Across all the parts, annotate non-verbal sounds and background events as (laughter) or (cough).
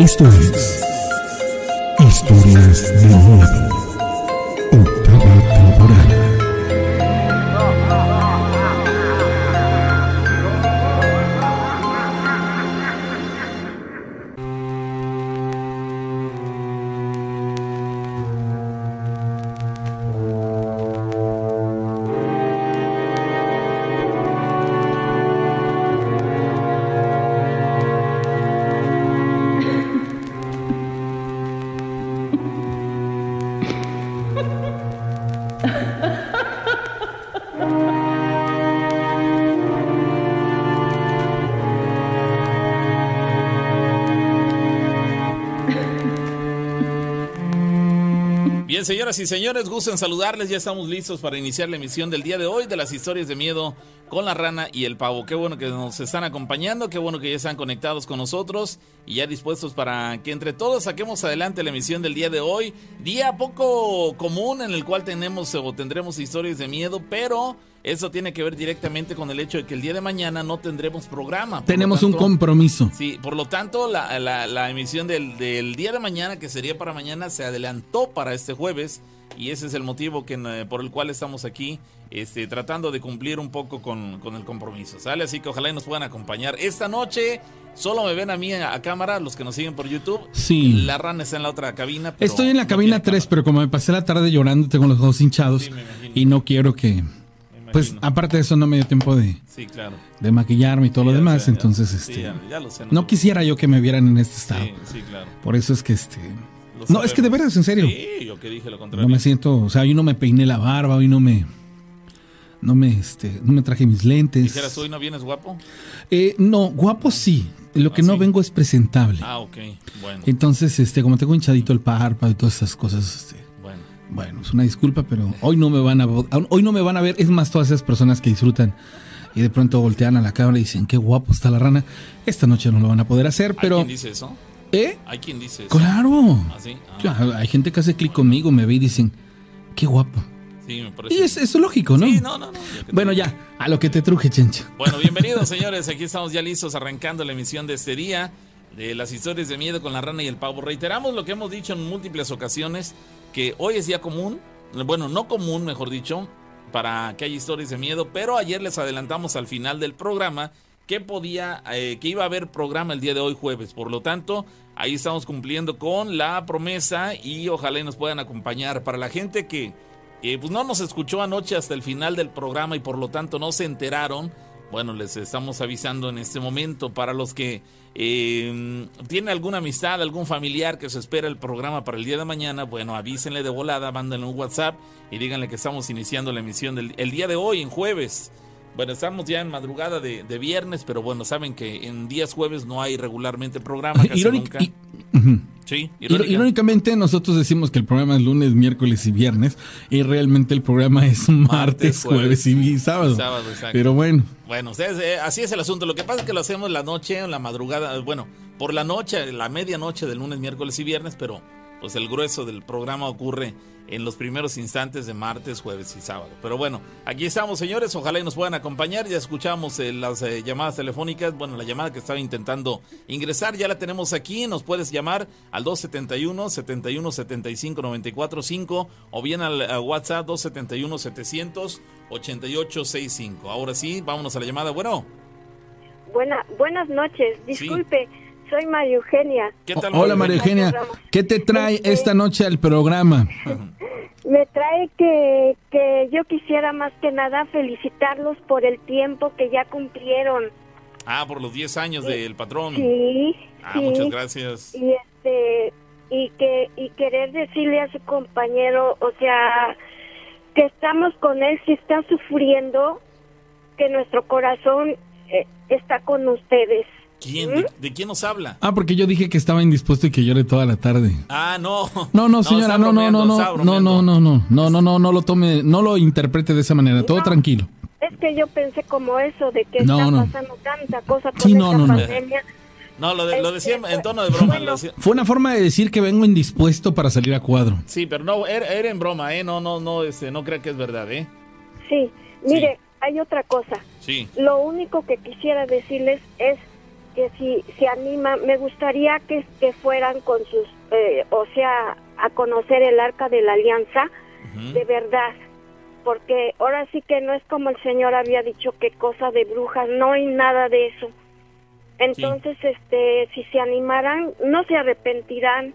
Esto es Historias de Miedo. Y señores, gusto en saludarles. Ya estamos listos para iniciar la emisión del día de hoy de las historias de miedo con la rana y el pavo. Qué bueno que nos están acompañando, qué bueno que ya están conectados con nosotros y ya dispuestos para que entre todos saquemos adelante la emisión del día de hoy. Día poco común en el cual tenemos o tendremos historias de miedo, pero eso tiene que ver directamente con el hecho de que el día de mañana no tendremos programa. Tenemos lo un tanto- compromiso. Sí, por lo tanto, la, la- la emisión del, del día de mañana, que sería para mañana, se adelantó para este jueves. Y ese es el motivo que, eh, por el cual estamos aquí, este, tratando de cumplir un poco con, con el compromiso. ¿Sale? Así que ojalá y nos puedan acompañar. Esta noche solo me ven a mí a, a cámara, los que nos siguen por YouTube. Sí. La rana está en la otra cabina. pero Estoy en la no cabina tiene 3, cámara. pero como me pasé la tarde llorando, tengo los ojos hinchados Sí, y no quiero que... Pues aparte de eso no me dio tiempo de, Sí, claro. de maquillarme y todo lo demás, sé, ya- entonces sí, este... ya, ya lo sé, No quisiera yo que me vieran en este estado. sí, claro. Por eso es que este... No, es que de veras, en serio. Sí, yo que dije lo contrario. No me siento, o sea, hoy no me peiné la barba, hoy no me... No me, este, no me traje mis lentes. Dijeras, hoy no vienes guapo. Eh, no, guapo sí. Lo que ¿Ah, no sí? vengo es presentable. Ah, ok. Bueno, Entonces, este, como tengo hinchadito el párpado y todas esas cosas, este, bueno. Bueno, es una disculpa, pero hoy no me van a hoy no me van a ver. Es más, todas esas personas que disfrutan y de pronto voltean a la cámara y dicen qué guapo está la rana. Esta noche no lo van a poder hacer, ¿Hay pero quien dice eso? ¿Eh? ¿Hay quien dice eso? Claro. ¿Ah, sí? Ah, Hay gente que hace clic conmigo, me ve y dicen qué guapo. sí, me parece. Y es, es lógico, ¿no? Sí, no, no, no. Bueno, ya, a lo que te truje, chencha. Bueno, (laughs) bienvenidos, señores. Aquí estamos ya listos arrancando la emisión de este día de las historias de miedo con la rana y el pavo. Reiteramos lo que hemos dicho en múltiples ocasiones, que hoy es día común, bueno, no común, mejor dicho, para que haya historias de miedo, pero ayer les adelantamos al final del programa que podía, eh, que iba a haber programa el día de hoy jueves. Por lo tanto, ahí estamos cumpliendo con la promesa y ojalá y nos puedan acompañar. Para la gente que eh, pues no nos escuchó anoche hasta el final del programa y por lo tanto no se enteraron, bueno, les estamos avisando en este momento para los que eh, tienen alguna amistad, algún familiar que se espera el programa para el día de mañana, bueno, avísenle de volada, mándenle un WhatsApp y díganle que estamos iniciando la emisión del el día de hoy, en jueves. Bueno, estamos ya en madrugada de, de viernes, pero bueno, saben que en días jueves no hay regularmente programa, casi nunca. Sí, irónica. Irónicamente, nosotros decimos que el programa es lunes, miércoles y viernes, y realmente el programa es martes, jueves jueves y sábado. Pero bueno, Bueno, ustedes, eh, así es el asunto. Lo que pasa es que lo hacemos la noche, en la madrugada, bueno, por la noche, la medianoche del lunes, miércoles y viernes, pero pues el grueso del programa ocurre en los primeros instantes de martes, jueves y sábado. Pero bueno, aquí estamos, señores. Ojalá y nos puedan acompañar. Ya escuchamos eh, las eh, llamadas telefónicas. Bueno, la llamada que estaba intentando ingresar ya la tenemos aquí. Nos puedes llamar al 271 71 75 94 5 o bien al eh, WhatsApp 271 700 88 65. Ahora sí, vámonos a la llamada. Bueno, Buena, buenas noches. Disculpe, soy María Eugenia. ¿qué tal? hola María Eugenia, ¿qué te trae Este- esta noche al programa? (laughs) Me trae que, que yo quisiera más que nada felicitarlos por el tiempo que ya cumplieron. Ah, por los 10 años del patrón. Sí, Ah, sí. muchas gracias. Y este y que y querer decirle a su compañero, o sea, que estamos con él si está sufriendo, que nuestro corazón eh, está con ustedes. ¿Quién? ¿De, de quién nos habla? Ah, porque yo dije que estaba indispuesto y que lloré toda la tarde. Ah, no. No, no, señora, no, no, no, no, no, no, no, no, no, no, no, no lo tome, no lo interprete de esa manera, todo No. tranquilo. Es que yo pensé como eso, de que No, está no. pasando tanta cosa con Sí, no, esta pandemia. No, lo, de- lo decía Este, en tono de broma. bueno. lo decía- Fue una forma de decir que vengo indispuesto para salir a cuadro. Sí, pero no, era, era en broma, ¿eh? No, no, no, este, no crea que es verdad, ¿eh? Sí, mire, hay otra cosa. Sí. Lo único que quisiera decirles es que si se anima, me gustaría que, que fueran con sus, eh, o sea, a conocer el arca de la alianza, de verdad, porque ahora sí que no es como el Señor había dicho que cosa de brujas, no hay nada de eso. Entonces, este, si se animaran, no se arrepentirán,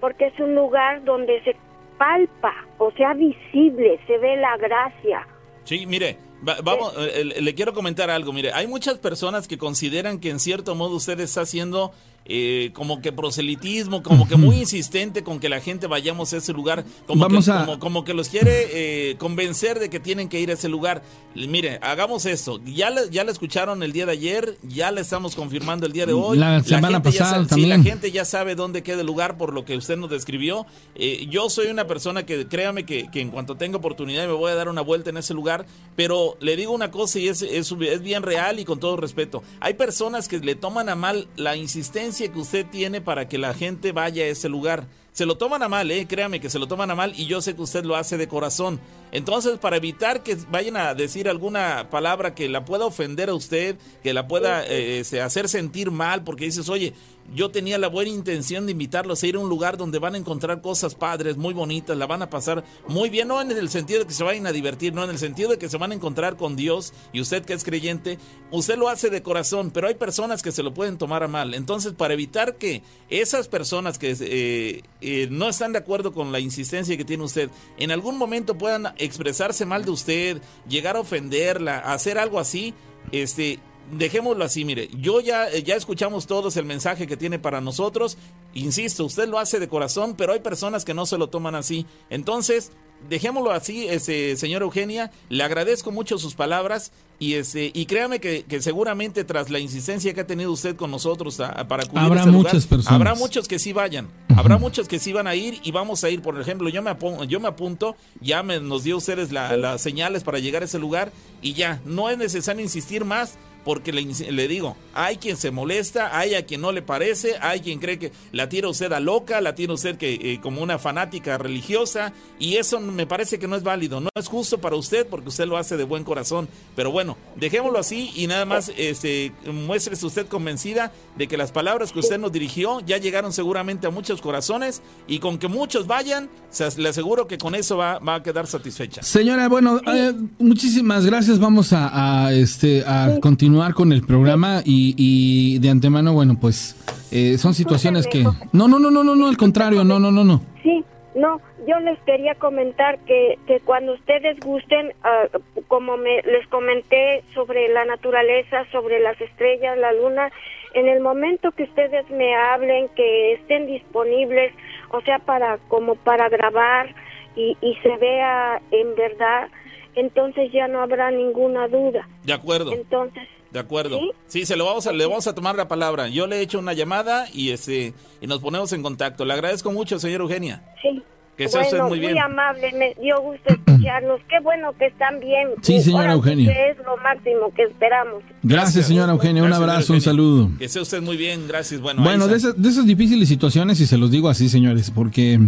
porque es un lugar donde se palpa, o sea, visible, se ve la gracia. Sí, mire, vamos, eh, le quiero comentar algo. Mire, hay muchas personas que consideran que en cierto modo usted está haciendo eh, como que proselitismo, como que muy (laughs) insistente con que la gente vayamos a ese lugar, como, que, como, que los quiere eh, convencer de que tienen que ir a ese lugar. Mire, hagamos esto. Ya le, ya la escucharon el día de ayer, ya le estamos confirmando el día de hoy. La semana pasada también. Sí, la gente ya sabe dónde queda el lugar por lo que usted nos describió. Eh, yo soy una persona que, créame que, que, en cuanto tenga oportunidad me voy a dar una vuelta en ese lugar, pero le digo una cosa y es, es, es bien real y con todo respeto. Hay personas que le toman a mal la insistencia que usted tiene para que la gente vaya a ese lugar. Se lo toman a mal, eh, créame que se lo toman a mal y yo sé que usted lo hace de corazón. Entonces, para evitar que vayan a decir alguna palabra que la pueda ofender a usted, que la pueda eh, este, hacer sentir mal, porque dices, oye, yo tenía la buena intención de invitarlos a ir a un lugar donde van a encontrar cosas padres, muy bonitas, la van a pasar muy bien, no en el sentido de que se vayan a divertir, no en el sentido de que se van a encontrar con Dios y usted que es creyente, usted lo hace de corazón, pero hay personas que se lo pueden tomar a mal. Entonces, para evitar que esas personas que eh, eh, no están de acuerdo con la insistencia que tiene usted, en algún momento puedan expresarse mal de usted, llegar a ofenderla, hacer algo así, este, dejémoslo así, mire, yo ya, ya escuchamos todos el mensaje que tiene para nosotros, insisto, usted lo hace de corazón, pero hay personas que no se lo toman así. Entonces, dejémoslo así, ese, señor Eugenia, le agradezco mucho sus palabras y ese y créame que, seguramente tras la insistencia que ha tenido usted con nosotros para acudir habrá a muchas personas. habrá muchos que sí vayan, habrá muchos que sí van a ir y vamos a ir, por ejemplo, yo me apunto, yo me apunto, ya me, nos dio ustedes las señales para llegar a ese lugar y ya, no es necesario insistir más porque le, digo, hay quien se molesta, hay a quien no le parece, hay quien cree que la tira usted a loca, la tira usted que, eh, como una fanática religiosa, y eso me parece que no es válido, no es justo para usted porque usted lo hace de buen corazón. Pero bueno, dejémoslo así y nada más este, muéstrese usted convencida de que las palabras que usted nos dirigió ya llegaron seguramente a muchos corazones y con que muchos vayan, le aseguro que con eso va, a quedar satisfecha. Señora, bueno, eh, muchísimas gracias. Vamos a, este, a continuar con el programa y, de antemano, bueno, pues eh, son situaciones que... No, no, no, no, no, no, al contrario, no, no, no, no. Sí, no, yo les quería comentar que, que cuando ustedes gusten, ah, como me, les comenté sobre la naturaleza, sobre las estrellas, la luna, en el momento que ustedes me hablen, que estén disponibles, o sea, para como para grabar y, y se vea en verdad, entonces ya no habrá ninguna duda. De acuerdo. Entonces, de acuerdo. Sí, se lo vamos a, le vamos a tomar la palabra. Yo le he hecho una llamada y este y nos ponemos en contacto. Le agradezco mucho, señor Eugenia. Sí. Que sea usted muy bien. Muy amable, me dio gusto escucharlos. Qué bueno que están bien. Sí, señora Eugenia. es lo máximo que esperamos. Gracias, señora Eugenia. Un abrazo, un saludo. Que sea usted muy bien. Gracias. Bueno, bueno de, esas, de esas difíciles situaciones, y se los digo así, señores, porque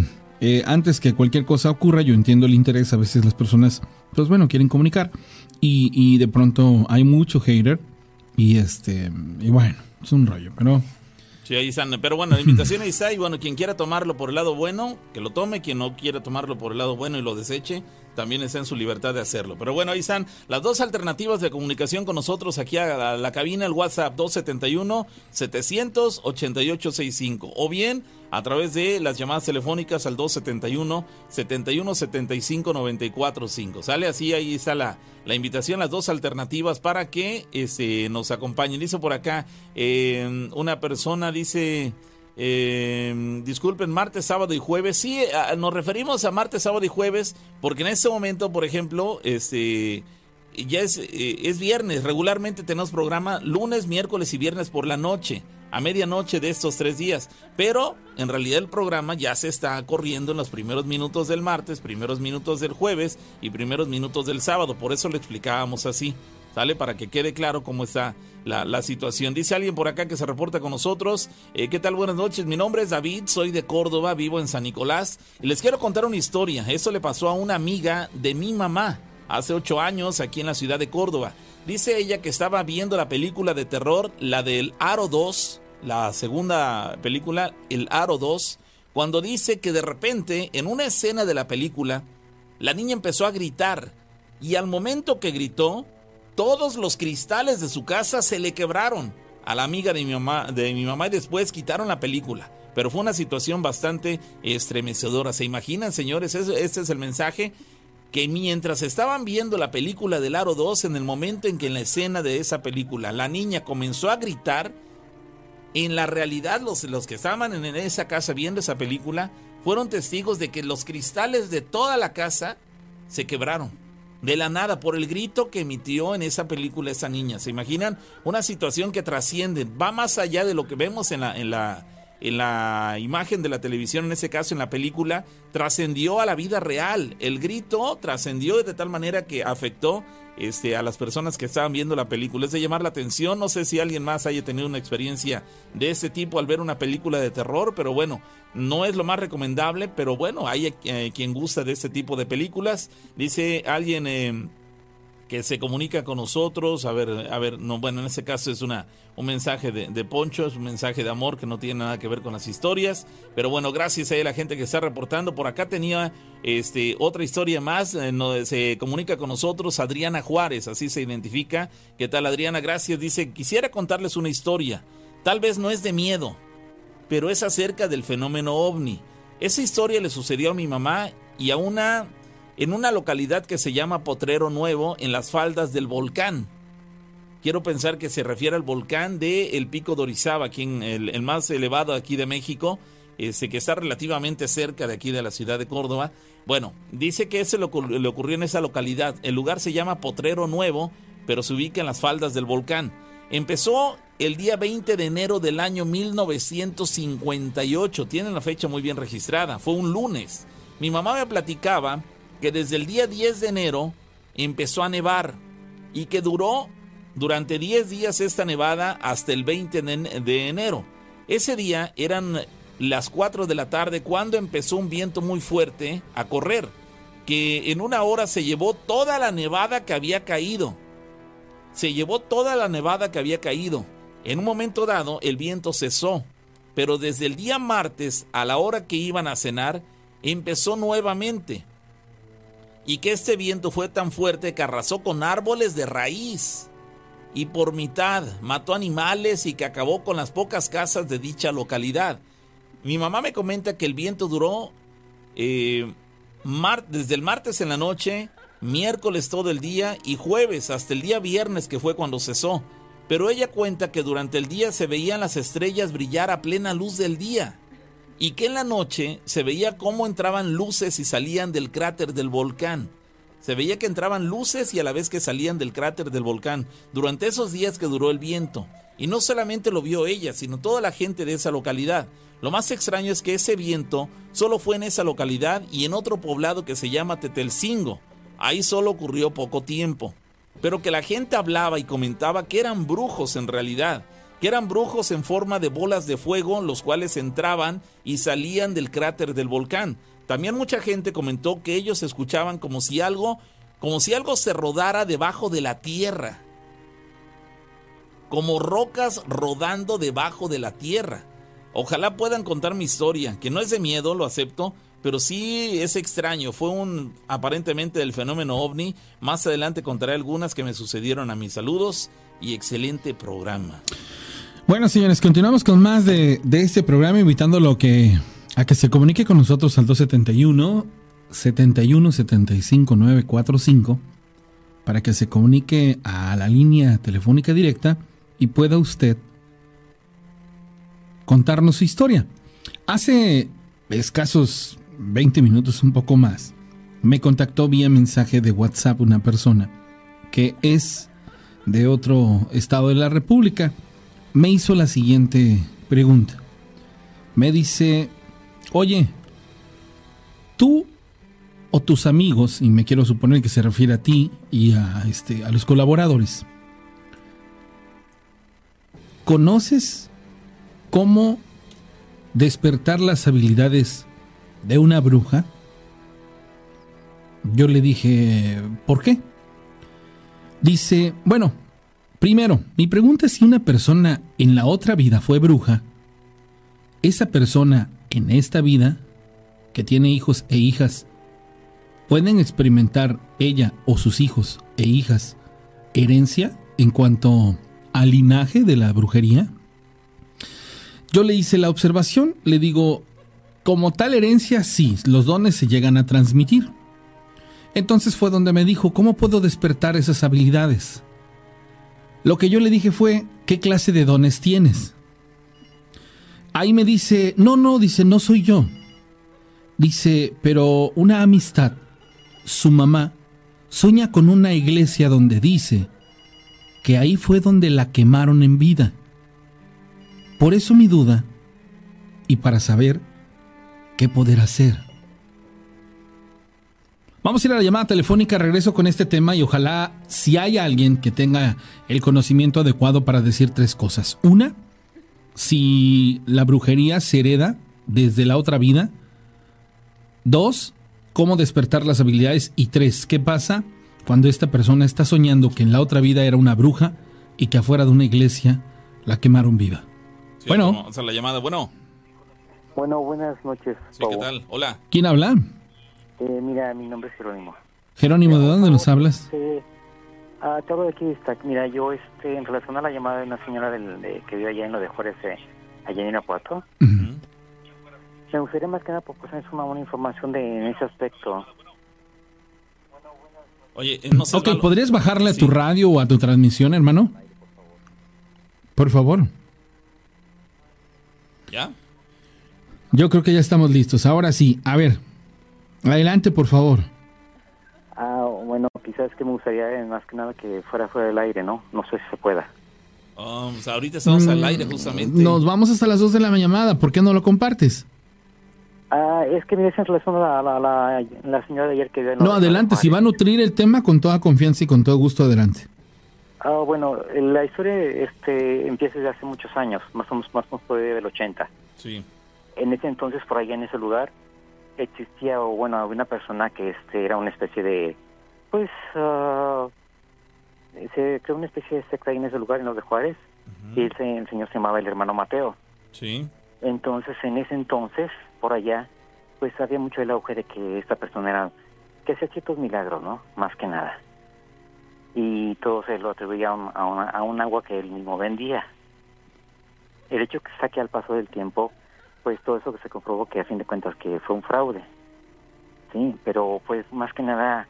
eh, antes que cualquier cosa ocurra, yo entiendo el interés. A veces las personas, pues bueno, quieren comunicar. Y, y de pronto hay mucho hater y este, y bueno, es un rollo, pero. Sí, ahí están. Pero bueno, la invitación ahí está. Y bueno, quien quiera tomarlo por el lado bueno, que lo tome. Quien no quiera tomarlo por el lado bueno y lo deseche, también está en su libertad de hacerlo. Pero bueno, ahí están las dos alternativas de comunicación con nosotros aquí a la, cabina, el WhatsApp 271-700-8865. O bien a través de las llamadas telefónicas al 271 7175 945. Sale así, ahí está la, la invitación, las dos alternativas para que este, nos acompañen. Dice por acá, eh, una persona dice... Eh, disculpen, martes, sábado y jueves. Sí, nos referimos a martes, sábado y jueves, porque en este momento, por ejemplo, este ya es, eh, es viernes. Regularmente tenemos programa lunes, miércoles y viernes por la noche a medianoche de estos tres días. Pero en realidad el programa ya se está corriendo en los primeros minutos del martes, primeros minutos del jueves y primeros minutos del sábado. Por eso lo explicábamos así. ¿Sale? Para que quede claro cómo está la, situación. Dice alguien por acá que se reporta con nosotros. Eh, ¿Qué tal? Buenas noches. Mi nombre es David, soy de Córdoba, vivo en San Nicolás. Y les quiero contar una historia. Eso le pasó a una amiga de mi mamá. hace ocho años aquí en la ciudad de Córdoba. Dice ella que estaba viendo la película de terror, la del Aro 2, la segunda película, el Aro 2, cuando dice que de repente, en una escena de la película, la niña empezó a gritar y al momento que gritó, todos los cristales de su casa se le quebraron a la amiga de mi mamá, de mi mamá y después quitaron la película. Pero fue una situación bastante estremecedora. ¿Se imaginan, señores? Este es el mensaje que mientras estaban viendo la película del Aro 2, en el momento en que en la escena de esa película la niña comenzó a gritar, en la realidad los, los que estaban en esa casa viendo esa película fueron testigos de que los cristales de toda la casa se quebraron. De la nada, por el grito que emitió en esa película esa niña. ¿Se imaginan? Una situación que trasciende, va más allá de lo que vemos en la, en la, en la imagen de la televisión, en ese caso en la película, trascendió a la vida real. El grito trascendió de tal manera que afectó este, a las personas que estaban viendo la película. Es de llamar la atención. No sé si alguien más haya tenido una experiencia de ese tipo al ver una película de terror, pero bueno, no es lo más recomendable, pero bueno, hay eh, quien gusta de este tipo de películas. Dice alguien... Eh, que se comunica con nosotros. A ver, a ver, no, bueno, en este caso es una, un mensaje de, Poncho, es un mensaje de amor que no tiene nada que ver con las historias. Pero bueno, gracias a la gente que está reportando. Por acá tenía este, otra historia más. Se comunica con nosotros Adriana Juárez, así se identifica. ¿Qué tal, Adriana? Gracias. Dice, quisiera contarles una historia. Tal vez no es de miedo, pero es acerca del fenómeno ovni. Esa historia le sucedió a mi mamá y a una en una localidad que se llama Potrero Nuevo, en las faldas del volcán. Quiero pensar que se refiere al volcán de el Pico de Orizaba, el, más elevado aquí de México, este, que está relativamente cerca de aquí de la ciudad de Córdoba. Bueno, dice que ese le ocurrió en esa localidad. El lugar se llama Potrero Nuevo, pero se ubica en las faldas del volcán. Empezó el día 20 de enero del año 1958. Tienen la fecha muy bien registrada. Fue un lunes. Mi mamá me platicaba que desde el día 10 de enero empezó a nevar y que duró durante 10 días esta nevada hasta el 20 de enero. Ese día eran las 4 de la tarde cuando empezó un viento muy fuerte a correr, que en una hora se llevó toda la nevada que había caído. Se llevó toda la nevada que había caído. En un momento dado el viento cesó, pero desde el día martes a la hora que iban a cenar empezó nuevamente y que este viento fue tan fuerte que arrasó con árboles de raíz y por mitad mató animales y que acabó con las pocas casas de dicha localidad. Mi mamá me comenta que el viento duró eh, desde el martes en la noche, miércoles todo el día y jueves hasta el día viernes que fue cuando cesó. Pero ella cuenta que durante el día se veían las estrellas brillar a plena luz del día y que en la noche se veía cómo entraban luces y salían del cráter del volcán. Se veía que entraban luces y a la vez que salían del cráter del volcán durante esos días que duró el viento. Y no solamente lo vio ella, sino toda la gente de esa localidad. Lo más extraño es que ese viento solo fue en esa localidad y en otro poblado que se llama Tetelcingo. Ahí solo ocurrió poco tiempo. Pero que la gente hablaba y comentaba que eran brujos en realidad, que eran brujos en forma de bolas de fuego, los cuales entraban y salían del cráter del volcán. También mucha gente comentó que ellos escuchaban como si algo, como si algo se rodara debajo de la tierra. Como rocas rodando debajo de la tierra. Ojalá puedan contar mi historia, que no es de miedo, lo acepto, pero sí es extraño. Fue un aparentemente del fenómeno ovni. Más adelante contaré algunas que me sucedieron a mis saludos y excelente programa. Bueno, señores, continuamos con más de, este programa, invitándolo que, a que se comunique con nosotros al 271 71 75 945 para que se comunique a la línea telefónica directa y pueda usted contarnos su historia. Hace escasos 20 minutos, un poco más, me contactó vía mensaje de WhatsApp una persona que es de otro estado de la República me hizo la siguiente pregunta. Me dice, oye, tú o tus amigos, y me quiero suponer que se refiere a ti y a, este, a los colaboradores, ¿conoces cómo despertar las habilidades de una bruja? Yo le dije, ¿por qué? Dice, bueno, primero, mi pregunta es si una persona en la otra vida fue bruja, esa persona en esta vida, que tiene hijos e hijas, pueden experimentar ella o sus hijos e hijas herencia en cuanto al linaje de la brujería? Yo le hice la observación, le digo, como tal herencia, sí, los dones se llegan a transmitir. Entonces fue donde me dijo, ¿cómo puedo despertar esas habilidades? Lo que yo le dije fue, ¿qué clase de dones tienes? Ahí me dice, no, no, dice, no soy yo. Dice, pero una amistad, su mamá, sueña con una iglesia donde dice que ahí fue donde la quemaron en vida. Por eso mi duda, y para saber qué poder hacer. Vamos a ir a la llamada telefónica, regreso con este tema y ojalá si hay alguien que tenga el conocimiento adecuado para decir tres cosas. Una, si la brujería se hereda desde la otra vida. Dos, cómo despertar las habilidades. Y tres, qué pasa cuando esta persona está soñando que en la otra vida era una bruja y que afuera de una iglesia la quemaron viva. Sí, Bueno. Vamos a la llamada. Bueno, Bueno, buenas noches. sí, ¿qué tal? Hola. ¿Quién habla? Eh, mira, mi nombre es Jerónimo. Jerónimo, ¿de dónde nos hablas? Te hablo de aquí, está, mira, yo este, en relación a la llamada de una señora del, de, que vive allá en lo de Juárez, eh, allá en Irapuato, me gustaría más que nada proporcionar una, una información de, en ese aspecto. Oye, eh, no sé. Ok, ¿podrías bajarle a tu radio o a tu transmisión, hermano? Por favor. ¿Ya? Yo creo que ya estamos listos. Ahora sí, a ver. Adelante, por favor. Ah, bueno, quizás que me gustaría eh, más que nada que fuera fuera del aire, ¿no? No sé si se pueda. Um, o sea, ahorita estamos al aire justamente. Mm, Nos vamos hasta las 2 de la llamada. ¿Por qué no lo compartes? Ah, es que mira, es en relación a la, la, la, la señora de ayer que No, de adelante. Si va a nutrir el tema con toda confianza y con todo gusto, adelante. Ah, bueno, la historia este, empieza desde hace muchos años, más o menos, más o menos por ahí del 80. Sí. En ese entonces, por allá en ese lugar, existía, o bueno, había una persona que este, era una especie de, pues, ah, se creó una especie de secta ahí en ese lugar, en los de Juárez, y el, el señor se llamaba el hermano Mateo. Sí. Entonces, en ese entonces, por allá, pues había mucho el auge de que esta persona era, que hacía ciertos milagros, ¿no? Más que nada. Y todo se lo atribuía a un, a una- a un agua que él mismo vendía. El hecho que saque al paso del tiempo, pues todo eso que se comprobó que a fin de cuentas que fue un fraude. Sí, pero pues más que nada,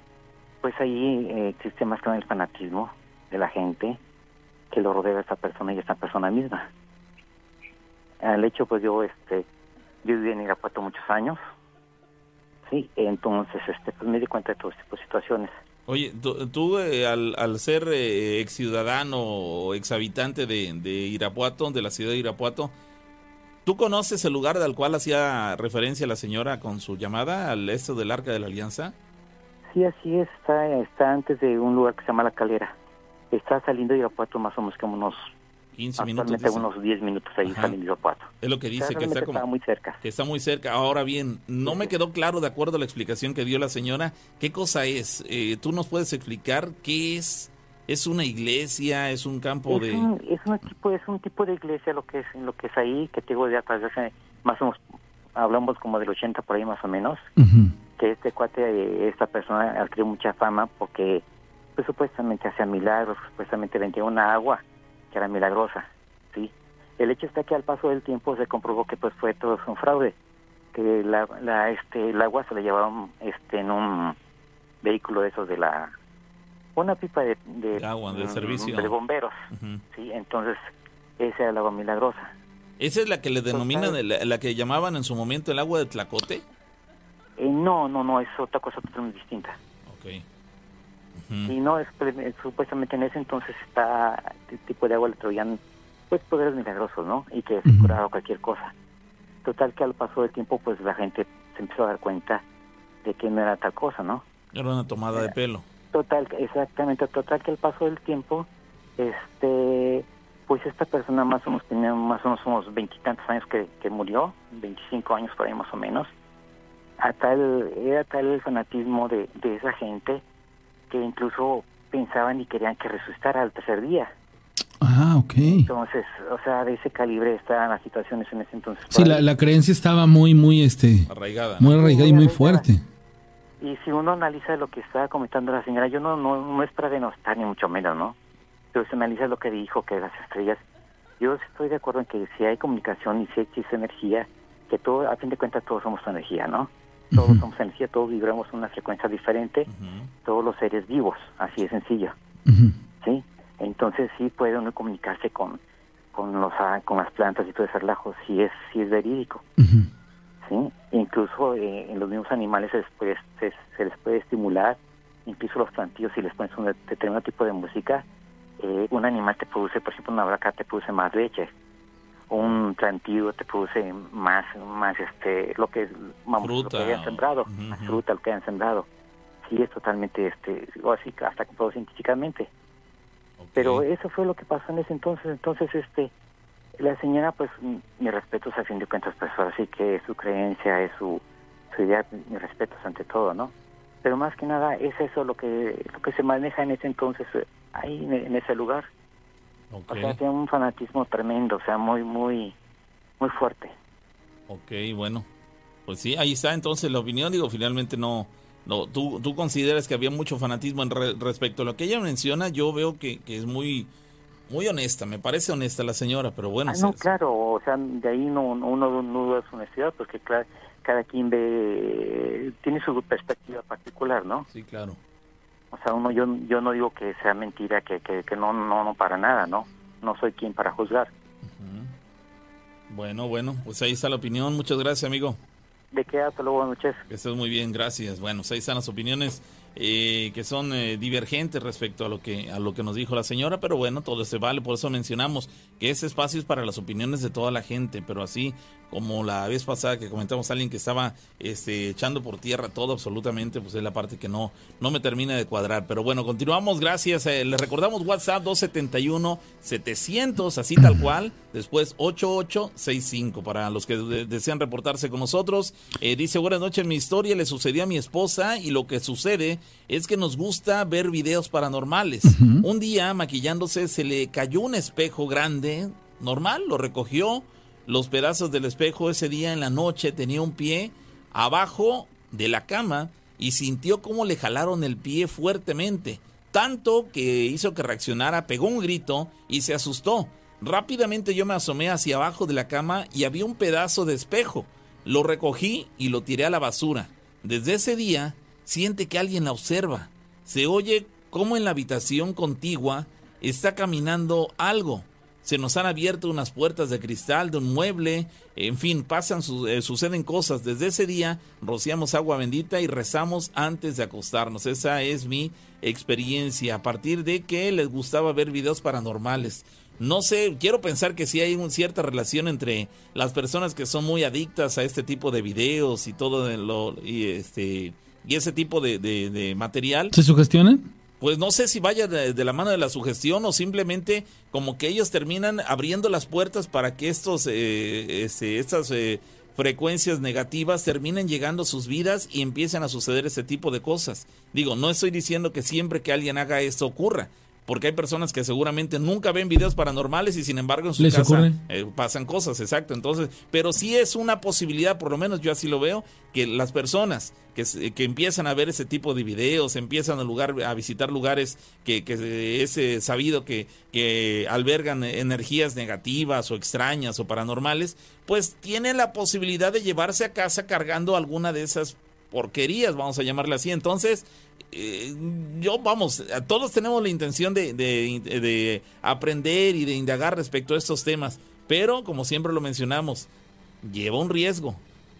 pues ahí eh, existe más que nada el fanatismo de la gente que lo rodea a esta persona y a esta persona misma. Al hecho, pues yo, este, yo viví en Irapuato muchos años, sí, entonces, este, pues me di cuenta de todo este tipo de situaciones. Oye, tú, tú, eh, al, al ser eh, ex ciudadano o ex habitante de, de Irapuato, de la ciudad de Irapuato, ¿tú conoces el lugar al cual hacía referencia la señora con su llamada, al este del Arca de la Alianza? Sí, así es, está, está antes de un lugar que se llama La Calera. Está saliendo de Irapuato más o menos como unos, 15 minutos. actualmente dice. unos 10 minutos ahí Ajá. saliendo de Irapuato. Es lo que dice, que está como... muy cerca. que está muy cerca. Ahora bien, no me quedó claro, de acuerdo a la explicación que dio la señora, qué cosa es. Eh, ¿Tú nos puedes explicar qué es? ¿Es una iglesia? ¿Es un campo Es de...? un, es, un tipo, es un tipo de iglesia lo que es lo que es ahí, que te digo ya hace más o menos, hablamos como del 80 por ahí más o menos, que este cuate, eh, esta persona adquirió mucha fama porque pues supuestamente hacía milagros, supuestamente vendía una agua que era milagrosa, ¿sí? El hecho está que al paso del tiempo se comprobó que pues fue todo un fraude, que la, la este el agua se la llevaban este en un vehículo de esos de la una pipa de, de, De agua, de mm, servicio. de bomberos, sí, entonces esa era el agua milagrosa. ¿Esa es la que le denominan, Total. la, la que llamaban en su momento el agua de Tlacote? Eh, no, no, no, es otra cosa totalmente distinta. Ok. Ujú. Y no, es, eh, supuestamente en ese entonces está este tipo de agua le traían pues poderes milagrosos, ¿no? Y que se Ujú. curaba cualquier cosa. Total que al paso del tiempo pues la gente se empezó a dar cuenta de que no era tal cosa, ¿no? Era una tomada de pelo. Total, exactamente, total que al paso del tiempo, este, pues esta persona más o menos tenía más o menos unos veintitantos años que, que murió, 25 años por ahí más o menos, a tal, era tal el fanatismo de, de esa gente que incluso pensaban y querían que resucitara al tercer día. Ah, ok. Entonces, o sea, de ese calibre estaban las situaciones en ese entonces. Sí, la, la creencia estaba muy, muy, este, Arraigada. muy arraigada y muy arraigada. fuerte. Y si uno analiza lo que estaba comentando la señora, yo no, no, no es para denostar ni mucho menos, ¿no? Pero si analiza lo que dijo, que las estrellas, yo estoy de acuerdo en que si hay comunicación y si existe energía, que todo, a fin de cuentas todos somos energía, ¿no? Todos somos energía, todos vibramos una frecuencia diferente, todos los seres vivos, así de sencillo. ¿sí? Entonces sí puede uno comunicarse con, con, los, ah, con las plantas y todo ese relajo, si es, si es verídico. ¿Sí? Incluso eh, en los mismos animales se les, puede, se, se les puede estimular, incluso los plantillos, si les pones un determinado tipo de música, eh, un animal te produce, por ejemplo, una vaca te produce más leche, un plantillo te produce más, más este, lo que, vamos, Fruta, lo que hayan sembrado, más fruta, lo que hayan sembrado. Sí, es totalmente, este, o así, hasta todo científicamente. Pero eso fue lo que pasó en ese entonces. Entonces, este, la señora, pues, mi respeto a fin de cuentas, pues, ahora sí que es su creencia, es su, su idea, mi respeto ante todo, ¿no? Pero más que nada es eso lo que lo que se maneja en ese entonces, eh, ahí en, en ese lugar. Ok. O sea, tiene un fanatismo tremendo, o sea, muy, muy, muy fuerte. Ok, bueno. Pues sí, ahí está entonces la opinión. Digo, finalmente no. no tú, tú consideras que había mucho fanatismo en re- respecto a lo que ella menciona. Yo veo que, que es muy, muy honesta. Me parece honesta la señora, pero bueno. ah, no, claro, o sea, de ahí no, no- uno no duda su honestidad, porque claro, cada quien ve, tiene su perspectiva particular, ¿no? Sí, claro. O sea, uno, yo, yo no digo que sea mentira, que, que, que no, no, no para nada, ¿no? No soy quien para juzgar. Ujú. Bueno, bueno, pues ahí está la opinión. Muchas gracias, amigo. ¿De qué? Hasta luego, buenas noches. Que estés muy bien, gracias. Bueno, pues ahí están las opiniones eh, que son eh, divergentes respecto a lo que a lo que nos dijo la señora, pero bueno, todo se vale, por eso mencionamos que ese espacio es para las opiniones de toda la gente, pero así como la vez pasada que comentamos a alguien que estaba este, echando por tierra todo absolutamente, pues es la parte que no, no me termina de cuadrar. Pero bueno, continuamos, gracias. Eh, le recordamos WhatsApp 271-700, así tal cual, después 8865 para los que de- desean reportarse con nosotros. Eh, dice, buenas noches, mi historia le sucedió a mi esposa y lo que sucede es que nos gusta ver videos paranormales. Un día, maquillándose, se le cayó un espejo grande, normal, lo recogió. Los pedazos del espejo ese día en la noche tenía un pie abajo de la cama y sintió cómo le jalaron el pie fuertemente, tanto que hizo que reaccionara, pegó un grito y se asustó. Rápidamente yo me asomé hacia abajo de la cama y había un pedazo de espejo. Lo recogí y lo tiré a la basura. Desde ese día siente que alguien la observa. Se oye como en la habitación contigua está caminando algo. Se nos han abierto unas puertas de cristal de un mueble, en fin, pasan, su- eh, suceden cosas. Desde ese día rociamos agua bendita y rezamos antes de acostarnos. Esa es mi experiencia. A partir de que les gustaba ver videos paranormales. No sé, quiero pensar que sí hay una cierta relación entre las personas que son muy adictas a este tipo de videos y todo de lo y este y ese tipo de, material. ¿Se sugestionan? Pues no sé si vaya de, la mano de la sugestión o simplemente como que ellos terminan abriendo las puertas para que estos, eh, este, estas eh, frecuencias negativas terminen llegando a sus vidas y empiecen a suceder ese tipo de cosas. Digo, no estoy diciendo que siempre que alguien haga esto ocurra, porque hay personas que seguramente nunca ven videos paranormales y sin embargo en su ¿Les casa eh, pasan cosas, exacto. Entonces, pero sí es una posibilidad, por lo menos yo así lo veo, que las personas que, que empiezan a ver ese tipo de videos, empiezan a, lugar, a visitar lugares que, que es eh, sabido que, que albergan energías negativas o extrañas o paranormales, pues tienen la posibilidad de llevarse a casa cargando alguna de esas porquerías, vamos a llamarle así. Entonces, eh, yo, vamos, todos tenemos la intención de, de- de aprender y de indagar respecto a estos temas, pero como siempre lo mencionamos, lleva un riesgo,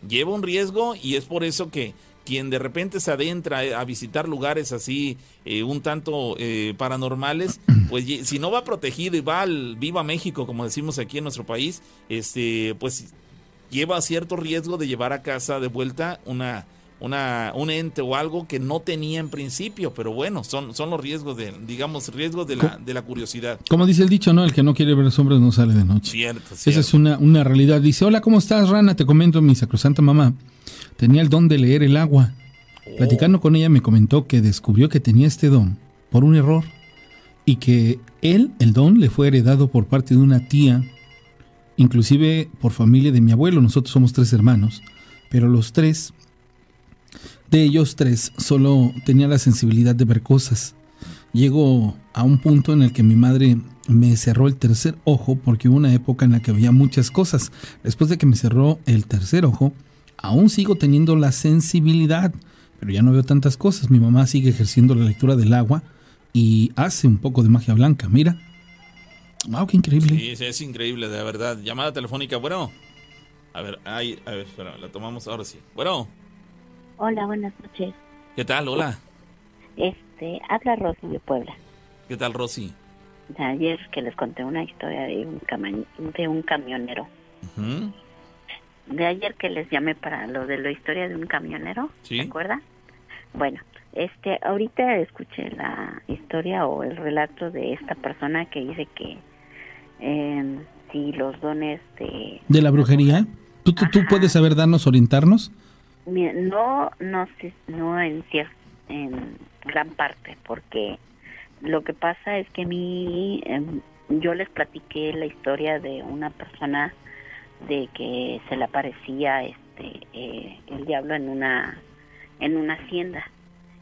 lleva un riesgo y es por eso que quien de repente se adentra a visitar lugares así eh, un tanto eh, paranormales, pues si no va protegido y va al Viva México, como decimos aquí en nuestro país, este, pues lleva cierto riesgo de llevar a casa de vuelta una, una, un ente o algo que no tenía en principio, pero bueno, son, son los riesgos de, digamos, riesgos de la, de la curiosidad. Como dice el dicho, ¿no? El que no quiere ver sombras no sale de noche. Cierto, Esa cierto. es una, una realidad. Dice, hola, ¿cómo estás, Rana? Te comento, mi sacrosanta mamá tenía el don de leer el agua. Platicando con ella me comentó que descubrió que tenía este don por un error y que él, el don, le fue heredado por parte de una tía, inclusive por familia de mi abuelo. Nosotros somos tres hermanos, pero los tres, de ellos tres, solo tenía la sensibilidad de ver cosas. Llego a un punto en el que mi madre me cerró el tercer ojo porque hubo una época en la que veía muchas cosas. Después de que me cerró el tercer ojo, aún sigo teniendo la sensibilidad, pero ya no veo tantas cosas. Mi mamá sigue ejerciendo la lectura del agua y hace un poco de magia blanca. Mira. Wow, qué increíble. Sí, es increíble, de verdad. Llamada telefónica, bueno. A ver, ahí, a ver, espera, la tomamos ahora sí. Bueno. Hola, buenas noches. ¿Qué tal? Hola. Este, habla Rosy de Puebla. ¿Qué tal, Rosy? De ayer que les conté una historia de un, de un camionero. De ayer que les llamé para lo de la historia de un camionero, ¿Sí? ¿se acuerdan? Bueno, este, ahorita escuché la historia o el relato de esta persona que dice que eh, si los dones de... ¿De la brujería? ¿Tú, tú, puedes saber darnos, orientarnos? No, no, no en, en gran parte, porque lo que pasa es que a mí, em, yo les platiqué la historia de una persona de que se le aparecía este eh, el diablo en una en una hacienda.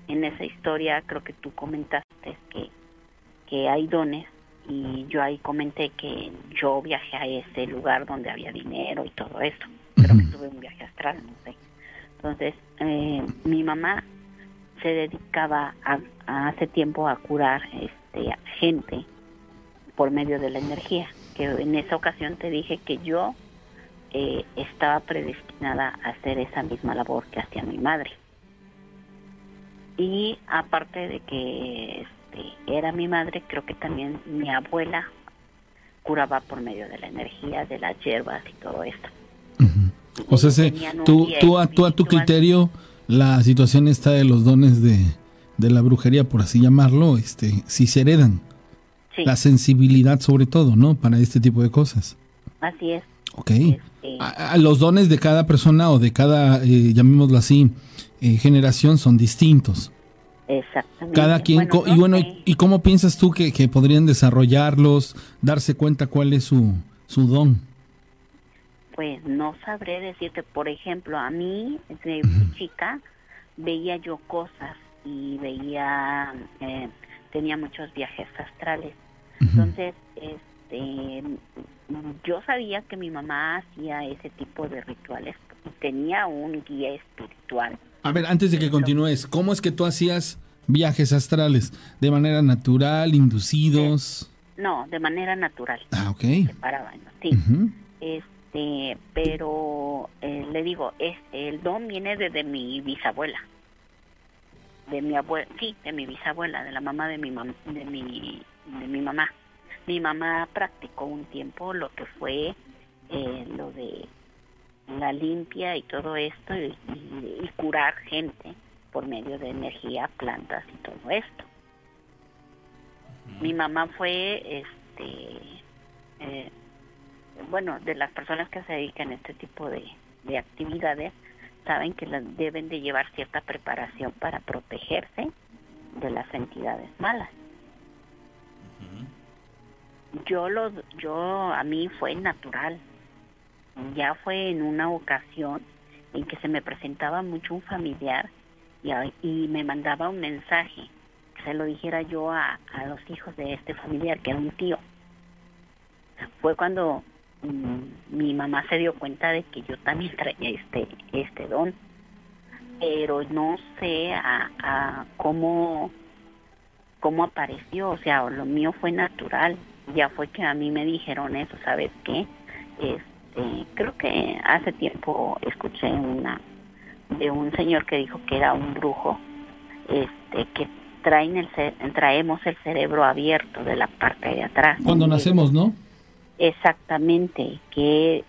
En esa historia creo que tú comentaste que que hay dones y yo ahí comenté que yo viajé a ese lugar donde había dinero y todo eso. Creo que tuve un viaje astral, no sé. Entonces, eh, mi mamá se dedicaba a, hace tiempo a curar este, gente por medio de la energía. Que en esa ocasión te dije que yo eh, estaba predestinada a hacer esa misma labor que hacía mi madre. Y aparte de que este, era mi madre, creo que también mi abuela curaba por medio de la energía, de las hierbas y todo esto. O sea, tú, tú, a, tú a tu criterio la situación está de los dones de, la brujería, por así llamarlo, este, si se heredan. La sensibilidad sobre todo, ¿no? Para este tipo de cosas. Así es. Ok. Este, a, los dones de cada persona o de cada, eh, llamémoslo así, eh, generación son distintos. Exactamente. Cada quien, y bueno, y, cómo piensas tú que, que, podrían desarrollarlos, darse cuenta cuál es su, su don? Pues no sabré decirte, por ejemplo, a mí, desde muy chica, veía yo cosas y veía, eh, tenía muchos viajes astrales. Entonces, este, yo sabía que mi mamá hacía ese tipo de rituales y tenía un guía espiritual. A ver, antes de que continúes, ¿cómo es que tú hacías viajes astrales? ¿De manera natural, inducidos? No, de manera natural. Ah, ok. Se paraban, sí. Este, pero eh, le digo, es, el don viene desde mi bisabuela, de mi abuela, sí, de mi bisabuela, de la mamá de mi, de mi, de mi mamá. Mi mamá practicó un tiempo lo que fue eh, lo de la limpia y todo esto y, curar gente por medio de energía, plantas y todo esto. Mi mamá fue, este, eh, bueno, de las personas que se dedican a este tipo de, actividades, saben que deben de llevar cierta preparación para protegerse de las entidades malas. Yo lo, yo a mí fue natural. Ya fue en una ocasión en que se me presentaba mucho un familiar y, y me mandaba un mensaje que se lo dijera yo a, a los hijos de este familiar que era un tío. Fue cuando Mi mamá se dio cuenta de que yo también traía este este don pero no sé a, cómo cómo apareció o sea lo mío fue natural ya fue que a mí me dijeron eso sabes qué este creo que hace tiempo escuché una de un señor que dijo que era un brujo este que traen el traemos el cerebro abierto de la parte de atrás. Cuando nacemos no Exactamente, que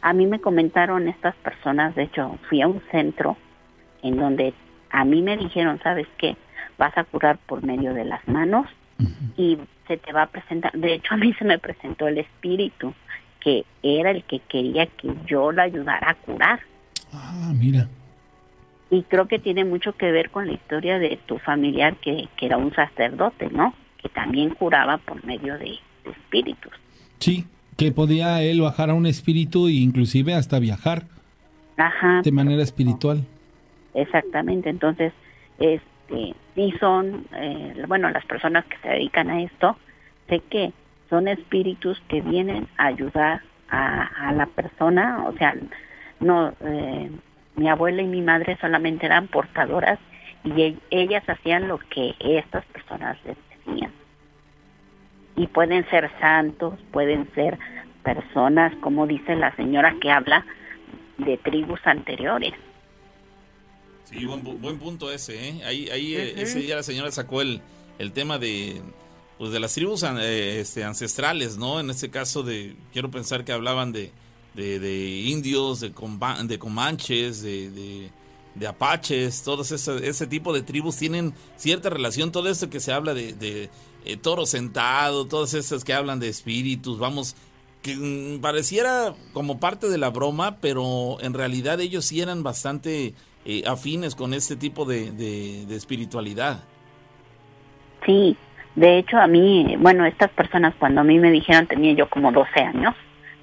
a mí me comentaron estas personas, de hecho fui a un centro en donde a mí me dijeron, ¿sabes qué? Vas a curar por medio de las manos y se te va a presentar, de hecho a mí se me presentó el espíritu que era el que quería que yo lo ayudara a curar. Ah, mira. Y creo que tiene mucho que ver con la historia de tu familiar que, que era un sacerdote, ¿no? Que también curaba por medio de, de espíritus. Sí, que podía él bajar a un espíritu e inclusive hasta viajar Ajá. de manera espiritual. Exactamente, entonces, este, sí son, eh, bueno, las personas que se dedican a esto, sé que son espíritus que vienen a ayudar a, a la persona, o sea, no, eh, mi abuela y mi madre solamente eran portadoras y e- ellas hacían lo que estas personas les decían. Y pueden ser santos, pueden ser personas, como dice la señora que habla, de tribus anteriores. Sí, buen, buen punto ese, ¿eh? Ahí, ahí eh, ese día la señora sacó el, el tema de, pues de las tribus eh, este, ancestrales, ¿no? En este caso de, quiero pensar que hablaban de, de, de indios, de, comba- de comanches, de, de, de apaches, todos ese, ese tipo de tribus tienen cierta relación, todo esto que se habla de, de eh, toro sentado, todas esas que hablan de espíritus, vamos, que mm, pareciera como parte de la broma, pero en realidad ellos sí eran bastante eh, afines con este tipo de, espiritualidad. Sí, de hecho a mí, bueno, estas personas cuando a mí me dijeron, tenía yo como 12 años,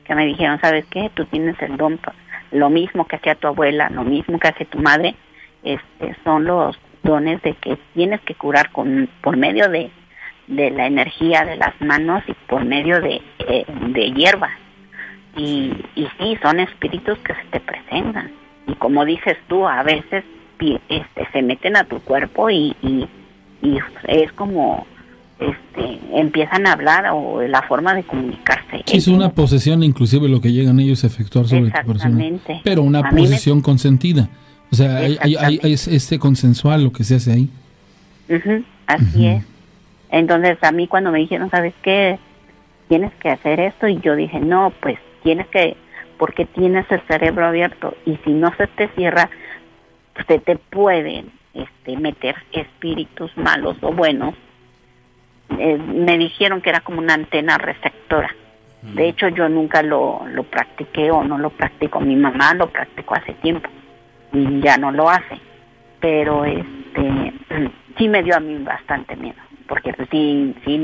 que me dijeron, ¿sabes qué? Tú tienes el don, lo mismo que hacía tu abuela, lo mismo que hace tu madre, este, son los dones de que tienes que curar con, por medio de, de la energía de las manos y por medio de, eh, de hierbas. Y, y sí, son espíritus que se te presentan. Y como dices tú, a veces este, se meten a tu cuerpo y, y, y es como este empiezan a hablar o la forma de comunicarse. Sí, es una posesión inclusive lo que llegan ellos a efectuar sobre tu persona. Pero una A me- posesión consentida. O sea, hay, hay- es este consensual lo que se hace ahí. Así es. Entonces a mí cuando me dijeron, ¿sabes qué? Tienes que hacer esto y yo dije, no, pues tienes que, porque tienes el cerebro abierto y si no se te cierra, se te pueden este, meter espíritus malos o buenos. Eh, me dijeron que era como una antena receptora. De hecho, yo nunca lo, lo practiqué o no lo practico. Mi mamá lo practicó hace tiempo y ya no lo hace. Pero este (clears throat) sí me dio a mí bastante miedo, porque pues, sin, sin,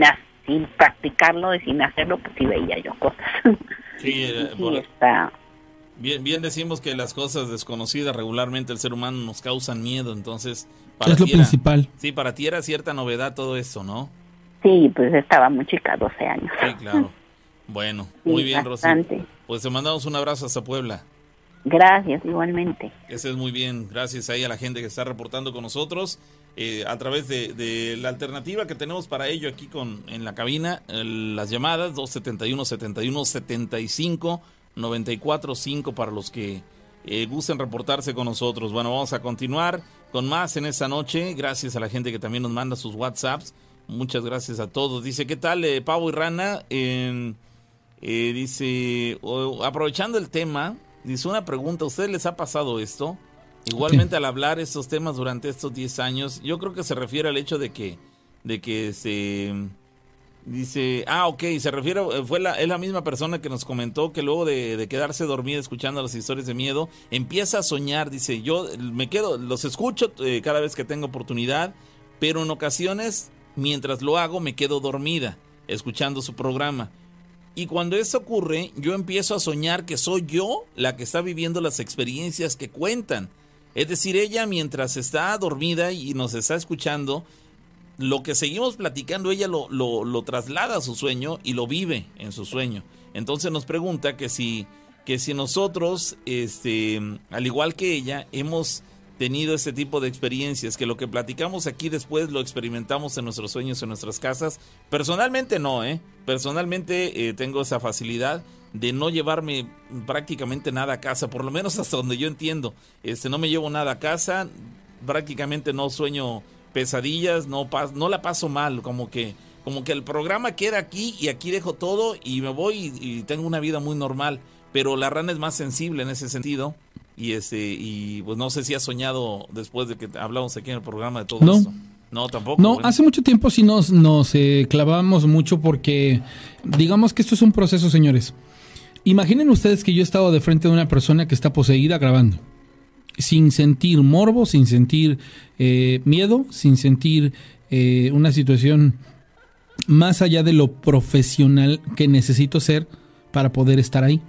practicarlo y sin hacerlo, pues sí veía yo cosas. (laughs) Sí, eh, Sí, por- está, bien, bien decimos que las cosas desconocidas regularmente el ser humano nos causan miedo, entonces Es lo era- principal. sí, para ti era cierta novedad todo esto, ¿no? sí, pues estaba muy chica, 12 años. Sí, claro. Bueno, (laughs) Sí, muy bien, Rosy. bastante. Pues te mandamos un abrazo hasta Puebla. Gracias, igualmente. Ese es muy bien. Gracias ahí a la gente que está reportando con nosotros eh, a través de, la alternativa que tenemos para ello aquí con en la cabina. las llamadas 271 71 75 94 5 para los que eh, gusten reportarse con nosotros. Bueno, vamos a continuar con más en esta noche. Gracias a la gente que también nos manda sus WhatsApps. Muchas gracias a todos. Dice, ¿qué tal, eh, Pavo y Rana? Eh, dice, aprovechando el tema, dice una pregunta, ¿a ustedes les ha pasado esto? Igualmente al hablar estos temas durante estos 10 años, yo creo que se refiere al hecho de que, de que se... Dice, ah, ok, se refiere, eh, fue la, es la misma persona que nos comentó que luego de, de quedarse dormida escuchando las historias de miedo, empieza a soñar, dice, yo me quedo, los escucho eh, cada vez que tengo oportunidad, pero en ocasiones, mientras lo hago, me quedo dormida, escuchando su programa. Y cuando esto ocurre, yo empiezo a soñar que soy yo la que está viviendo las experiencias que cuentan. Es decir, ella mientras está dormida y nos está escuchando, lo que seguimos platicando, ella lo, lo, traslada a su sueño y lo vive en su sueño. Entonces nos pregunta que si, que si nosotros, este, al igual que ella, hemos tenido este tipo de experiencias, que lo que platicamos aquí después lo experimentamos en nuestros sueños, en nuestras casas. Personalmente no, ¿eh? Personalmente eh, tengo esa facilidad de no llevarme prácticamente nada a casa, por lo menos hasta donde yo entiendo. Este, no me llevo nada a casa, prácticamente no sueño pesadillas, no, pas- no la paso mal, como que, como que el programa queda aquí y aquí dejo todo y me voy y, y tengo una vida muy normal. Pero la rana es más sensible en ese sentido. Y este, y pues no sé si has soñado después de que hablamos aquí en el programa de todo No. esto. No, tampoco. No, bueno. hace mucho tiempo sí nos, nos eh, clavamos mucho porque digamos que esto es un proceso, señores. Imaginen ustedes que yo he estado de frente de una persona que está poseída grabando. sin sentir morbo, sin sentir eh, miedo, sin sentir eh, una situación más allá de lo profesional que necesito ser para poder estar ahí.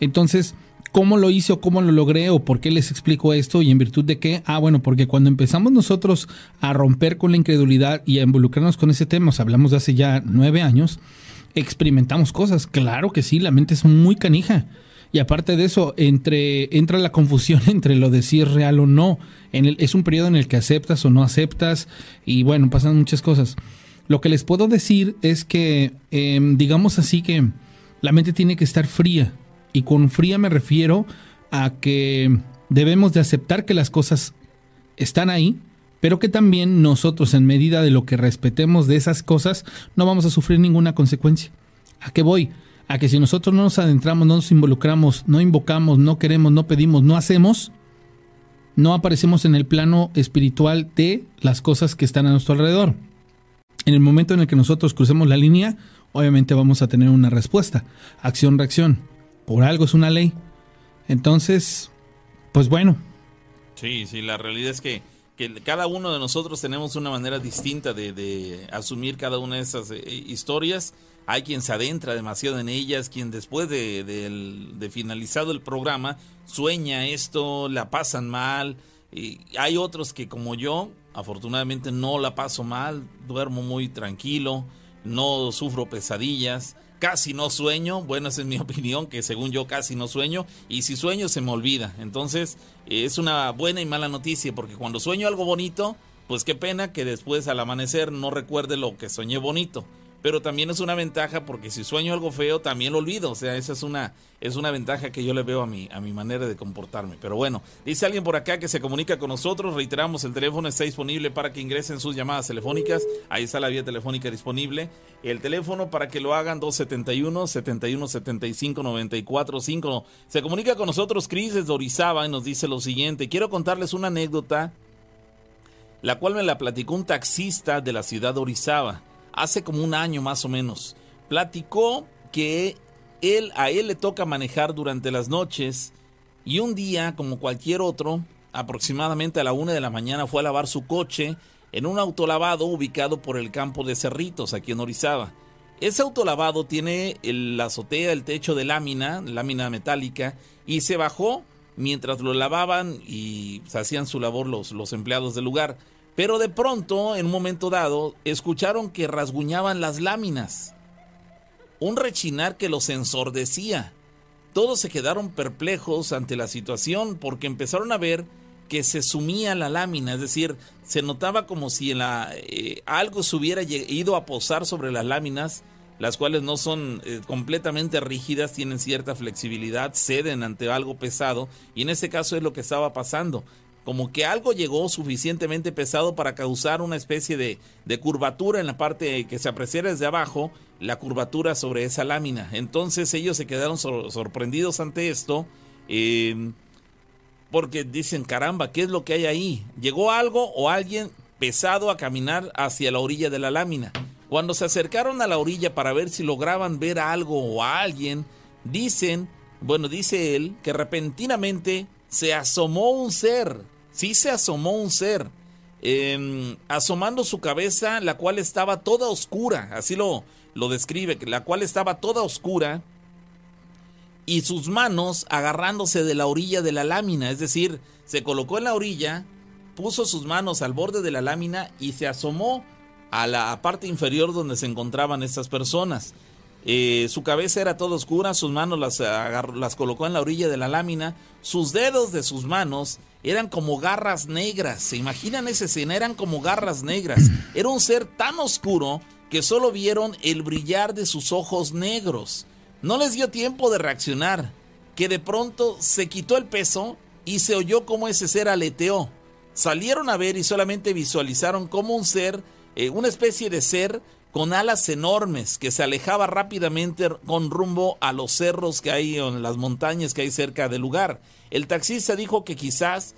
Entonces, ¿cómo lo hice o cómo lo logré o por qué les explico esto y en virtud de qué? Ah, bueno, porque cuando empezamos nosotros a romper con la incredulidad y a involucrarnos con ese tema, hablamos de hace ya nueve años, experimentamos cosas. Claro que sí, la mente es muy canija. Y aparte de eso, entre, entra la confusión (laughs) entre lo de si es real o no. En el, es un periodo en el que aceptas o no aceptas y bueno, pasan muchas cosas. Lo que les puedo decir es que, em, digamos así que la mente tiene que estar fría. Y con fría me refiero a que debemos de aceptar que las cosas están ahí, pero que también nosotros en medida de lo que respetemos de esas cosas no vamos a sufrir ninguna consecuencia. ¿A qué voy? A que si nosotros no nos adentramos, no nos involucramos, no invocamos, no queremos, no pedimos, no hacemos, no aparecemos en el plano espiritual de las cosas que están a nuestro alrededor. En el momento en el que nosotros crucemos la línea, obviamente vamos a tener una respuesta. Acción-reacción. Por algo es una ley. Entonces, pues bueno. Sí, sí, la realidad es que, cada uno de nosotros tenemos una manera distinta de, asumir cada una de esas eh, historias. Hay quien se adentra demasiado en ellas, quien después de, de finalizado el programa sueña esto, la pasan mal. Y hay otros que como yo, afortunadamente no la paso mal, duermo muy tranquilo, no sufro pesadillas, casi no sueño, bueno, esa es mi (laughs) opinión, que según yo casi no sueño, y si sueño se me olvida. Entonces es una buena y mala noticia, porque cuando sueño algo bonito, pues qué pena que después al amanecer no recuerde lo que soñé bonito pero también es una ventaja porque si sueño algo feo también lo olvido, o sea, esa es una es una ventaja que yo le veo a mi a mi manera de comportarme. Pero bueno, dice alguien por acá que se comunica con nosotros, reiteramos, el teléfono está disponible para que ingresen sus llamadas telefónicas, ahí está la vía telefónica disponible, el teléfono para que lo hagan 271 71 75 94 5. Se comunica con nosotros Cris desde Orizaba y nos dice lo siguiente, quiero contarles una anécdota la cual me la platicó un taxista de la ciudad de Orizaba hace como un año más o menos. Platicó que él, a él le toca manejar durante las noches y un día, como cualquier otro, aproximadamente a la una de la mañana fue a lavar su coche en un autolavado ubicado por el campo de Cerritos, aquí en Orizaba. Ese autolavado tiene la azotea, el techo de lámina, lámina metálica, y se bajó mientras lo lavaban y hacían su labor los, los empleados del lugar. Pero de pronto, en un momento dado, escucharon que rasguñaban las láminas. Un rechinar que los ensordecía. Todos se quedaron perplejos ante la situación porque empezaron a ver que se sumía la lámina, es decir, se notaba como si eh, algo se hubiera ido a posar sobre las láminas, las cuales no son eh, completamente rígidas, tienen cierta flexibilidad, ceden ante algo pesado, y en este caso es lo que estaba pasando como que algo llegó suficientemente pesado para causar una especie de, curvatura en la parte que se apreciara desde abajo, la curvatura sobre esa lámina. Entonces ellos se quedaron sorprendidos ante esto, em, porque dicen, caramba, ¿qué es lo que hay ahí? ¿Llegó algo o alguien pesado a caminar hacia la orilla de la lámina? Cuando se acercaron a la orilla para ver si lograban ver algo o a alguien, dicen, bueno, dice él, que repentinamente se asomó un ser sí se asomó un ser, em, asomando su cabeza, la cual estaba toda oscura, así lo, lo describe, la cual estaba toda oscura, y sus manos agarrándose de la orilla de la lámina, es decir, se colocó en la orilla, puso sus manos al borde de la lámina y se asomó a la parte inferior donde se encontraban estas personas. Eh, su cabeza era toda oscura, sus manos las, las colocó en la orilla de la lámina, sus dedos de sus manos eran como garras negras. ¿Se imaginan esa escena? Eran como garras negras. Era un ser tan oscuro que solo vieron el brillar de sus ojos negros. No les dio tiempo de reaccionar, que de pronto se quitó el peso y se oyó como ese ser aleteó. Salieron a ver y solamente visualizaron como un ser, eh, una especie de ser con alas enormes que se alejaba rápidamente con rumbo a los cerros que hay en las montañas que hay cerca del lugar. El taxista dijo que quizás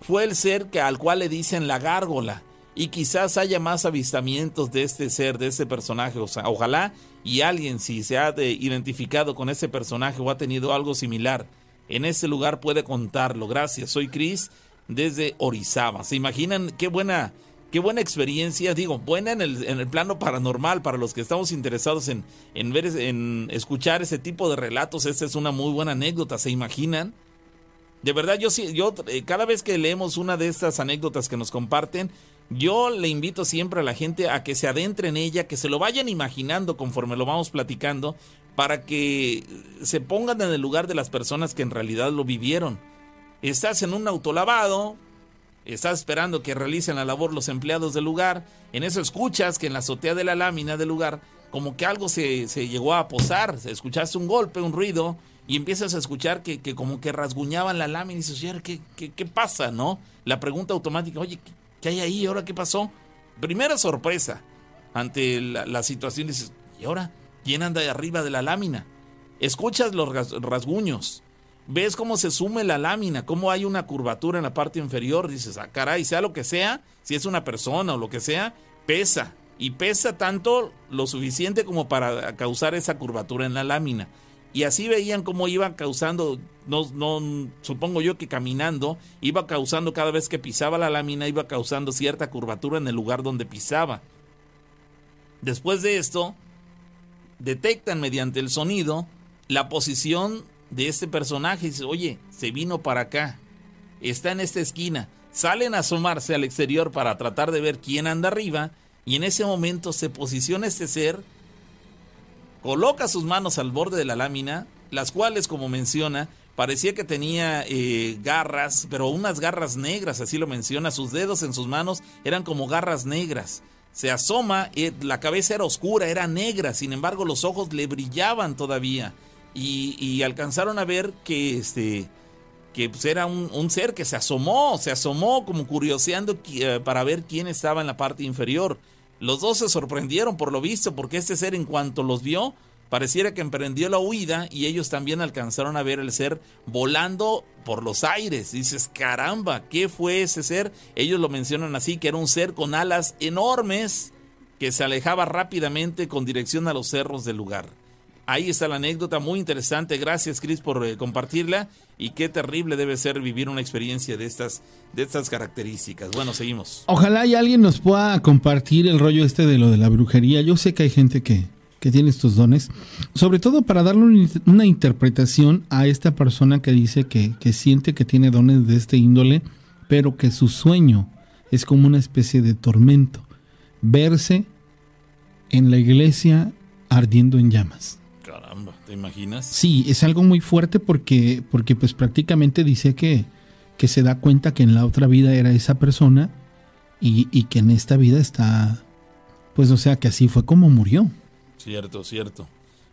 fue el ser que, al cual le dicen la gárgola y quizás haya más avistamientos de este ser, de este personaje. O sea, ojalá y alguien si se ha identificado con ese personaje o ha tenido algo similar en este lugar puede contarlo. Gracias, soy Cris desde Orizaba. ¿Se imaginan qué buena, qué buena experiencia? Digo, buena en el, en el plano paranormal para los que estamos interesados en, en, ver, en escuchar ese tipo de relatos. Esta es una muy buena anécdota, ¿se imaginan? De verdad, yo sí, yo eh, cada vez que leemos una de estas anécdotas que nos comparten, yo le invito siempre a la gente a que se adentre en ella, que se lo vayan imaginando conforme lo vamos platicando, para que se pongan en el lugar de las personas que en realidad lo vivieron. Estás en un autolavado, estás esperando que realicen la labor los empleados del lugar, en eso escuchas que en la azotea de la lámina del lugar, como que algo se, se llegó a posar, escuchaste un golpe, un ruido, y empiezas a escuchar que, que como que rasguñaban la lámina y dices, ¿qué, qué, pasa? ¿No? La pregunta automática, oye, ¿qué, qué hay ahí? ¿Ahora qué pasó? Primera sorpresa ante la, la situación, dices, ¿y ahora? ¿Quién anda arriba de la lámina? Escuchas los rasguños, ves cómo se sume la lámina, cómo hay una curvatura en la parte inferior, dices, ah, caray, sea lo que sea, si es una persona o lo que sea, pesa. Y pesa tanto lo suficiente como para causar esa curvatura en la lámina. Y así veían cómo iba causando, no, no, supongo yo que caminando, iba causando cada vez que pisaba la lámina, iba causando cierta curvatura en el lugar donde pisaba. Después de esto, detectan mediante el sonido la posición de este personaje. Y dice, oye, se vino para acá, está en esta esquina. Salen a asomarse al exterior para tratar de ver quién anda arriba. Y en ese momento se posiciona este ser, coloca sus manos al borde de la lámina, las cuales, como menciona, parecía que tenía eh, garras, pero unas garras negras, así lo menciona, sus dedos en sus manos eran como garras negras. Se asoma, eh, la cabeza era oscura, era negra, sin embargo los ojos le brillaban todavía y, alcanzaron a ver que este que pues era un, un, ser que se asomó, se asomó como curioseando eh, para ver quién estaba en la parte inferior. Los dos se sorprendieron por lo visto, porque este ser en cuanto los vio, pareciera que emprendió la huida y ellos también alcanzaron a ver el ser volando por los aires. Dices, caramba, ¿qué fue ese ser? Ellos lo mencionan así, que era un ser con alas enormes que se alejaba rápidamente con dirección a los cerros del lugar. Ahí está la anécdota, muy interesante. Gracias, Chris, por eh, compartirla. Y qué terrible debe ser vivir una experiencia de estas, de estas características. Bueno, seguimos. Ojalá y alguien nos pueda compartir el rollo este de lo de la brujería. Yo sé que hay gente que, que tiene estos dones, sobre todo para darle una interpretación a esta persona que dice que, que siente que tiene dones de este índole, pero que su sueño es como una especie de tormento. Verse en la iglesia ardiendo en llamas. ¿Te imaginas? Sí, es algo muy fuerte porque, porque pues prácticamente dice que, que se da cuenta que en la otra vida era esa persona y, y que en esta vida está, pues o sea que así fue como murió. Cierto, cierto.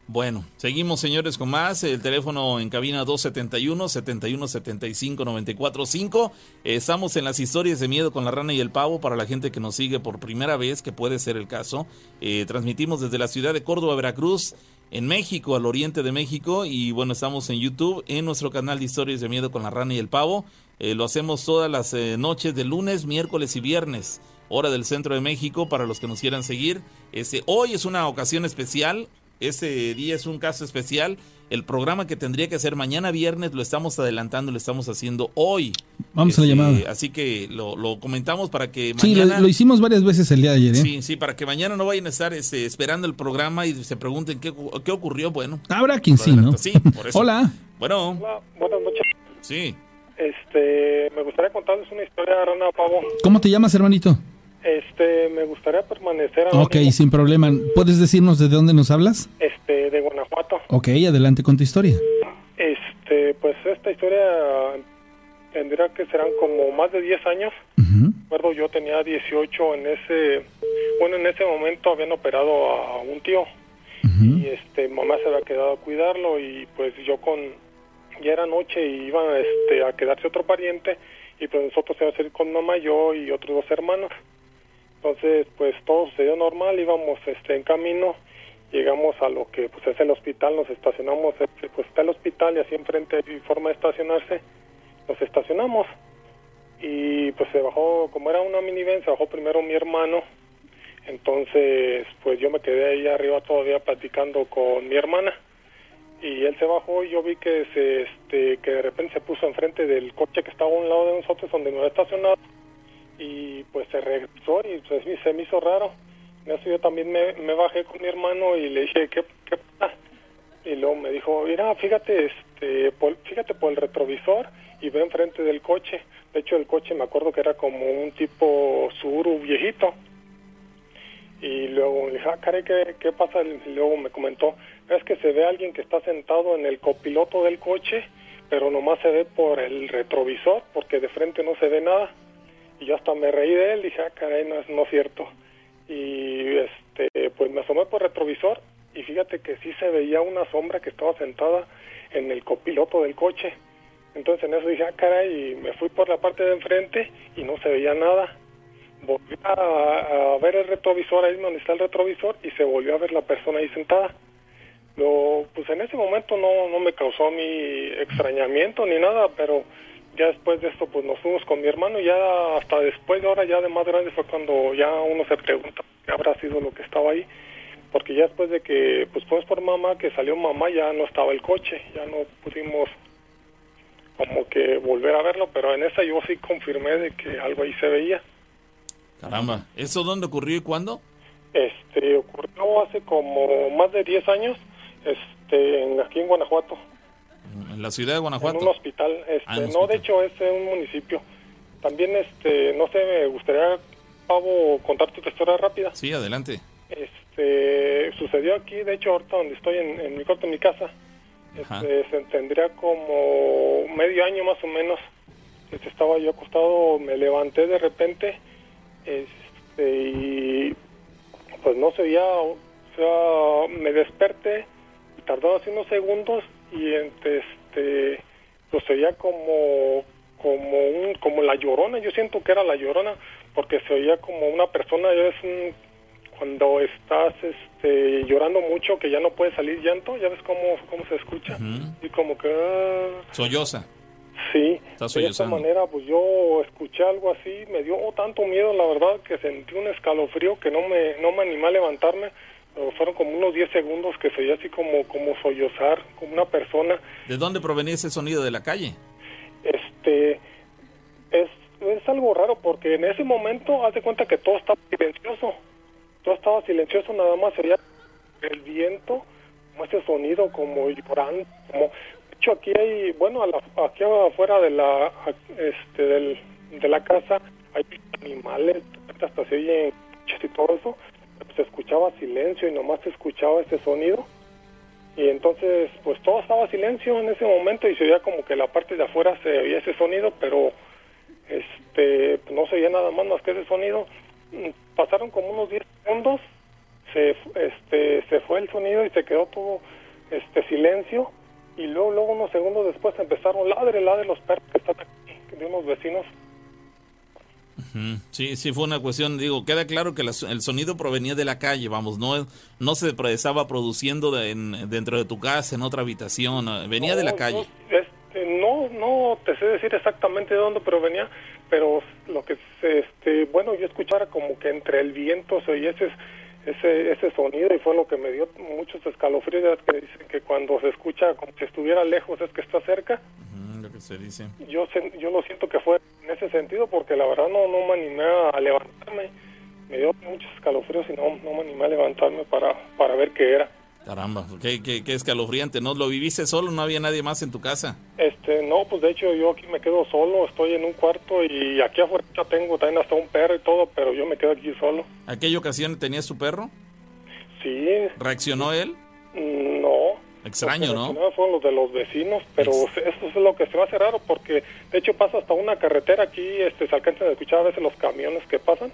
Bueno, seguimos señores con más. El teléfono en cabina 271 7175 945. Estamos en las historias de miedo con la rana y el pavo para la gente que nos sigue por primera vez, que puede ser el caso. Eh, transmitimos desde la ciudad de Córdoba, Veracruz, en México, al oriente de México. Y bueno, estamos en YouTube, en nuestro canal de historias de miedo con la rana y el pavo. Eh, lo hacemos todas las eh, noches de lunes, miércoles y viernes hora del centro de México para los que nos quieran seguir. Este, hoy es una ocasión especial, este día es un caso especial. El programa que tendría que ser mañana viernes lo estamos adelantando, lo estamos haciendo hoy. Vamos este, a la llamada. Así que lo, lo, comentamos para que Sí, mañana... lo, lo, hicimos varias veces el día de ayer. ¿eh? Sí, sí, para que mañana no vayan a estar este, esperando el programa y se pregunten qué, qué ocurrió. Bueno, habrá quien sí, ¿no? Sí, por eso. (laughs) Hola. Bueno. Hola, buenas noches. Sí. Este, me gustaría contarles una historia, Rana Pavo. ¿Cómo te llamas, hermanito? Este, me gustaría permanecer. Ok, sin problema. ¿Puedes decirnos de dónde nos hablas? Este, de Guanajuato. Ok, adelante con tu historia. Este, pues esta historia tendría que serán como más de 10 años. Uh -huh. Recuerdo, yo tenía 18 en ese, bueno, en ese momento habían operado a un tío Uh -huh. y este, mamá se había quedado a cuidarlo y pues yo con, ya era noche y iba este, a quedarse otro pariente y pues nosotros íbamos a ir con mamá, yo y otros dos hermanos. Entonces, pues todo sucedió normal, íbamos este, en camino, llegamos a lo que pues es el hospital, nos estacionamos, este, pues está el hospital y así enfrente hay forma de estacionarse, nos estacionamos y pues se bajó, como era una minivan, se bajó primero mi hermano, entonces pues yo me quedé ahí arriba todavía platicando con mi hermana y él se bajó y yo vi que se este que de repente se puso enfrente del coche que estaba a un lado de nosotros donde no estacionado y pues se regresó y pues, se me hizo raro en yo también me, bajé con mi hermano y le dije qué, qué pasa y luego me dijo mira fíjate este por, fíjate por el retrovisor y ve enfrente del coche de hecho el coche me acuerdo que era como un tipo Subaru viejito y luego le dije, ah, caray, ¿qué, ¿qué pasa? Y luego me comentó, es que se ve alguien que está sentado en el copiloto del coche, pero nomás se ve por el retrovisor, porque de frente no se ve nada. Y yo hasta me reí de él, dije, ah, caray, no es no cierto. Y este, pues me asomé por retrovisor y fíjate que sí se veía una sombra que estaba sentada en el copiloto del coche. Entonces en eso dije, ah, caray, y me fui por la parte de enfrente y no se veía nada volví a, ver el retrovisor ahí donde está el retrovisor y se volvió a ver la persona ahí sentada. Lo, pues en ese momento no, no me causó mi extrañamiento ni nada, pero ya después de esto pues nos fuimos con mi hermano y ya hasta después de ahora ya de más grande fue cuando ya uno se pregunta qué habrá sido lo que estaba ahí porque ya después de que pues pues por mamá que salió mamá ya no estaba el coche ya no pudimos como que volver a verlo pero en esa yo sí confirmé de que algo ahí se veía Caramba, ¿eso dónde ocurrió y cuándo? Este, ocurrió hace como más de 10 años, este, aquí en Guanajuato. ¿En la ciudad de Guanajuato? En un hospital, este, ah, no, de hecho es en un municipio. También, este, no sé, me gustaría, Pavo, contarte tu historia rápida. Sí, adelante. Este, sucedió aquí, de hecho, ahorita donde estoy, en, mi cuarto, en mi casa. Este, se tendría como medio año más o menos. Este, estaba yo acostado, me levanté de repente este, y pues no se veía, o sea, me desperté, tardó así unos segundos y este, pues se veía como, como un, como la llorona, yo siento que era la llorona, porque se oía como una persona, ya es cuando estás este, llorando mucho que ya no puede salir llanto, ya ves cómo, cómo se escucha, y como que... Ah, Solloza. Sí, de esta manera pues yo escuché algo así, me dio tanto miedo la verdad que sentí un escalofrío que no me, no me animé a levantarme, fueron como unos 10 segundos que se oía así como, como sollozar, como una persona. ¿De dónde provenía ese sonido de la calle? Este, es, es algo raro porque en ese momento haz de cuenta que todo estaba silencioso, todo estaba silencioso, nada más sería el viento, como ese sonido como llorando, como hecho, aquí hay, bueno, aquí afuera de la, este, del, de la casa hay animales, hasta se oyen y todo eso, se escuchaba silencio y nomás se escuchaba ese sonido. Y entonces, pues todo estaba silencio en ese momento y se oía como que la parte de afuera se oía ese sonido, pero este no se oía nada más más que ese sonido. Pasaron como unos 10 segundos, se, este, se fue el sonido y se quedó todo este silencio y luego, luego unos segundos después empezaron ladre, ladre los perros que están aquí, de unos vecinos. Sí, sí fue una cuestión, digo, queda claro que el sonido provenía de la calle, vamos, no, no se estaba produciendo dentro de tu casa, en otra habitación, venía de la calle. No, este, no, no te sé decir exactamente de dónde provenía, pero lo que, este, bueno, yo escuchara como que entre el viento se oye ese ese, ese sonido y fue lo que me dio muchos escalofríos que dicen que cuando se escucha como si estuviera lejos es que está cerca. Que se dice. Yo, yo lo siento que fue en ese sentido porque la verdad no, no me animé a levantarme. Me dio muchos escalofríos y no, no me animé a levantarme para, para ver qué era. Caramba, qué, qué, qué, escalofriante, ¿no? ¿Lo viviste solo? ¿No había nadie más en tu casa? Este, no, pues de hecho yo aquí me quedo solo, estoy en un cuarto y aquí afuera tengo también hasta un perro y todo, pero yo me quedo aquí solo. ¿Aquella ocasión tenías tu perro? Sí. ¿Reaccionó él? No. Extraño, ¿no? Fueron los de los vecinos, pero esto es lo que se me hace raro porque de hecho pasa hasta una carretera aquí, este, se alcanzan a escuchar a veces los camiones que pasan.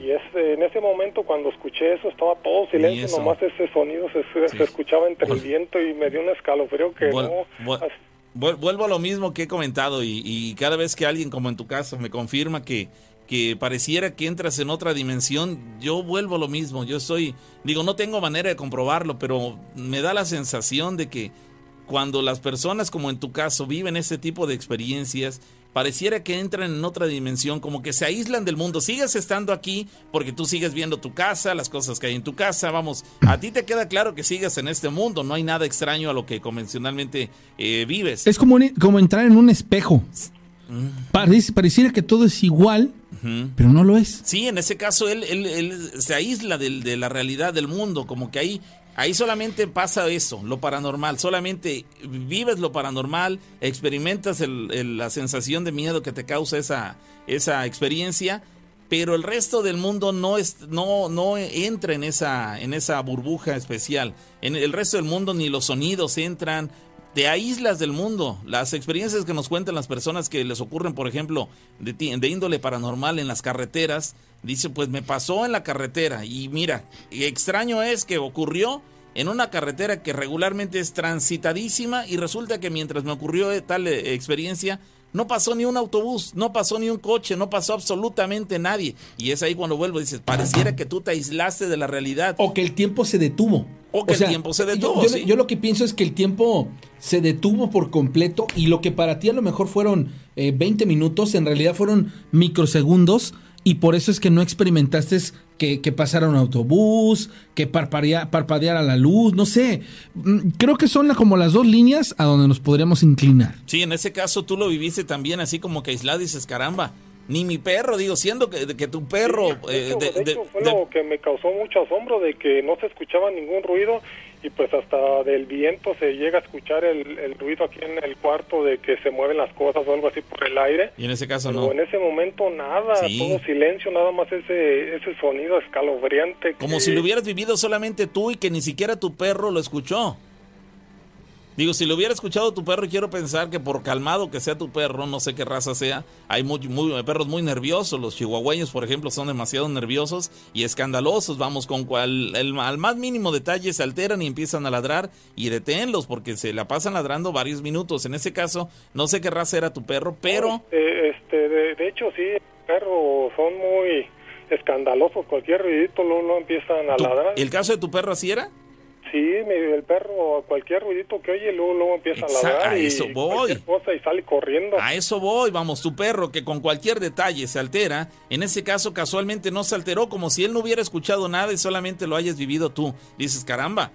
Y es, en ese momento cuando escuché eso estaba todo silencio, nomás ese sonido se, escuchaba entre el viento y me dio un escalofrío que no... Vuelvo a lo mismo que he comentado y, cada vez que alguien como en tu caso me confirma que, que pareciera que entras en otra dimensión, yo vuelvo a lo mismo. Yo soy, digo, no tengo manera de comprobarlo, pero me da la sensación de que cuando las personas, como en tu caso, viven ese tipo de experiencias, pareciera que entran en otra dimensión, como que se aíslan del mundo. Sigues estando aquí porque tú sigues viendo tu casa, las cosas que hay en tu casa. Vamos, a ti te queda claro que sigues en este mundo, no hay nada extraño a lo que convencionalmente eh, vives. Es como, como entrar en un espejo. pareciera que todo es igual, pero no lo es. Sí, en ese caso él, él, se aísla de, de, la realidad del mundo, como que ahí Ahí solamente pasa eso, lo paranormal. Solamente vives lo paranormal, experimentas la sensación de miedo que te causa esa, esa experiencia, pero el resto del mundo no, es, no, no entra en esa, en esa burbuja especial. En el resto del mundo ni los sonidos entran, te aíslas del mundo. Las experiencias que nos cuentan las personas que les ocurren, por ejemplo, de, de, índole paranormal en las carreteras, dice, pues me pasó en la carretera y mira, extraño es que ocurrió en una carretera que regularmente es transitadísima y resulta que mientras me ocurrió tal eh, experiencia, no pasó ni un autobús, no pasó ni un coche, no pasó absolutamente nadie. Y es ahí cuando vuelvo, dices, pareciera que tú te aislaste de la realidad. O que el tiempo se detuvo. O que el tiempo se detuvo. Yo, yo, lo que pienso es que el tiempo se detuvo por completo y lo que para ti a lo mejor fueron 20 eh, minutos, en realidad fueron microsegundos y por eso es que no experimentaste que, que pasara un autobús, que parpadeara la luz, no sé. Mm, creo que son como las dos líneas a donde nos podríamos inclinar. Sí, en ese caso tú lo viviste también así como que aislado y dices, caramba, ni mi perro, digo, siendo que, que tu perro... de, eh, fue lo que me causó mucho asombro de que no se escuchaba ningún ruido y pues hasta del viento se llega a escuchar el, ruido aquí en el cuarto de que se mueven las cosas o algo así por el aire. Y en ese caso Pero no. en ese momento nada, todo silencio, nada más ese, ese sonido escalofriante. Como si lo hubieras vivido solamente tú y que ni siquiera tu perro lo escuchó. Digo, si lo hubiera escuchado tu perro, quiero pensar que por calmado que sea tu perro, no sé qué raza sea, hay muy, perros muy nerviosos. Los chihuahueños, por ejemplo, son demasiado nerviosos y escandalosos. Vamos, con cual, el, al más mínimo detalle se alteran y empiezan a ladrar y deténlos porque se la pasan ladrando varios minutos. En ese caso, no sé qué raza era tu perro, pero... Este, este de, hecho, sí, perros son muy escandalosos. Cualquier ruidito luego, empiezan a ladrar. ¿El caso de tu perro así era? Sí, el perro, cualquier ruidito que oye, luego, luego empieza a ladrar. A eso voy. Cosa y sale corriendo. A eso voy, vamos, tu perro que con cualquier detalle se altera, en ese caso casualmente no se alteró como si él no hubiera escuchado nada y solamente lo hayas vivido tú. Dices, caramba,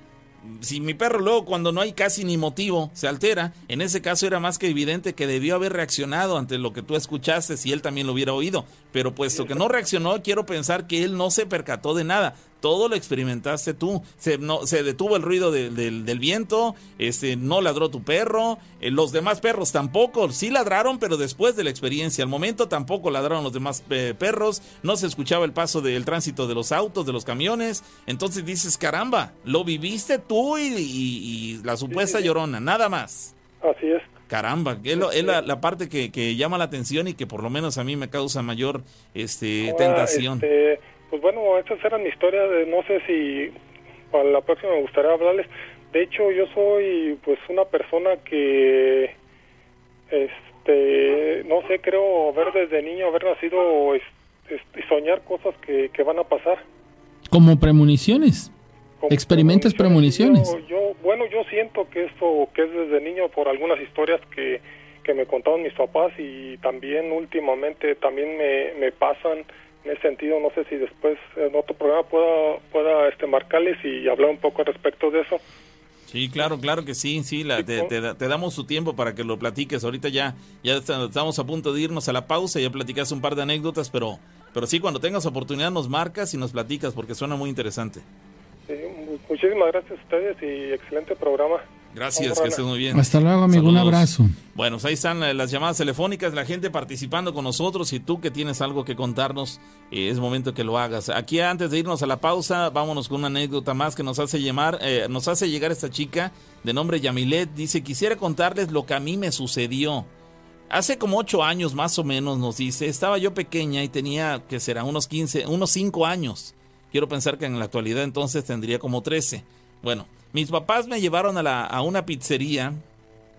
si mi perro luego cuando no hay casi ni motivo se altera, en ese caso era más que evidente que debió haber reaccionado ante lo que tú escuchaste si él también lo hubiera oído. Pero puesto que no reaccionó, quiero pensar que él no se percató de nada todo lo experimentaste tú. Se, no, se detuvo el ruido del viento, este, no ladró tu perro, eh, los demás perros tampoco, sí ladraron, pero después de la experiencia. Al momento tampoco ladraron los demás eh, perros, no se escuchaba el paso del tránsito de los autos, de los camiones. Entonces dices, caramba, lo viviste tú y, la supuesta llorona, nada más. Así es. Caramba, es, la, parte que, llama la atención y que por lo menos a mí me causa mayor este, tentación. Este, pues bueno, estas eran mi historia, de, no sé si para la próxima me gustaría hablarles. De hecho, yo soy pues una persona que, este, no sé, creo ver desde niño, haber nacido y soñar cosas que, que, van a pasar. Como premoniciones. ¿Experimentas premoniciones? Yo, bueno, yo siento que esto, que es desde niño por algunas historias que, que me contaron mis papás y también últimamente también me, me pasan en ese sentido no sé si después en otro programa pueda pueda este marcarles y hablar un poco respecto de eso. Sí claro claro que sí sí la, te, te, damos su tiempo para que lo platiques. Ahorita ya ya estamos a punto de irnos a la pausa ya platicas un par de anécdotas pero pero sí cuando tengas oportunidad nos marcas y nos platicas porque suena muy interesante. Sí, muchísimas gracias a ustedes y excelente programa Gracias, que estés muy bien. Hasta luego, amigo. Un abrazo. Bueno, pues ahí están las llamadas telefónicas, la gente participando con nosotros. Y tú que tienes algo que contarnos, eh, es momento que lo hagas. Aquí, antes de irnos a la pausa, vámonos con una anécdota más que nos hace, llamar, eh, nos hace llegar esta chica de nombre Yamilet. Dice: Quisiera contarles lo que a mí me sucedió. Hace como ocho años más o menos, nos dice, estaba yo pequeña y tenía, que será, unos 15, unos cinco años. Quiero pensar que en la actualidad entonces tendría como 13. Bueno, mis papás me llevaron a, la, una pizzería,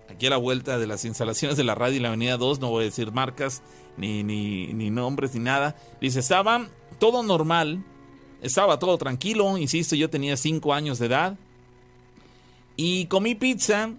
aquí a la vuelta de las instalaciones de la radio y la avenida 2, no voy a decir marcas, ni, ni, ni nombres, ni nada. Dice, estaba todo normal, estaba todo tranquilo, insisto, yo tenía 5 años de edad. Y comí pizza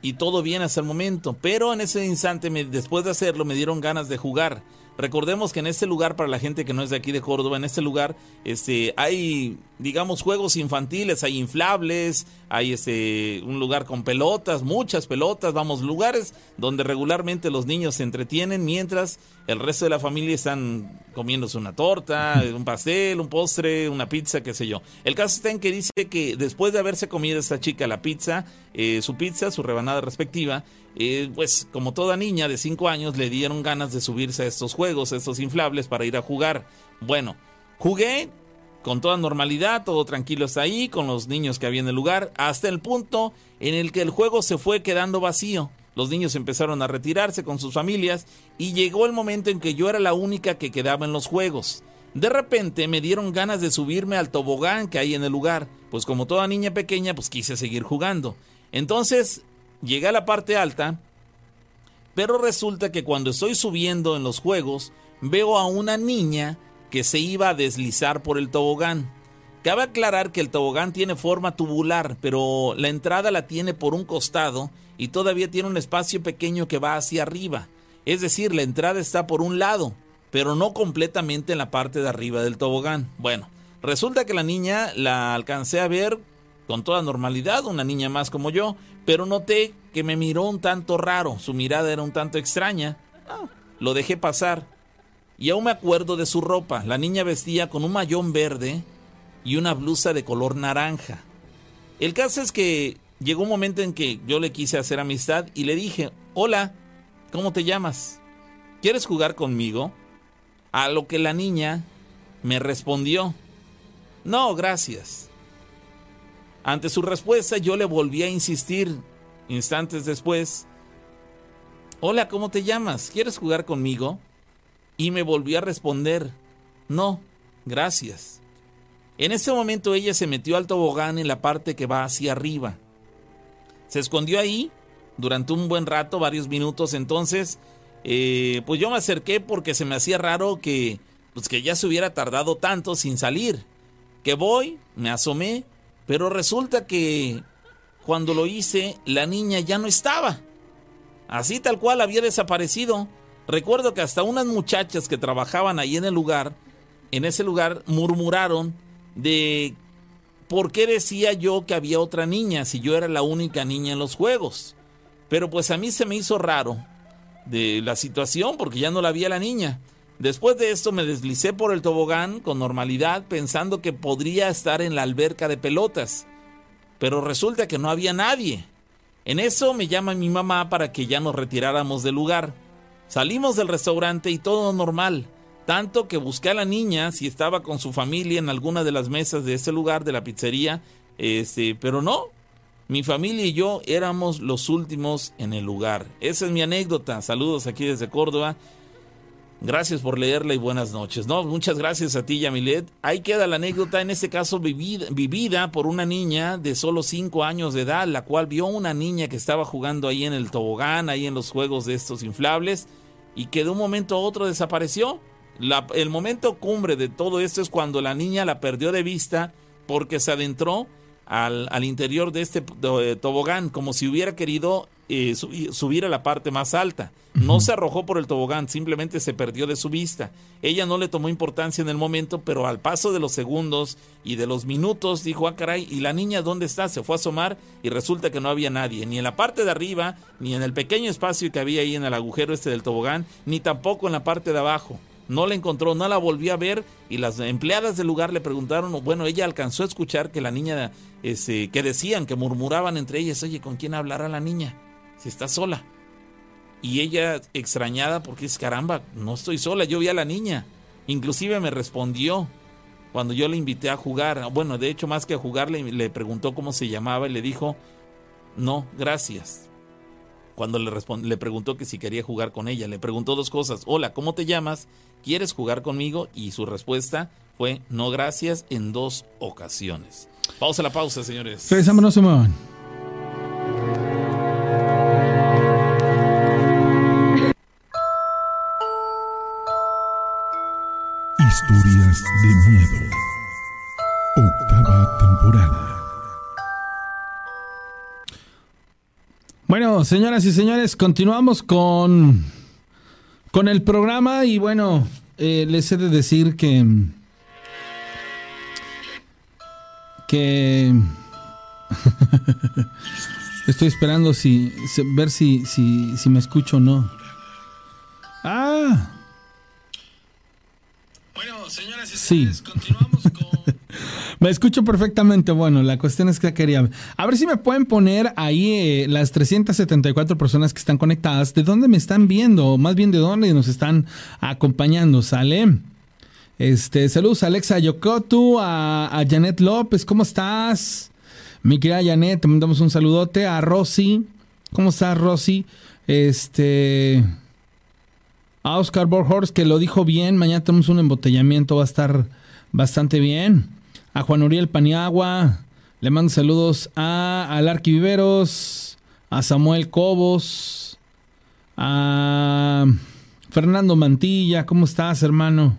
y todo bien hasta el momento, pero en ese instante, después de hacerlo, me dieron ganas de jugar. Recordemos que en este lugar, para la gente que no es de aquí de Córdoba, en este lugar este, hay, digamos, juegos infantiles, hay inflables, hay este, un lugar con pelotas, muchas pelotas, vamos, lugares donde regularmente los niños se entretienen mientras el resto de la familia están comiéndose una torta, un pastel, un postre, una pizza, qué sé yo. El caso está en que dice que después de haberse comido esta chica la pizza, eh, su pizza, su rebanada respectiva, eh, pues como toda niña de 5 años le dieron ganas de subirse a estos juegos, a estos inflables para ir a jugar. Bueno, jugué con toda normalidad, todo tranquilo hasta ahí, con los niños que había en el lugar, hasta el punto en el que el juego se fue quedando vacío. Los niños empezaron a retirarse con sus familias y llegó el momento en que yo era la única que quedaba en los juegos. De repente me dieron ganas de subirme al tobogán que hay en el lugar, pues como toda niña pequeña pues quise seguir jugando. Entonces llegué a la parte alta, pero resulta que cuando estoy subiendo en los juegos, veo a una niña que se iba a deslizar por el tobogán. Cabe aclarar que el tobogán tiene forma tubular, pero la entrada la tiene por un costado y todavía tiene un espacio pequeño que va hacia arriba. Es decir, la entrada está por un lado, pero no completamente en la parte de arriba del tobogán. Bueno, resulta que la niña la alcancé a ver con toda normalidad, una niña más como yo, pero noté que me miró un tanto raro, su mirada era un tanto extraña. Ah, lo dejé pasar. Y aún me acuerdo de su ropa. La niña vestía con un mayón verde y una blusa de color naranja. El caso es que llegó un momento en que yo le quise hacer amistad y le dije, hola, ¿cómo te llamas? ¿Quieres jugar conmigo? A lo que la niña me respondió, no, gracias. Ante su respuesta yo le volví a insistir instantes después. Hola, ¿cómo te llamas? ¿Quieres jugar conmigo? Y me volvió a responder, no, gracias. En ese momento ella se metió al tobogán en la parte que va hacia arriba. Se escondió ahí durante un buen rato, varios minutos. Entonces, eh, pues yo me acerqué porque se me hacía raro que, pues que ya se hubiera tardado tanto sin salir. Que voy, me asomé pero resulta que cuando lo hice, la niña ya no estaba. Así tal cual había desaparecido. Recuerdo que hasta unas muchachas que trabajaban ahí en el lugar, en ese lugar, murmuraron de por qué decía yo que había otra niña si yo era la única niña en los juegos. Pero pues a mí se me hizo raro de la situación porque ya no la había la niña. Después de esto me deslicé por el tobogán con normalidad pensando que podría estar en la alberca de pelotas, pero resulta que no había nadie. En eso me llama mi mamá para que ya nos retiráramos del lugar. Salimos del restaurante y todo normal, tanto que busqué a la niña si estaba con su familia en alguna de las mesas de ese lugar de la pizzería, este, pero no. Mi familia y yo éramos los últimos en el lugar. Esa es mi anécdota. Saludos aquí desde Córdoba. Gracias por leerla y buenas noches. No, muchas gracias a ti, Yamilet. Ahí queda la anécdota, en este caso vivida, vivida por una niña de solo 5 años de edad, la cual vio una niña que estaba jugando ahí en el tobogán, ahí en los juegos de estos inflables, y que de un momento a otro desapareció. El momento cumbre de todo esto es cuando la niña la perdió de vista porque se adentró al, al interior de este tobogán, como si hubiera querido eh, subir a la parte más alta. No se arrojó por el tobogán, simplemente se perdió de su vista. Ella no le tomó importancia en el momento, pero al paso de los segundos y de los minutos dijo, ah caray, ¿y la niña dónde está? Se fue a asomar y resulta que no había nadie, ni en la parte de arriba, ni en el pequeño espacio que había ahí en el agujero este del tobogán, ni tampoco en la parte de abajo. No la encontró, no la volvió a ver y las empleadas del lugar le preguntaron, bueno, ella alcanzó a escuchar que la niña, este, que decían, que murmuraban entre ellas, oye, ¿con quién hablará la niña? si está sola. Y ella extrañada porque es caramba, no estoy sola, yo vi a la niña. Inclusive me respondió cuando yo le invité a jugar. Bueno, de hecho más que a jugar le preguntó cómo se llamaba y le dijo, no, gracias. Cuando le, le preguntó que si quería jugar con ella, le preguntó dos cosas. Hola, ¿cómo te llamas? ¿Quieres jugar conmigo? Y su respuesta fue no gracias en dos ocasiones. Pausa la pausa, señores. Simón. Historias de miedo. Octava temporada. Bueno, señoras y señores, continuamos con, con el programa y bueno, eh, les he de decir que... que... (laughs) Estoy esperando si, ver si, si, si me escucho o no. Ah. Bueno, señoras y señores, continuamos con... (laughs) Me escucho perfectamente. Bueno, la cuestión es que quería. A ver si me pueden poner ahí eh, las 374 personas que están conectadas. ¿De dónde me están viendo? Más bien de dónde nos están acompañando. ¿Sale? Este, saludos a Alexa Yokotu, a, a Janet López. ¿Cómo estás? Mi querida Janet, te mandamos un saludote. A Rosy. ¿Cómo estás, Rosy? Este. A Oscar Borhorst, que lo dijo bien. Mañana tenemos un embotellamiento. Va a estar bastante bien a Juan Uriel Paniagua, le mando saludos a Alarqui Viveros, a Samuel Cobos, a Fernando Mantilla, ¿cómo estás, hermano?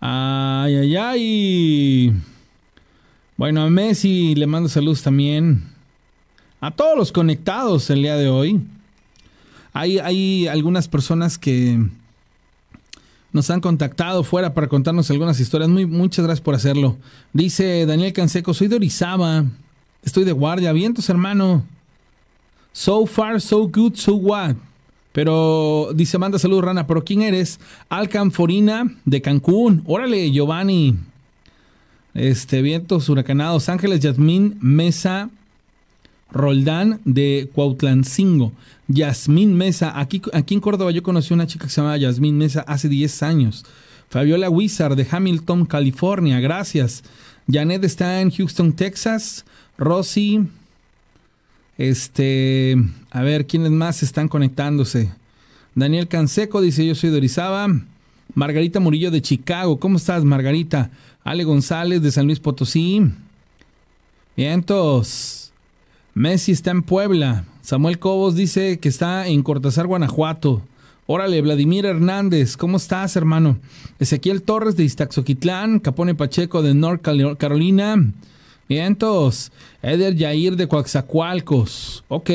Ay, ay, ay. Bueno, a Messi le mando saludos también. A todos los conectados el día de hoy. Hay, algunas personas que nos han contactado fuera para contarnos algunas historias. Muy, muchas gracias por hacerlo. Dice Daniel Canseco, soy de Orizaba. Estoy de guardia. Vientos, hermano. So far, so good, so what? Pero dice, manda saludos, Rana. ¿Pero quién eres? Alcanforina de Cancún. Órale, Giovanni. Este, vientos huracanados. Ángeles Yasmín Mesa Roldán de Cuautlancingo. Yasmín Mesa. Aquí, aquí en Córdoba yo conocí a una chica que se llamaba Yasmín Mesa hace 10 años. Fabiola Wizard de Hamilton, California. Gracias. Janet está en Houston, Texas. Rosy. Este. A ver, ¿quiénes más están conectándose? Daniel Canseco dice: Yo soy de Orizaba. Margarita Murillo de Chicago. ¿Cómo estás, Margarita? Ale González de San Luis Potosí. Vientos. Messi está en Puebla. Samuel Cobos dice que está en Cortázar, Guanajuato. Órale, Vladimir Hernández, ¿cómo estás, hermano? Ezequiel Torres de Iztaxoquitlán, Capone Pacheco de North Carolina. Vientos. Eder Yair de Coaxacualcos. Ok.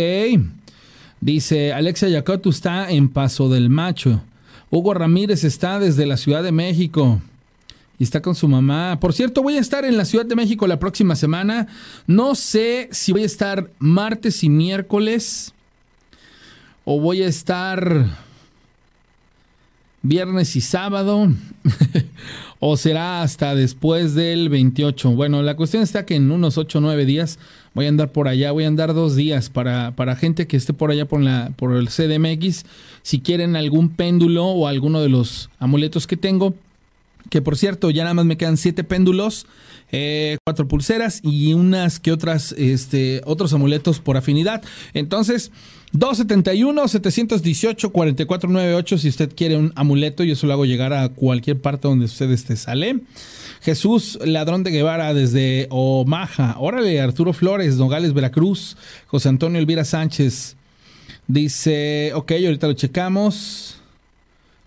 Dice Alexia Yacotu está en Paso del Macho. Hugo Ramírez está desde la Ciudad de México y está con su mamá. Por cierto, voy a estar en la Ciudad de México la próxima semana. No sé si voy a estar martes y miércoles o voy a estar viernes y sábado (laughs) o será hasta después del 28. Bueno, la cuestión está que en unos 8 o 9 días voy a andar por allá, voy a andar dos días para, para gente que esté por allá por, la, por el CDMX. Si quieren algún péndulo o alguno de los amuletos que tengo, que por cierto, ya nada más me quedan siete péndulos, eh, cuatro pulseras y unas que otras, este, otros amuletos por afinidad. Entonces, 271-718-4498, si usted quiere un amuleto, yo se lo hago llegar a cualquier parte donde usted esté, sale. Jesús Ladrón de Guevara desde Omaha. Órale, Arturo Flores, Nogales, Veracruz. José Antonio Elvira Sánchez. Dice, ok, ahorita lo checamos.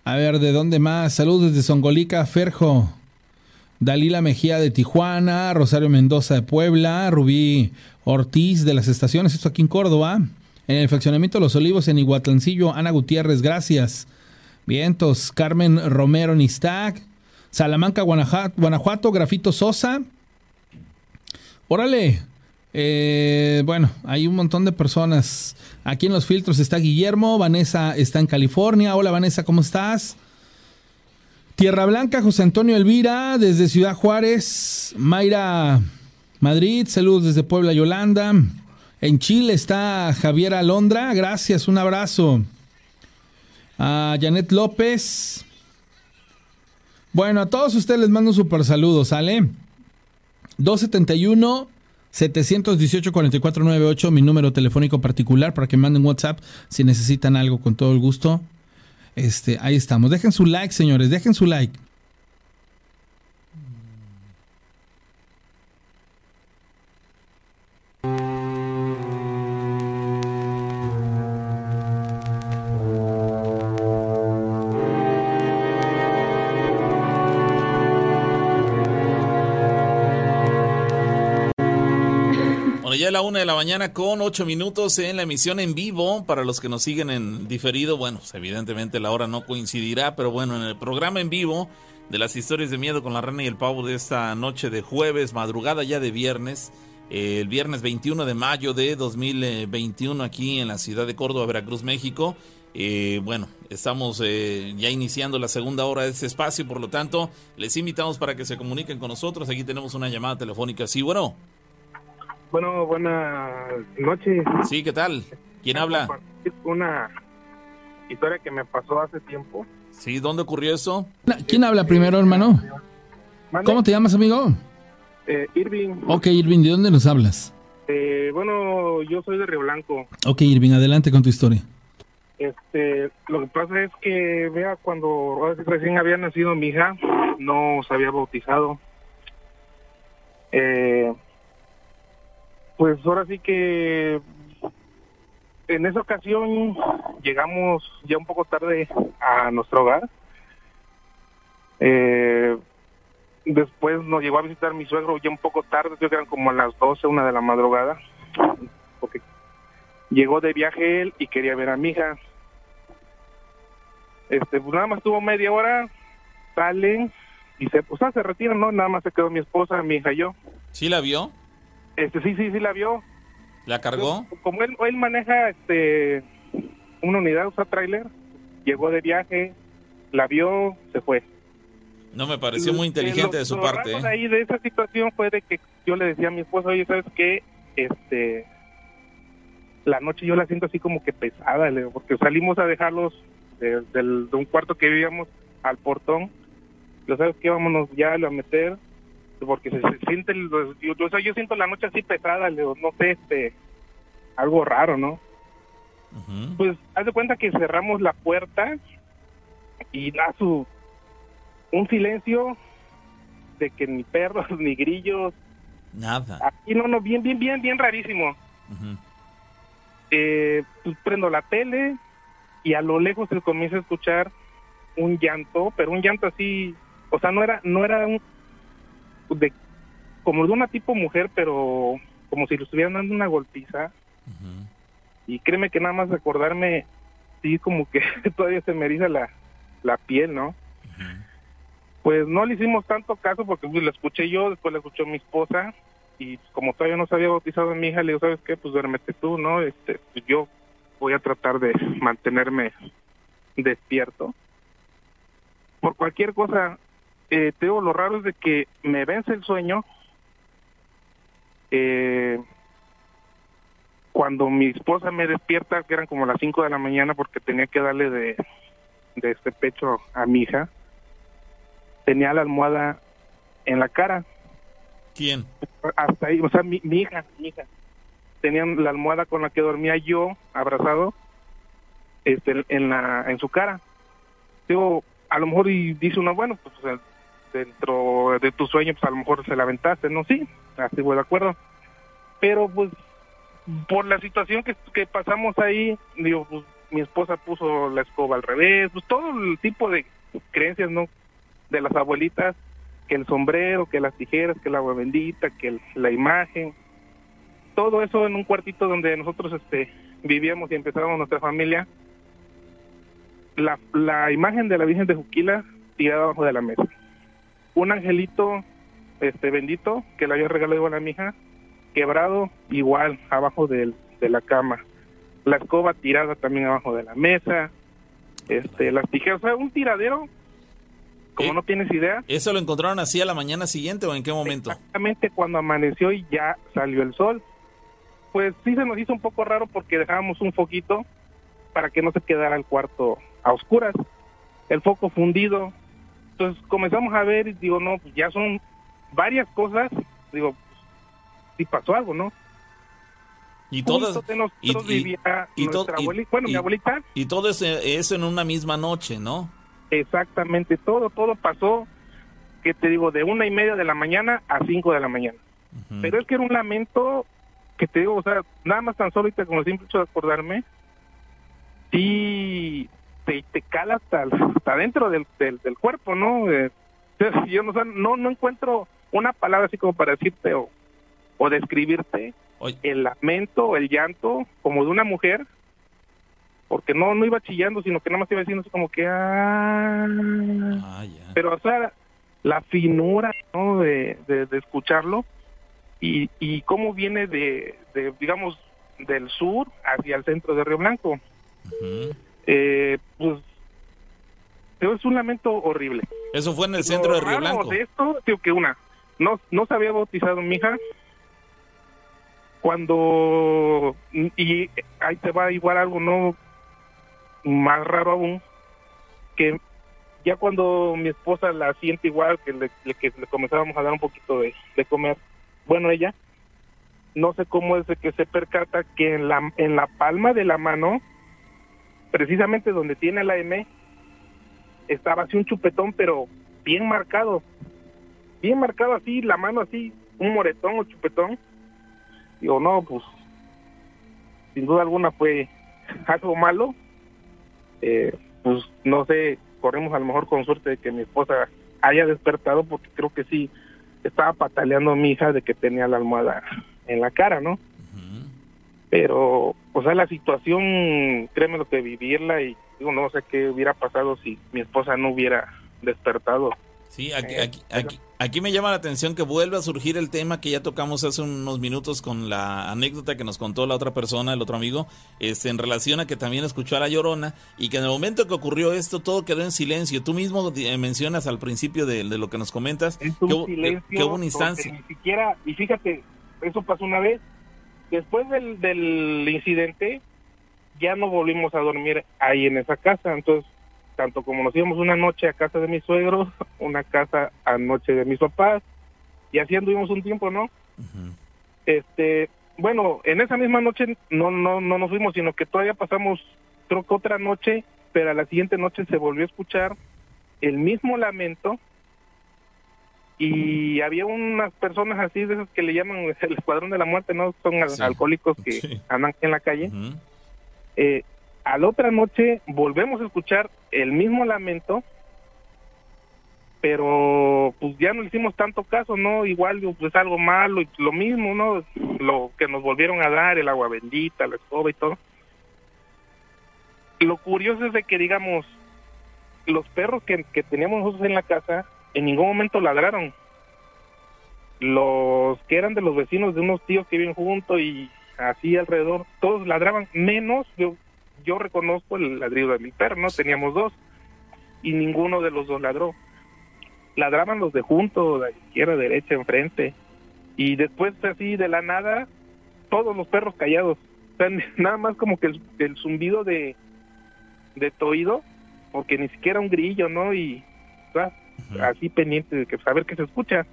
A ver, ¿de dónde más? Saludos desde Songolica, Ferjo. Dalila Mejía de Tijuana, Rosario Mendoza de Puebla, Rubí Ortiz de las estaciones, esto aquí en Córdoba. En el fraccionamiento de los Olivos en Iguatlancillo, Ana Gutiérrez, gracias. Vientos, Carmen Romero Nistac, Salamanca, Guanajuato, Grafito Sosa. Órale. Eh, bueno, hay un montón de personas. Aquí en los filtros está Guillermo, Vanessa está en California. Hola Vanessa, ¿cómo estás? Tierra Blanca, José Antonio Elvira, desde Ciudad Juárez. Mayra Madrid, saludos desde Puebla, Yolanda. En Chile está Javier Alondra, gracias, un abrazo. A Janet López. Bueno, a todos ustedes les mando un super saludo, ¿sale? 271 718-4498, mi número telefónico particular para que manden WhatsApp si necesitan algo con todo el gusto. Este, ahí estamos. Dejen su like, señores, dejen su like. La una de la mañana con ocho minutos en la emisión en vivo. Para los que nos siguen en diferido, bueno, pues, evidentemente la hora no coincidirá, pero bueno, en el programa en vivo de las historias de miedo con la rana y el pavo de esta noche de jueves, madrugada ya de viernes, eh, el viernes 21 de mayo de 2021 aquí en la ciudad de Córdoba, Veracruz, México. Eh, bueno, estamos eh, ya iniciando la segunda hora de este espacio, por lo tanto, les invitamos para que se comuniquen con nosotros. Aquí tenemos una llamada telefónica. Sí, bueno. Bueno, buenas noches. Sí, ¿qué tal? ¿Quién habla? Una historia que me pasó hace tiempo. Sí, ¿dónde ocurrió eso? ¿Quién habla primero, hermano? ¿Cómo te llamas, amigo? Eh, Irving. Ok, Irving, ¿de dónde nos hablas? Eh, bueno, yo soy de Río Blanco. Ok, Irving, adelante con tu historia. Este, lo que pasa es que, vea, cuando recién había nacido mi hija, no se había bautizado. Eh, pues ahora sí que en esa ocasión llegamos ya un poco tarde a nuestro hogar. Eh, después nos llegó a visitar mi suegro ya un poco tarde, creo que eran como a las 12, una de la madrugada, porque llegó de viaje él y quería ver a mi hija. Este, pues nada más tuvo media hora, salen y se, pues, ah, se retiran, ¿no? Nada más se quedó mi esposa, mi hija y yo. ¿Sí la vio? Este, sí, sí, sí la vio. ¿La cargó? Como él, él maneja este una unidad, usa tráiler, llegó de viaje, la vio, se fue. No me pareció muy inteligente de su lo parte. raro ¿eh? ahí de esa situación fue de que yo le decía a mi esposa, oye, ¿sabes qué? Este, la noche yo la siento así como que pesada, le digo, porque salimos a dejarlos de, del- de un cuarto que vivíamos al portón. Yo sabes qué, vámonos ya a meter, porque se, se siente, el- yo, yo, siento la noche así pesada, no sé, este, algo raro, ¿no? Pues haz de cuenta que cerramos la puerta y da su un silencio de que ni perros (laughs) ni grillos Nada. aquí no no bien bien bien bien rarísimo eh, pues prendo la tele y a lo lejos se comienza a escuchar un llanto pero un llanto así o sea no era no era un de como de una tipo mujer pero como si le estuvieran dando una golpiza. Y créeme que nada más recordarme sí como que (laughs) todavía se me eriza la, la piel no pues no le hicimos tanto caso porque pues, lo escuché yo después lo escuchó mi esposa. Y como todavía no se había bautizado a mi hija le digo sabes qué pues duérmete tú no este pues, yo voy a tratar de mantenerme despierto. Por cualquier cosa eh, te digo lo raro es de que me vence el sueño eh, cuando mi esposa me despierta, que eran como las 5 de la mañana porque tenía que darle de, de este pecho a mi hija, tenía la almohada en la cara, ¿Quién? hasta ahí, o sea, mi, mi hija, mi hija, tenía la almohada con la que dormía yo, abrazado, este, en la, en su cara. Digo, a lo mejor y dice uno, bueno, pues o sea, dentro de tu sueño, pues a lo mejor se la ¿no? Sí, así voy de acuerdo. Pero pues por la situación que, que pasamos ahí, digo, pues mi esposa puso la escoba al revés, pues todo el tipo de creencias, ¿no? De las abuelitas, que el sombrero, que las tijeras, que el agua bendita, que la imagen, todo eso en un cuartito donde nosotros este vivíamos y empezábamos nuestra familia. La, la imagen de la Virgen de Juquila tirada abajo de la mesa. Un angelito este bendito que le había regalado igual a mi hija, quebrado igual abajo del- de la cama. La escoba tirada también abajo de la mesa. Este, las tijeras, o sea, un tiradero como Eh, no tienes idea. ¿Eso lo encontraron así a la mañana siguiente o en qué momento? Exactamente cuando amaneció y ya salió el sol. Pues sí se nos hizo un poco raro porque dejábamos un foquito para que no se quedara el cuarto a oscuras. El foco fundido. Entonces comenzamos a ver y digo, no, pues ya son varias cosas. Digo, pues, sí pasó algo, ¿no? Y todas y- vivía y nuestra y- abuelita. Bueno, y- mi abuelita, y todo eso, eso en una misma noche, ¿no? exactamente todo, todo pasó, que te digo, de una y media de la mañana a cinco de la mañana. Ujú. Pero es que era un lamento que te digo, o sea, nada más tan solo ahorita con el simple hecho de acordarme, sí te, te cala hasta, hasta dentro del, del, del cuerpo, ¿no? Eh, (laughs) yo no, no, no encuentro una palabra así como para decirte o, o describirte el lamento, el llanto, como de una mujer, porque no no iba chillando, sino que nada más iba diciendo así como que... Ah, Ah, pero o sea, la finura ¿no? de, de, de escucharlo y, y cómo viene de, de, digamos, del sur hacia el centro de Río Blanco. Eh, pues pero es un lamento horrible. Eso fue en el centro de Río Blanco. de esto, digo que una, no, no se había bautizado mi hija cuando, y ahí te va igual algo no más raro aún, que ya cuando mi esposa la siente igual, que le, le- que le comenzábamos a dar un poquito de, de comer, bueno, ella, no sé cómo es de que se percata que en la, en la palma de la mano, precisamente donde tiene la M, estaba así un chupetón, pero bien marcado, bien marcado así, la mano así, un moretón o chupetón. Digo, no, pues, sin duda alguna fue algo malo. Eh, pues, no sé, corremos a lo mejor con suerte de que mi esposa haya despertado, porque creo que sí, estaba pataleando mi hija de que tenía la almohada en la cara, ¿no? Pero o sea la situación créeme lo que vivirla y digo no sé qué hubiera pasado si mi esposa no hubiera despertado Sí, aquí, Eh, aquí, aquí, aquí me llama la atención que vuelve a surgir el tema que ya tocamos hace unos minutos con la anécdota que nos contó la otra persona, el otro amigo, este, en relación a que también escuchó a la llorona y que en el momento que ocurrió esto todo quedó en silencio. Tú mismo eh, mencionas al principio de, de lo que nos comentas es que, un que- silencio que hubo una instancia. ni siquiera y fíjate eso pasó una vez después del, del incidente ya no volvimos a dormir ahí en esa casa. Entonces tanto como nos íbamos una noche a casa de mis suegros (laughs) una casa a noche de mis papás y así anduvimos un tiempo no este bueno en esa misma noche no no no nos fuimos sino que todavía pasamos creo que otra noche pero a la siguiente noche se volvió a escuchar el mismo lamento y había unas personas así de esas que le llaman (laughs) el escuadrón de la muerte no son Sí. alcohólicos que Sí. andan en la calle eh, a la otra noche volvemos a escuchar el mismo lamento, pero pues ya no le hicimos tanto caso, ¿no? Igual pues algo malo y lo mismo, ¿no? Lo que nos volvieron a dar, el agua bendita, la escoba y todo. Lo curioso es de que, digamos, los perros que, que teníamos nosotros en la casa en ningún momento ladraron. Los que eran de los vecinos de unos tíos que viven juntos y así alrededor, todos ladraban, menos yo yo reconozco el ladrido de mi perro, ¿no? Teníamos dos y ninguno de los dos ladró. Ladraban los de junto, de izquierda, derecha, enfrente. Y después así de la nada, todos los perros callados. O sea, (laughs) nada más como que el, el zumbido de, de tu porque ni siquiera un grillo, ¿no? Y o sea, Así pendiente de que saber que se escucha.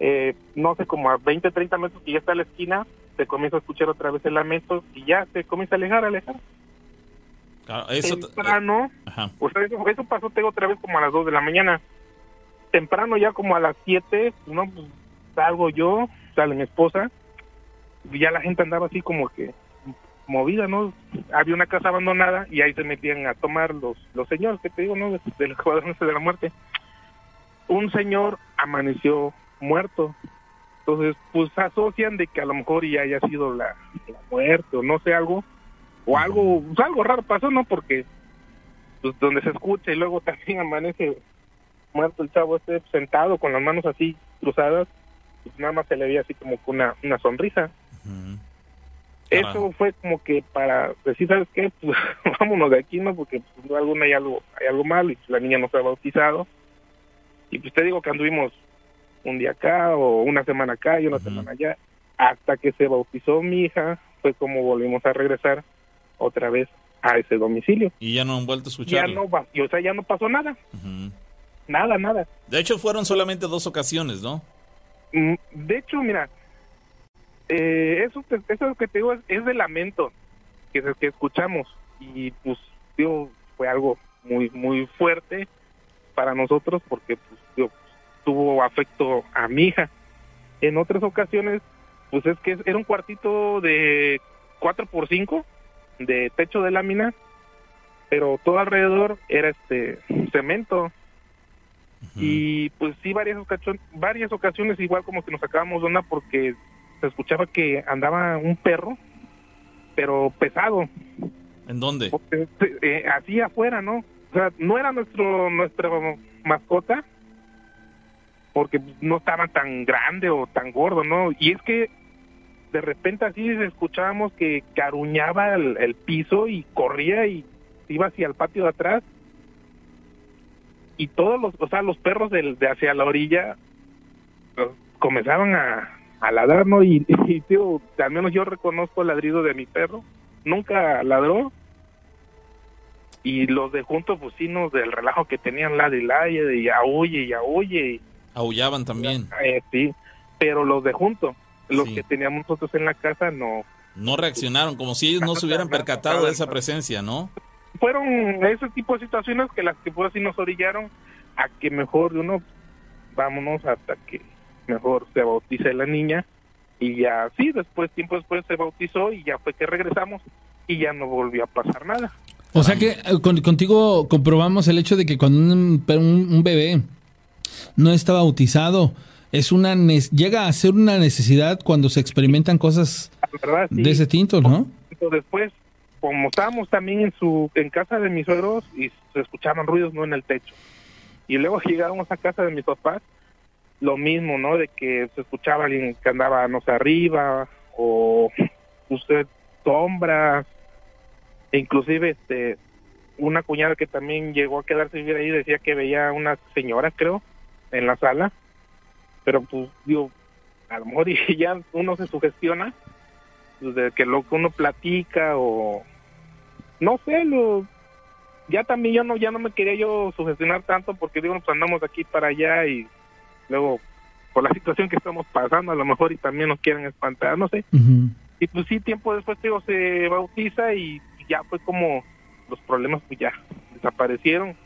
Eh, no sé, como a 20, 30 metros que ya está a la esquina, se comienza a escuchar otra vez el lamento y ya se comienza a alejar, a alejar. Claro, eso, Temprano, ajá. o sea, eso, eso pasó tengo otra vez como a las 2 de la mañana. Temprano ya como a las 7, no, pues salgo yo, sale mi esposa, y ya la gente andaba así como que movida, ¿no? Había una casa abandonada y ahí se metían a tomar los, los señores, que te digo, ¿no? De- Del cuadrón (laughs) ese de la muerte. Un señor amaneció muerto. Entonces, pues asocian de que a lo mejor ya haya sido la, muerte o no sé, algo. O algo, pues, algo raro pasó, ¿no? Porque pues donde se escucha y luego (laughs) también amanece muerto el chavo este sentado con las manos así cruzadas, pues nada más se le veía así como una, una sonrisa. Eso fue como que para decir, ¿sabes qué? Pues (laughs) vámonos de aquí, ¿no? Porque pues, alguna hay algo, hay algo malo y pues, la niña no se ha bautizado. Y pues te digo que anduvimos un día acá o una semana acá y una semana allá. Hasta que se bautizó mi hija, fue como volvimos a regresar otra vez a ese domicilio. Y ya no han vuelto a Ya escucharlo. no, va- y, o sea, ya no pasó nada, nada, nada. De hecho, fueron solamente dos ocasiones, ¿no? Mm, De hecho, mira, eh, eso, eso que te digo es, es de lamento que, que escuchamos. Y pues digo, fue algo muy muy fuerte para nosotros porque pues, digo, tuvo afecto a mi hija. En otras ocasiones, pues es que era un cuartito de 4 por 5 de techo de lámina, pero todo alrededor era este cemento. Y pues sí varias ocasiones varias ocasiones igual como que nos sacábamos de onda porque se escuchaba que andaba un perro, pero pesado. ¿En dónde? Porque, eh, así afuera, ¿no? O sea, no era nuestro nuestra mascota, porque no estaba tan grande o tan gordo, ¿no? Y es que de repente así escuchábamos que caruñaba el, el piso y corría y iba hacia el patio de atrás y todos los, o sea, los perros del, de hacia la orilla pues, comenzaban a, a ladrar, ¿no? Y, (laughs) y, tío, al menos yo reconozco el ladrido de mi perro, nunca ladró. Y los de juntos, pues sí, nos del relajo que tenían la y la y aúlle y aúlle. Aullaban también. Eh, sí, pero los de juntos, los que teníamos nosotros en la casa, no. No reaccionaron, como si ellos no se hubieran percatado de esa presencia, ¿no? Fueron ese tipo de situaciones que las que por así nos orillaron a que mejor de uno vámonos hasta que mejor se bautice la niña y ya sí, después, tiempo después se bautizó y ya fue que regresamos y ya no volvió a pasar nada. O sea que eh, contigo comprobamos el hecho de que cuando un, un, bebé no está bautizado, es una llega a ser una necesidad cuando se experimentan cosas de ese tinto, ¿no? Después, como estábamos también en su en casa de mis suegros y se escuchaban ruidos no en el techo. Y luego (laughs) llegamos a casa de mis papás, lo mismo, ¿no? De que se escuchaba alguien que andaba, no sé, arriba o usted sombras e inclusive este una cuñada que también llegó a quedarse vivir ahí decía que veía una señora creo en la sala pero pues digo a lo mejor (laughs) ya uno se sugestiona pues, de que lo que uno platica o no sé lo ya también yo no ya no me quería yo sugestionar tanto porque digo pues andamos de aquí para allá y luego por la situación que estamos pasando a lo mejor y también nos quieren espantar no sé y pues sí tiempo después digo se bautiza y ya fue como los problemas pues ya desaparecieron,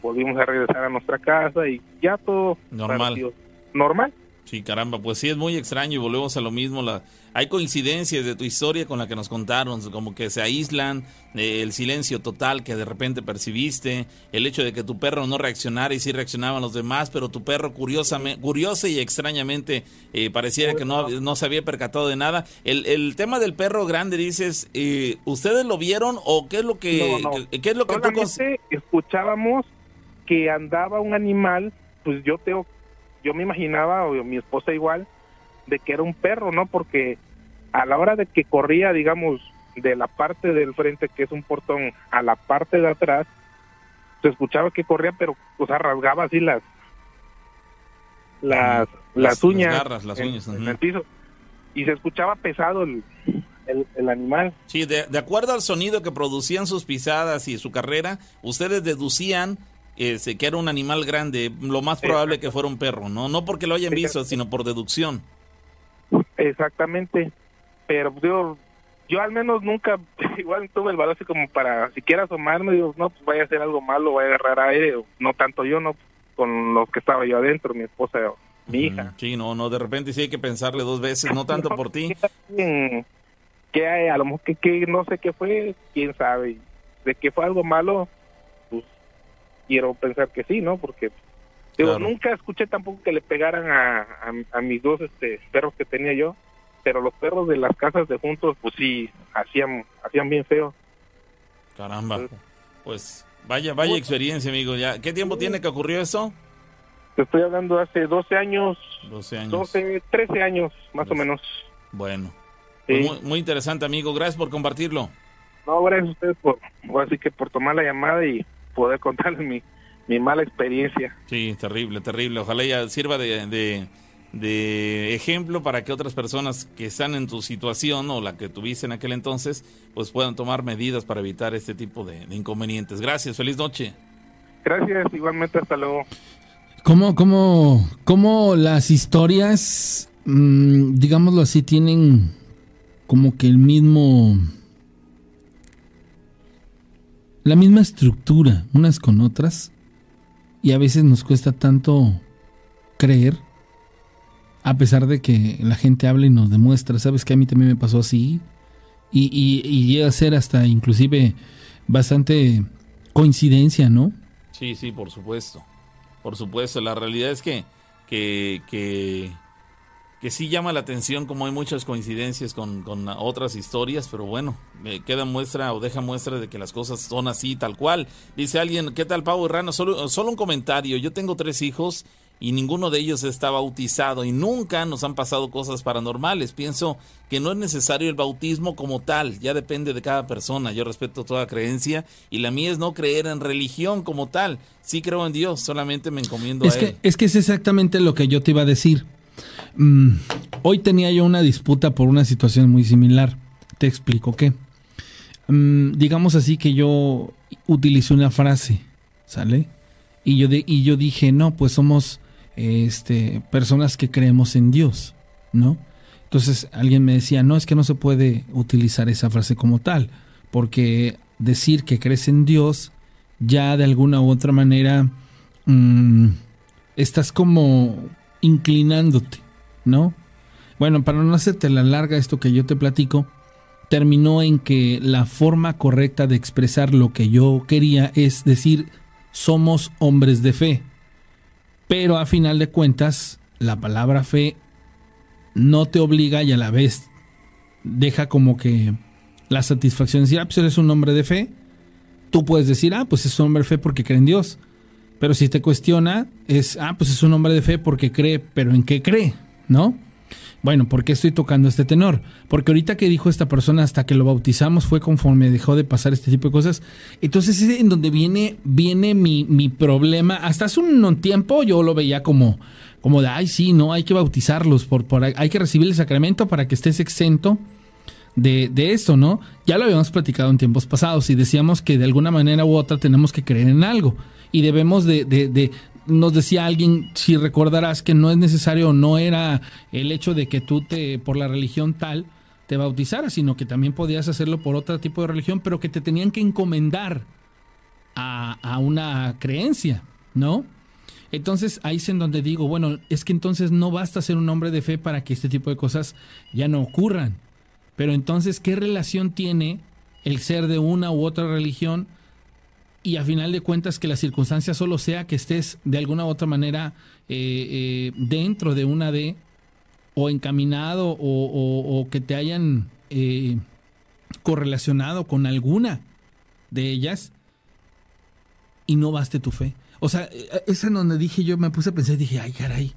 volvimos a regresar a nuestra casa y ya todo normal. Normal. Sí, caramba, pues sí es muy extraño y volvemos a lo mismo. La, hay coincidencias de tu historia con la que nos contaron, como que se aíslan, eh, el silencio total que de repente percibiste, el hecho de que tu perro no reaccionara y sí reaccionaban los demás, pero tu perro curiosamente, curiosa y extrañamente eh, pareciera que no, no se había percatado de nada. El, el tema del perro grande, dices, eh, ¿ustedes lo vieron o qué es lo que, ¿qué es lo que tú escuchábamos que andaba un animal, pues yo tengo yo me imaginaba, o mi esposa igual, de que era un perro, ¿no? Porque a la hora de que corría, digamos, de la parte del frente, que es un portón, a la parte de atrás, se escuchaba que corría, pero, o sea, rasgaba así las las, las, uñas, las garras, las uñas en, el piso. Y se escuchaba pesado el, el, animal. Sí, de, de, acuerdo al sonido que producían sus pisadas y su carrera, ustedes deducían que era un animal grande, lo más probable que fuera un perro, ¿no? No porque lo hayan visto, sino por deducción. Exactamente. Pero yo, yo al menos nunca, (laughs) igual tuve el valor así como para siquiera asomarme, digo, no, pues vaya a hacer algo malo, vaya a agarrar aire, no tanto yo, no, con los que estaba yo adentro, mi esposa, mi hija. Sí, no, no, de repente sí hay que pensarle dos veces, no (laughs) tanto por ti. Que hay, a lo mejor que, que no sé qué fue, quién sabe, de que fue algo malo, quiero pensar que sí, ¿no? Porque digo, nunca escuché tampoco que le pegaran a, a, mis dos este, perros que tenía yo, pero los perros de las casas de juntos, pues sí, hacían, hacían bien feo. Caramba, pues vaya, vaya experiencia, amigo. Ya, ¿Qué tiempo tiene que ocurrió eso? Te estoy hablando hace 12 años. 12 años. 12, 13 años, más o menos. Bueno. Pues muy, muy, interesante, amigo. Gracias por compartirlo. No, gracias a ustedes por, así que por tomar la llamada y poder contarles mi, mi mala experiencia. Sí, terrible, terrible. Ojalá ya sirva de, de, ejemplo para que otras personas que están en tu situación o la que tuviste en aquel entonces, pues puedan tomar medidas para evitar este tipo de, inconvenientes. Gracias, feliz noche. Gracias, igualmente, hasta luego. ¿Cómo, cómo, cómo las historias, mmm, digámoslo así, tienen como que el mismo la misma estructura unas con otras y a veces nos cuesta tanto creer a pesar de que la gente habla y nos demuestra, sabes que a mí también me pasó así y, y, llega a ser hasta inclusive bastante coincidencia, ¿no? Sí, sí, por supuesto, por supuesto, la realidad es que, que, que, que sí llama la atención como hay muchas coincidencias con, con otras historias, pero bueno, me queda muestra o deja muestra de que las cosas son así, tal cual. Dice alguien, ¿qué tal Pau y Rano? Solo, solo un comentario, yo tengo tres hijos y ninguno de ellos está bautizado y nunca nos han pasado cosas paranormales. Pienso que no es necesario el bautismo como tal, ya depende de cada persona. Yo respeto toda creencia y la mía es no creer en religión como tal. Sí creo en Dios, solamente me encomiendo es a que, Él. Es que es exactamente lo que yo te iba a decir. Mm, hoy tenía yo una disputa por una situación muy similar. Te explico qué. Mm, digamos así que yo utilicé una frase, ¿sale? Y yo, de, y yo dije, no, pues somos este, personas que creemos en Dios, ¿no? Entonces alguien me decía, no, es que no se puede utilizar esa frase como tal, porque decir que crees en Dios ya de alguna u otra manera mmm, estás como inclinándote, ¿no? Bueno, para no hacerte la larga esto que yo te platico, terminó en que la forma correcta de expresar lo que yo quería es decir, somos hombres de fe. Pero a final de cuentas, la palabra fe no te obliga y a la vez deja como que la satisfacción de decir, ah, pues eres un hombre de fe. Tú puedes decir, ah, pues es un hombre de fe porque cree en Dios. Pero si te cuestiona, es, ah, pues es un hombre de fe porque cree, pero ¿en qué cree? ¿No? Bueno, ¿por qué estoy tocando este tenor? Porque ahorita que dijo esta persona hasta que lo bautizamos fue conforme dejó de pasar este tipo de cosas. Entonces es en donde viene, viene mi, mi problema. Hasta hace un tiempo yo lo veía como, como de, ay, sí, no, hay que bautizarlos, por, por, hay que recibir el sacramento para que estés exento de, de ¿no? Ya lo habíamos platicado en tiempos pasados y decíamos que de alguna manera u otra tenemos que creer en algo y debemos de, de, de, nos decía alguien, si recordarás, que no es necesario, no era el hecho de que tú te, por la religión tal, te bautizaras, sino que también podías hacerlo por otro tipo de religión, pero que te tenían que encomendar a, a una creencia, ¿no? Entonces ahí es en donde digo, bueno, es que entonces no basta ser un hombre de fe para que este tipo de cosas ya no ocurran. Pero entonces, ¿qué relación tiene el ser de una u otra religión? Y a final de cuentas que la circunstancia solo sea que estés de alguna u otra manera eh, eh, dentro de una de o encaminado o, que te hayan eh, correlacionado con alguna de ellas y no baste tu fe. O sea, es en donde dije yo, me puse a pensar, dije, ay caray,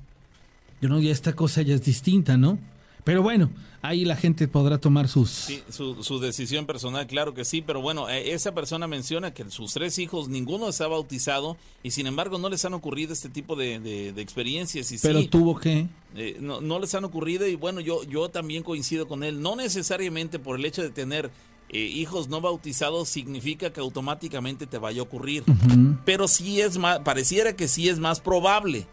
yo no, ya esta cosa ya es distinta, ¿no? Pero bueno, ahí la gente podrá tomar sus... Sí, su, su, decisión personal, claro que sí, pero bueno, eh, esa persona menciona que sus tres hijos, ninguno está bautizado y sin embargo no les han ocurrido este tipo de, de, de experiencias. Y pero sí, tuvo que... Eh, no, no, les han ocurrido y bueno, yo, yo también coincido con él, no necesariamente por el hecho de tener... Eh, hijos no bautizados significa que automáticamente te vaya a ocurrir, uh -huh. pero sí es más, pareciera que sí es más probable.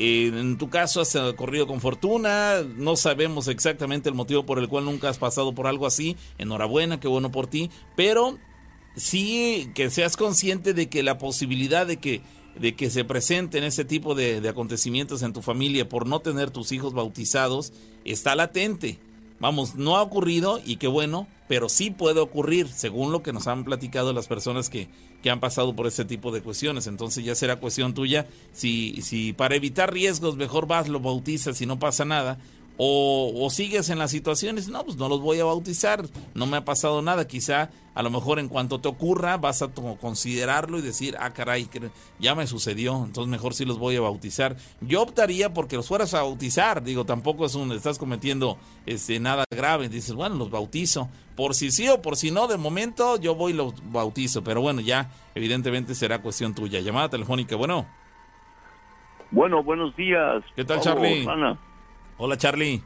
Eh, en tu caso has corrido con fortuna, no sabemos exactamente el motivo por el cual nunca has pasado por algo así. Enhorabuena, qué bueno por ti, pero sí que seas consciente de que la posibilidad de que de que se presenten ese tipo de, de acontecimientos en tu familia por no tener tus hijos bautizados está latente. Vamos, no ha ocurrido y qué bueno, pero sí puede ocurrir, según lo que nos han platicado las personas que, que han pasado por este tipo de cuestiones. Entonces ya será cuestión tuya si, si para evitar riesgos mejor vas, lo bautizas y no pasa nada. O, o, sigues en las situaciones, no, pues no los voy a bautizar, no me ha pasado nada, quizá a lo mejor en cuanto te ocurra vas a considerarlo y decir, ah caray, ya me sucedió, entonces mejor sí los voy a bautizar. Yo optaría porque los fueras a bautizar, digo, tampoco es un, estás cometiendo este, nada grave, dices, bueno, los bautizo, por si sí o por si no, de momento yo voy y los bautizo, pero bueno, ya evidentemente será cuestión tuya. Llamada telefónica, bueno. Bueno, buenos días. ¿Qué tal, Charlie? Ana. Hola, Charlie.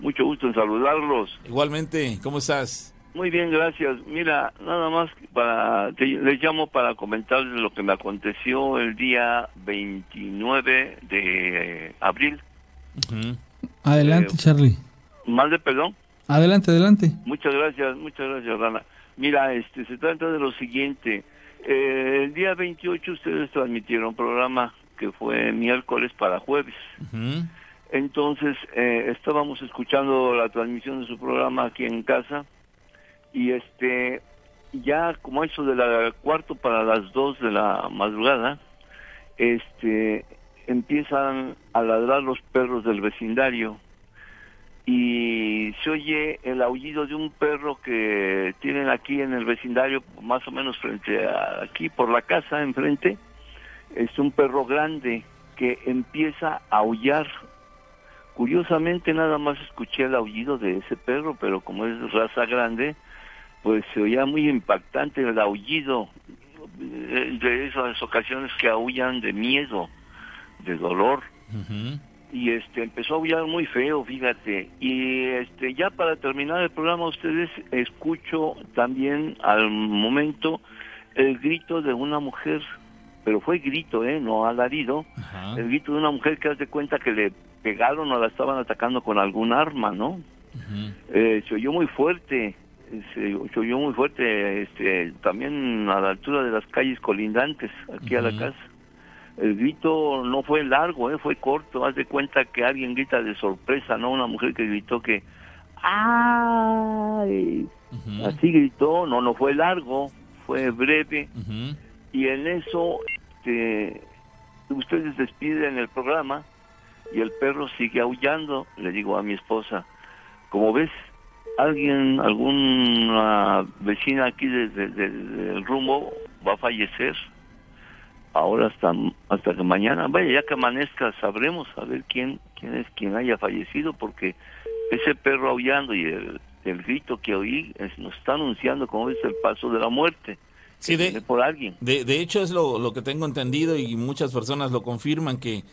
Mucho gusto en saludarlos. Igualmente, ¿cómo estás? Muy bien, gracias. Mira, nada más para te, les llamo para comentarles lo que me aconteció el día 29 de abril. Uh -huh. Adelante, eh, Charlie. Más de perdón. Adelante, adelante. Muchas gracias, muchas gracias, Rana. Mira, este se trata de lo siguiente. Eh, el día 28 ustedes transmitieron un programa que fue miércoles para jueves. Uh -huh. Entonces, eh, estábamos escuchando la transmisión de su programa aquí en casa y este ya como eso de la cuarto para las dos de la madrugada, este empiezan a ladrar los perros del vecindario y se oye el aullido de un perro que tienen aquí en el vecindario, más o menos frente a aquí por la casa enfrente. Es un perro grande que empieza a aullar. Curiosamente nada más escuché el aullido de ese perro, pero como es raza grande, pues se oía muy impactante el aullido de esas ocasiones que aullan de miedo, de dolor. Y este empezó a aullar muy feo, fíjate. Y este ya para terminar el programa ustedes escucho también al momento el grito de una mujer, pero fue grito, eh, no alarido, el grito de una mujer que hace cuenta que le pegaron o la estaban atacando con algún arma, ¿no? eh, se oyó muy fuerte, se, se, oyó muy fuerte, este, también a la altura de las calles colindantes aquí a la casa el grito no fue largo, ¿eh? fue corto. Haz de cuenta que alguien grita de sorpresa, ¿no? Una mujer que gritó que ¡ay! Así gritó, no, no fue largo, fue breve. Y en eso este, ustedes despiden el programa y el perro sigue aullando. Le digo a mi esposa, como ves, alguien, alguna vecina aquí desde del rumbo va a fallecer ahora hasta hasta que mañana, vaya, ya que amanezca sabremos a ver quién quién es quien haya fallecido porque ese perro aullando y el, el grito que oí nos está anunciando como es el paso de la muerte. Sí, de, por alguien. De, de hecho es lo, lo que tengo entendido y muchas personas lo confirman que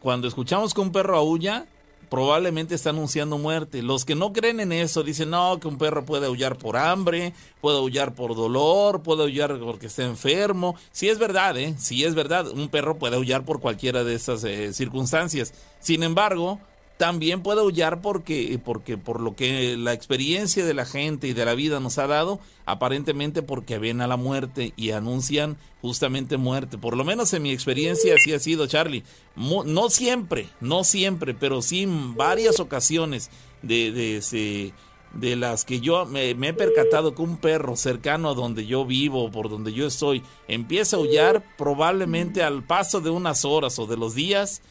cuando escuchamos que un perro aulla, probablemente está anunciando muerte. Los que no creen en eso dicen, no, que un perro puede aullar por hambre, puede aullar por dolor, puede aullar porque está enfermo. Sí es verdad, ¿eh? Sí es verdad, un perro puede aullar por cualquiera de esas eh, circunstancias. Sin embargo, también puede aullar porque, porque por lo que la experiencia de la gente y de la vida nos ha dado, aparentemente porque ven a la muerte y anuncian justamente muerte. Por lo menos en mi experiencia así ha sido, Charlie. No siempre, no siempre, pero sí en varias ocasiones de, de, de las que yo me, he percatado que un perro cercano a donde yo vivo, por donde yo estoy, empieza a aullar, probablemente al paso de unas horas o de los días,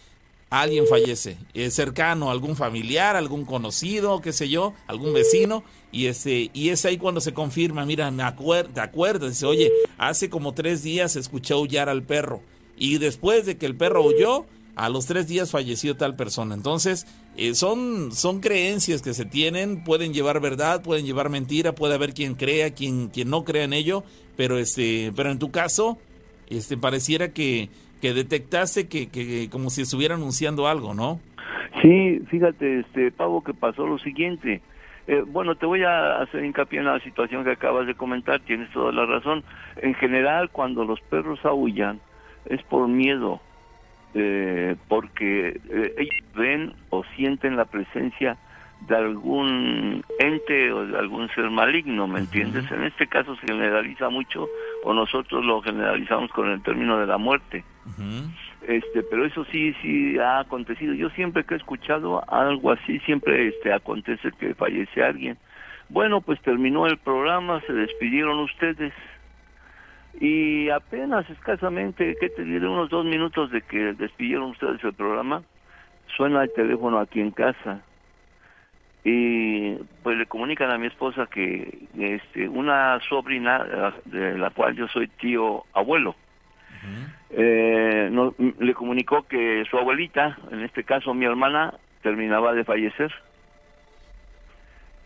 alguien fallece, es cercano, algún familiar, algún conocido, qué sé yo, algún vecino, y este, y es ahí cuando se confirma, mira, me acuer te acuerdas, dice, oye, hace como tres días escuché aullar al perro, y después de que el perro huyó, a los tres días falleció tal persona. Entonces, eh, son, son creencias que se tienen, pueden llevar verdad, pueden llevar mentira, puede haber quien crea, quien, quien no crea en ello, pero este, pero en tu caso, este, pareciera que que detectaste que, que como si estuviera anunciando algo, ¿no? Sí, fíjate, este Pavo, que pasó lo siguiente. Eh, bueno, te voy a hacer hincapié en la situación que acabas de comentar, tienes toda la razón. En general, cuando los perros aullan, es por miedo, eh, porque eh, ellos ven o sienten la presencia de algún ente o de algún ser maligno, ¿me entiendes? En este caso se generaliza mucho o nosotros lo generalizamos con el término de la muerte. Este, pero eso sí sí ha acontecido. Yo siempre que he escuchado algo así siempre este acontece que fallece alguien. Bueno, pues terminó el programa, se despidieron ustedes y apenas escasamente, ¿qué te diré? Unos dos minutos de que despidieron ustedes el programa, suena el teléfono aquí en casa y pues le comunican a mi esposa que este una sobrina de la cual yo soy tío abuelo eh, no, le comunicó que su abuelita en este caso mi hermana terminaba de fallecer.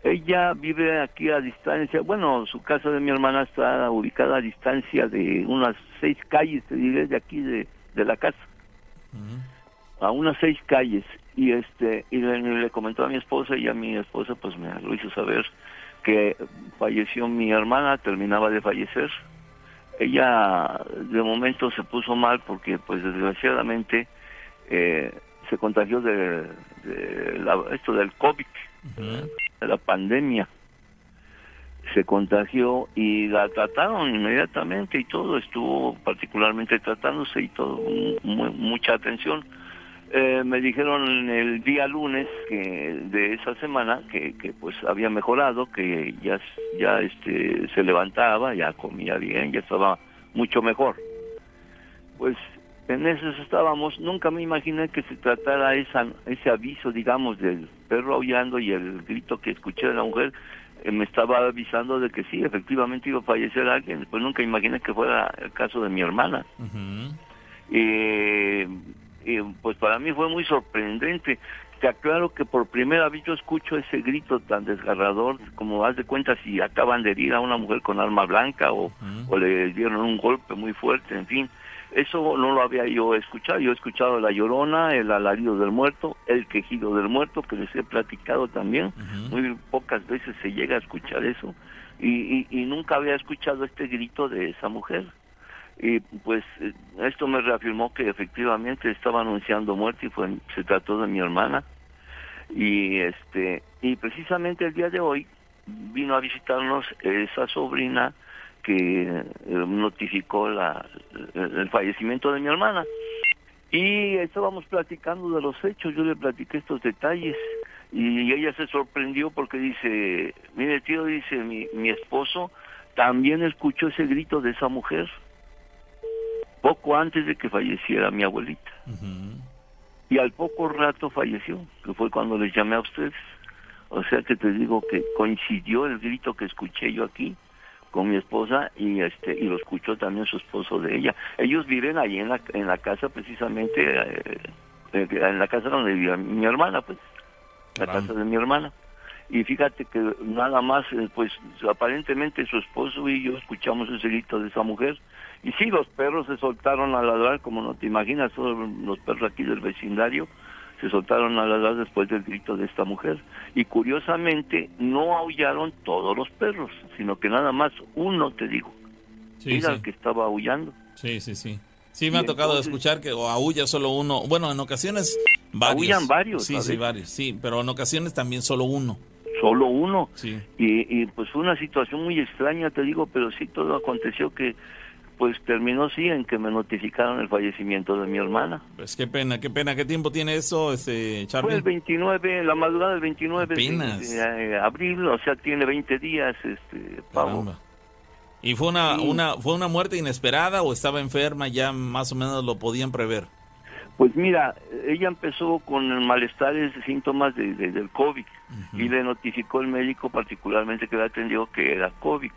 Ella vive aquí a distancia bueno su casa de mi hermana está ubicada a distancia de unas seis calles te diré de aquí de, de la casa. A unas seis calles y este y le, comentó a mi esposa y a mi esposa pues me lo hizo saber que falleció mi hermana terminaba de fallecer. Ella de momento se puso mal porque pues desgraciadamente eh, se contagió de, esto del covid de la pandemia. Se contagió y la trataron inmediatamente y todo estuvo particularmente tratándose y todo mucha atención eh, me dijeron el día lunes que de esa semana que, que pues había mejorado, que ya ya este se levantaba, ya comía bien, ya estaba mucho mejor. Pues en eso estábamos, nunca me imaginé que se tratara esa, ese aviso, digamos, del perro aullando y el grito que escuché de la mujer, eh, me estaba avisando de que sí, efectivamente iba a fallecer alguien, pues nunca imaginé que fuera el caso de mi hermana. Y, pues para mí fue muy sorprendente. Te aclaro que por primera vez yo escucho ese grito tan desgarrador, como haz de cuenta si acaban de herir a una mujer con arma blanca o, o le dieron un golpe muy fuerte, en fin eso no lo había yo escuchado. Yo he escuchado la llorona, el alarido del muerto, el quejido del muerto, que les he platicado también. Muy pocas veces se llega a escuchar eso. Y, y, nunca había escuchado este grito de esa mujer. Y pues eh, esto me reafirmó que efectivamente estaba anunciando muerte y fue, se trató de mi hermana. Y, este, y precisamente el día de hoy vino a visitarnos esa sobrina que eh, notificó la, el fallecimiento de mi hermana. Y estábamos platicando de los hechos, yo le platiqué estos detalles y ella se sorprendió porque dice, mire tío, dice, mi, mi esposo también escuchó ese grito de esa mujer poco antes de que falleciera mi abuelita. Y al poco rato falleció, que fue cuando les llamé a ustedes. O sea que te digo que coincidió el grito que escuché yo aquí con mi esposa y este y lo escuchó también su esposo de ella. Ellos viven ahí en la, en la casa precisamente, eh, eh, en la casa donde vivía mi hermana, pues, la casa de mi hermana. Y fíjate que nada más, eh, pues aparentemente su esposo y yo escuchamos ese grito de esa mujer. Y sí, los perros se soltaron a ladrar, como no te imaginas, todos los perros aquí del vecindario se soltaron a ladrar después del grito de esta mujer. Y curiosamente no aullaron todos los perros, sino que nada más uno, te digo, era el que estaba aullando. Sí, sí, sí. Sí, me ha tocado escuchar que o aúlla solo uno. Bueno, en ocasiones varios. Aullan varios. Sí, sí, varios. Sí, pero en ocasiones también solo uno. Solo uno. Sí. Y, y pues fue una situación muy extraña, te digo, pero sí todo aconteció que pues terminó sí en que me notificaron el fallecimiento de mi hermana. Pues qué pena, qué pena. ¿Qué tiempo tiene eso, este, Charlie? Fue el 29, la madrugada del 29 de, eh, abril, o sea, tiene 20 días, este, pavo. ¿Y fue una, una, fue una muerte inesperada o estaba enferma, ya más o menos lo podían prever? Pues mira, ella empezó con malestares, síntomas de, del COVID y le notificó el médico particularmente que la atendió que era COVID.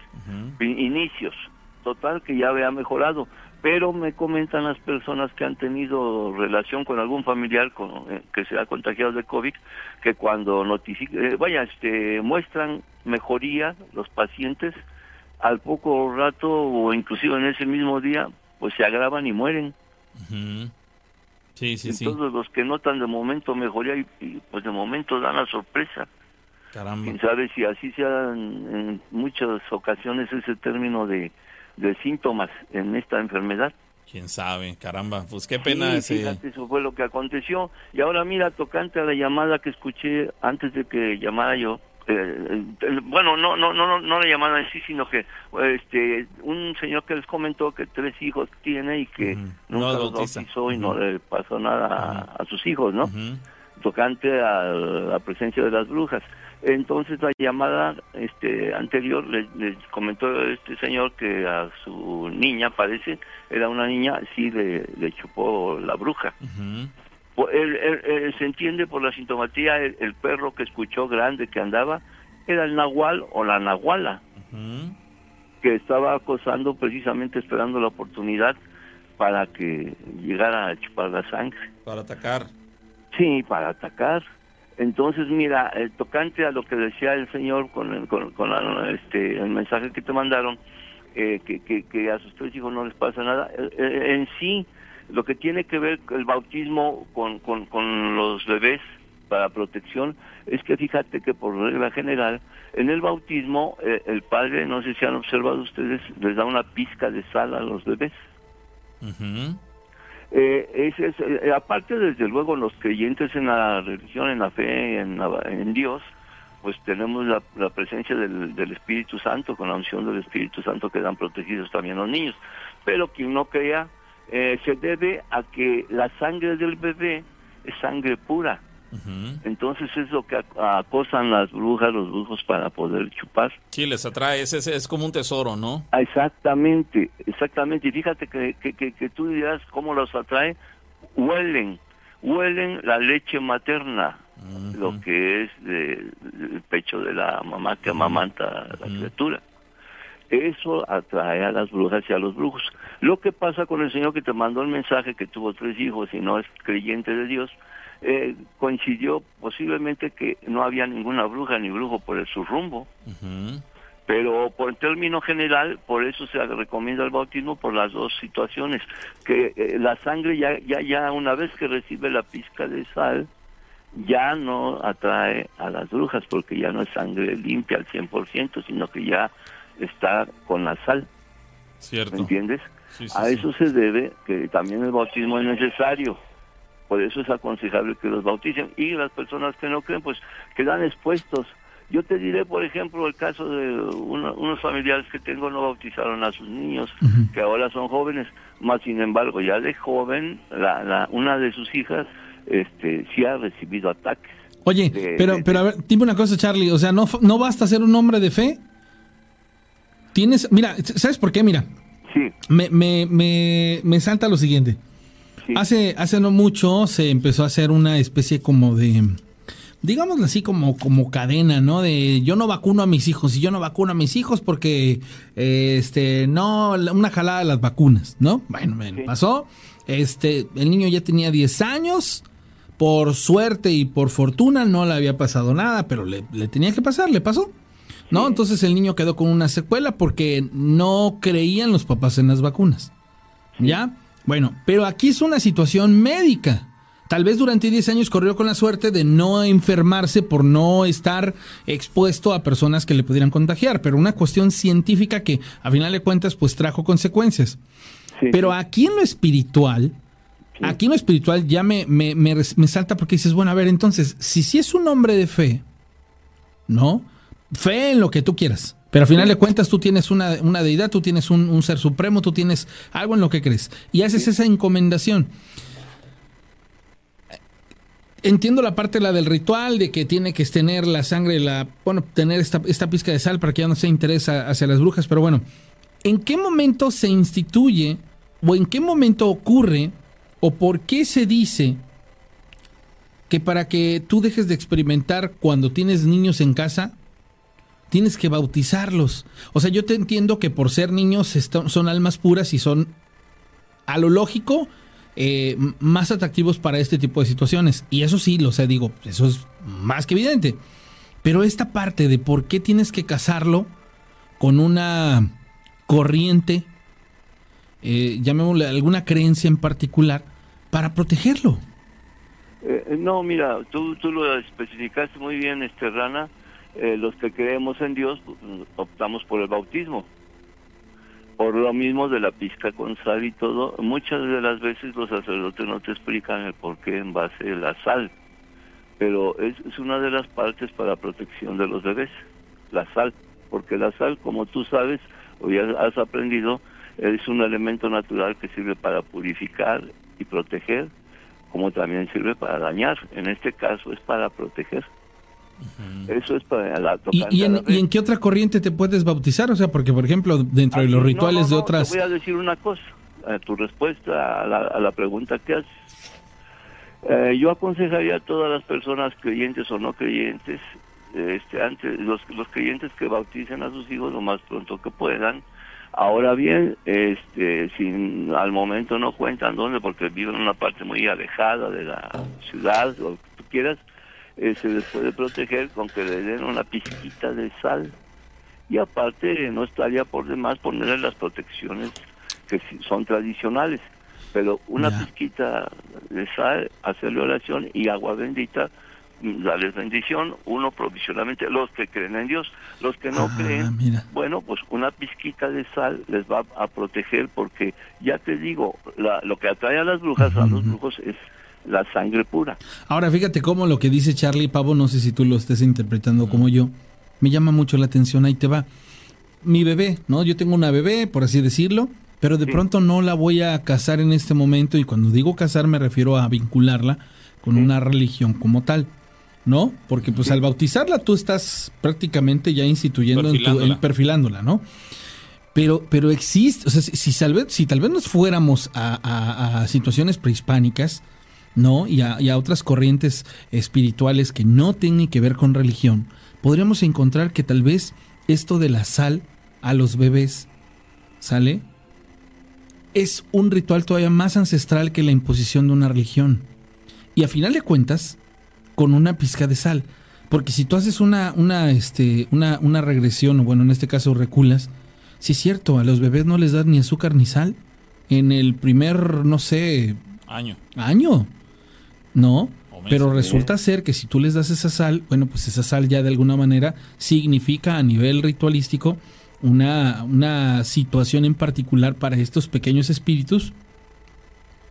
Inicios total que ya había mejorado, pero me comentan las personas que han tenido relación con algún familiar con, eh, que se ha contagiado de COVID, que cuando notifican, eh, vaya, este, muestran mejoría los pacientes, al poco rato o inclusive en ese mismo día, pues se agravan y mueren. Sí, sí, Entonces los que notan de momento mejoría y, pues de momento dan la sorpresa. Caramba. Quién sabe si así sea en muchas ocasiones ese término de de síntomas en esta enfermedad. Quién sabe, caramba, pues qué pena ese... eso fue lo que aconteció. Y ahora mira, tocante a la llamada que escuché antes de que llamara yo, eh, eh, bueno, no, no, no, no la llamada en sí, sino que este, un señor que les comentó que tres hijos tiene y que nunca los bautizó y no le pasó nada a, sus hijos, ¿no? Tocante a la presencia de las brujas. Entonces la llamada este anterior le, comentó este señor que a su niña parece era una niña sí le, le chupó la bruja. Se entiende por la sintomatía el, perro que escuchó grande que andaba era el nahual o la nahuala que estaba acosando precisamente esperando la oportunidad para que llegara a chupar la sangre. Para atacar. Sí, para atacar. Entonces, mira, el tocante a lo que decía el Señor con, el, con, este, el mensaje que te mandaron, eh, que, que, a sus tres hijos no les pasa nada, eh, eh, en sí, lo que tiene que ver el bautismo con, con, con los bebés para protección, es que fíjate que por regla general, en el bautismo, el padre, no sé si han observado ustedes, les da una pizca de sal a los bebés. Eh, es, eh, aparte, desde luego, los creyentes en la religión, en la fe, en, en Dios, pues tenemos la, presencia del, Espíritu Santo, con la unción del Espíritu Santo quedan protegidos también los niños. Pero quien no crea, eh, se debe a que la sangre del bebé es sangre pura, Entonces es lo que acosan las brujas, los brujos para poder chupar. Sí, les atrae, es, es, como un tesoro, ¿no? Exactamente, exactamente. Y fíjate que, que, que, tú dirás cómo los atrae, huelen, huelen la leche materna, lo que es del pecho de la mamá que amamanta la criatura. Eso atrae a las brujas y a los brujos. Lo que pasa con el señor que te mandó el mensaje que tuvo tres hijos y no es creyente de Dios, eh, coincidió posiblemente que no había ninguna bruja ni brujo por el, su rumbo. Pero por término general, por eso se recomienda el bautismo por las dos situaciones, que eh, la sangre ya, ya, ya una vez que recibe la pizca de sal, ya no atrae a las brujas porque ya no es sangre limpia al 100%, sino que ya está con la sal. Cierto. entiendes? A eso se debe que también el bautismo es necesario. Por eso es aconsejable que los bauticen. Y las personas que no creen, pues quedan expuestos. Yo te diré, por ejemplo, el caso de unos familiares que tengo no bautizaron a sus niños, que ahora son jóvenes, más sin embargo, ya de joven, la, la, una de sus hijas este, sí ha recibido ataques. Oye, pero, pero a ver, dime una cosa, Charlie, o sea, ¿no, ¿no basta ser un hombre de fe? Tienes, mira, ¿sabes por qué? Mira, sí. me, me, me, me salta lo siguiente. Hace, hace no mucho se empezó a hacer una especie como de, digámoslo así, como, como cadena, ¿no? De yo no vacuno a mis hijos y yo no vacuno a mis hijos porque, este, no, una jalada de las vacunas, ¿no? Bueno, pasó. Este, el niño ya tenía 10 años. Por suerte y por fortuna no le había pasado nada, pero le, le tenía que pasar, le pasó. ¿No? Entonces el niño quedó con una secuela porque no creían los papás en las vacunas. ¿Ya? Bueno, pero aquí es una situación médica. Tal vez durante 10 años corrió con la suerte de no enfermarse por no estar expuesto a personas que le pudieran contagiar, pero una cuestión científica que a final de cuentas pues trajo consecuencias. pero aquí en lo espiritual, aquí en lo espiritual ya me, me, me, salta porque dices, bueno, a ver, entonces, si sí si es un hombre de fe, ¿no? Fe en lo que tú quieras. Pero al final de cuentas tú tienes una, una deidad, tú tienes un, ser supremo, tú tienes algo en lo que crees. Y haces esa encomendación. Entiendo la parte la del ritual, de que tiene que tener la sangre, la, bueno, tener esta, esta pizca de sal para que ya no se interesa hacia las brujas, pero bueno, ¿en qué momento se instituye o en qué momento ocurre o por qué se dice que para que tú dejes de experimentar cuando tienes niños en casa, tienes que bautizarlos. O sea, yo te entiendo que por ser niños son almas puras y son, a lo lógico, eh, más atractivos para este tipo de situaciones. Y eso sí, lo sé, digo, eso es más que evidente. Pero esta parte de por qué tienes que casarlo con una corriente, eh, llamémosle alguna creencia en particular, para protegerlo. Eh, no, mira, tú, tú lo especificaste muy bien, este Rana. Eh, los que creemos en Dios pues, optamos por el bautismo. Por lo mismo de la pizca con sal y todo, muchas de las veces los sacerdotes no te explican el por qué en base de la sal, pero es, es una de las partes para protección de los bebés, la sal, porque la sal, como tú sabes o ya has aprendido, es un elemento natural que sirve para purificar y proteger, como también sirve para dañar. En este caso es para proteger. Eso es para la ¿Y, y, en, ¿Y, en, qué otra corriente te puedes bautizar? O sea, porque por ejemplo, dentro de los rituales de otras... Te voy a decir una cosa, a tu respuesta a la, a la pregunta que haces. Eh, yo aconsejaría a todas las personas creyentes o no creyentes, este, antes los, los creyentes que bauticen a sus hijos lo más pronto que puedan. Ahora bien, este, si al momento no cuentan dónde, porque viven en una parte muy alejada de la ciudad, o lo que tú quieras, eh, se les puede proteger con que le den una pizquita de sal. Y aparte, no estaría por demás ponerle las protecciones que son tradicionales, pero una pizquita de sal, hacerle oración y agua bendita, mm, darles bendición, uno provisionalmente, los que creen en Dios, los que no ah, creen, bueno, pues una pizquita de sal les va a proteger porque ya te digo, lo que atrae a las brujas, a los brujos es la sangre pura. Ahora fíjate cómo lo que dice Charlie Pavo, no sé si tú lo estés interpretando como yo, me llama mucho la atención, ahí te va. Mi bebé, ¿no? Yo tengo una bebé, por así decirlo, pero de pronto no la voy a casar en este momento y cuando digo casar me refiero a vincularla con una religión como tal. ¿No? Porque pues al bautizarla tú estás prácticamente ya instituyendo en tu, Perfilándola. en- perfilándola, ¿no? Pero, pero existe, o sea, si, si tal vez, si tal vez nos fuéramos a, a- a situaciones prehispánicas, ¿no? Y a, y a otras corrientes espirituales que no tienen que ver con religión, podríamos encontrar que tal vez esto de la sal a los bebés, ¿sale? Es un ritual todavía más ancestral que la imposición de una religión. Y a final de cuentas, con una pizca de sal. Porque si tú haces una, una, este, una, una regresión, o bueno, en este caso reculas, si es cierto, a los bebés no les dan ni azúcar ni sal. En el primer, no sé, Año. año, ¿no? Pero resulta ser que si tú les das esa sal, bueno, pues esa sal ya de alguna manera significa a nivel ritualístico una, una situación en particular para estos pequeños espíritus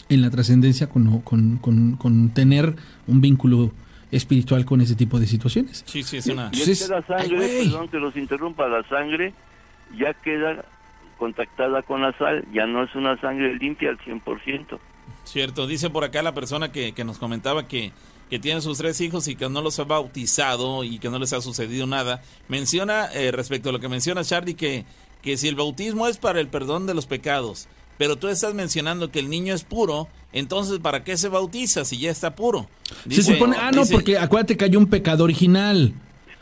en la trascendencia con, con, con- con tener un vínculo espiritual con ese tipo de situaciones. Sí, sí, es una. Y es Entonces, que la ay, sangre, güey. perdón que los interrumpa, la sangre ya queda contactada con la sal, ya no es una sangre limpia al 100%. Cierto, dice por acá la persona que, que nos comentaba que, que tiene sus tres hijos y que no los ha bautizado y que no les ha sucedido nada. Menciona, eh, respecto a lo que menciona Charlie, que, que si el bautismo es para el perdón de los pecados, pero tú estás mencionando que el niño es puro, entonces ¿para qué se bautiza si ya está puro? Se supone, ah, no, dice- porque acuérdate que hay un pecado original.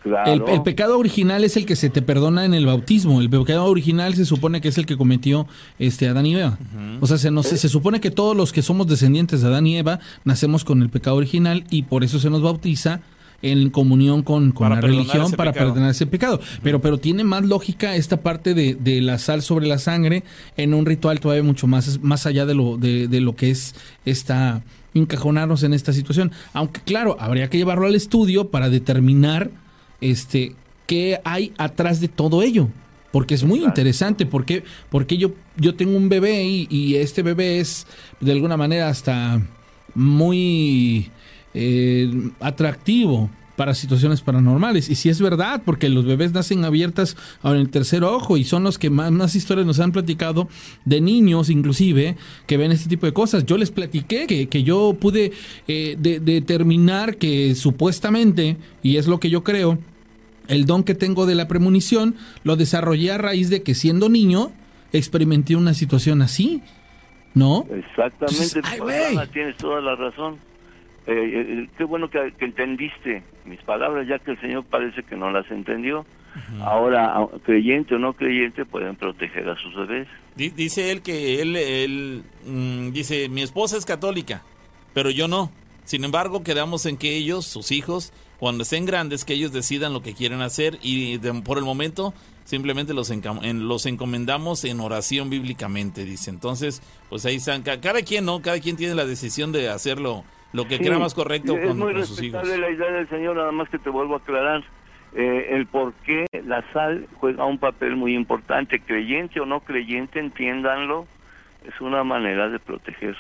Claro. El, el pecado original es el que se te perdona en el bautismo. El pecado original se supone que es el que cometió este Adán y Eva. O sea, se, nos, se supone que todos los que somos descendientes de Adán y Eva nacemos con el pecado original y por eso se nos bautiza en comunión con, con la religión para pecado. perdonar ese pecado. Pero, pero tiene más lógica esta parte de, de la sal sobre la sangre en un ritual todavía mucho más, más allá de lo, de, de lo que es esta encajonarnos en esta situación. Aunque claro, habría que llevarlo al estudio para determinar este qué hay atrás de todo ello. Porque es muy interesante, porque, porque yo, yo tengo un bebé y, y este bebé es de alguna manera hasta muy eh, atractivo para situaciones paranormales. Y si es verdad, porque los bebés nacen abiertas en el tercer ojo y son los que más, más historias nos han platicado de niños inclusive que ven este tipo de cosas. Yo les platiqué que, que yo pude eh, de- determinar que supuestamente, y es lo que yo creo, el don que tengo de la premonición lo desarrollé a raíz de que siendo niño experimenté una situación así, ¿no? Exactamente, Entonces, ay, tienes toda la razón. Eh, eh, qué bueno que, que entendiste mis palabras, ya que el Señor parece que no las entendió. Ahora, creyente o no creyente, pueden proteger a sus bebés. Di- Dice él que él, él, mm, dice, mi esposa es católica, pero yo no. Sin embargo, quedamos en que ellos, sus hijos, cuando estén grandes, que ellos decidan lo que quieren hacer y de- por el momento simplemente los, encam- en- los encomendamos en oración bíblicamente, dice. Entonces, pues ahí están. Ca- Cada quien, ¿no? Cada quien tiene la decisión de hacerlo lo que Sí, crea más correcto es con, muy con sus hijos. la idea del Señor, nada más que te vuelvo a aclarar eh, el por qué la sal juega un papel muy importante. Creyente o no creyente, entiéndanlo, es una manera de proteger.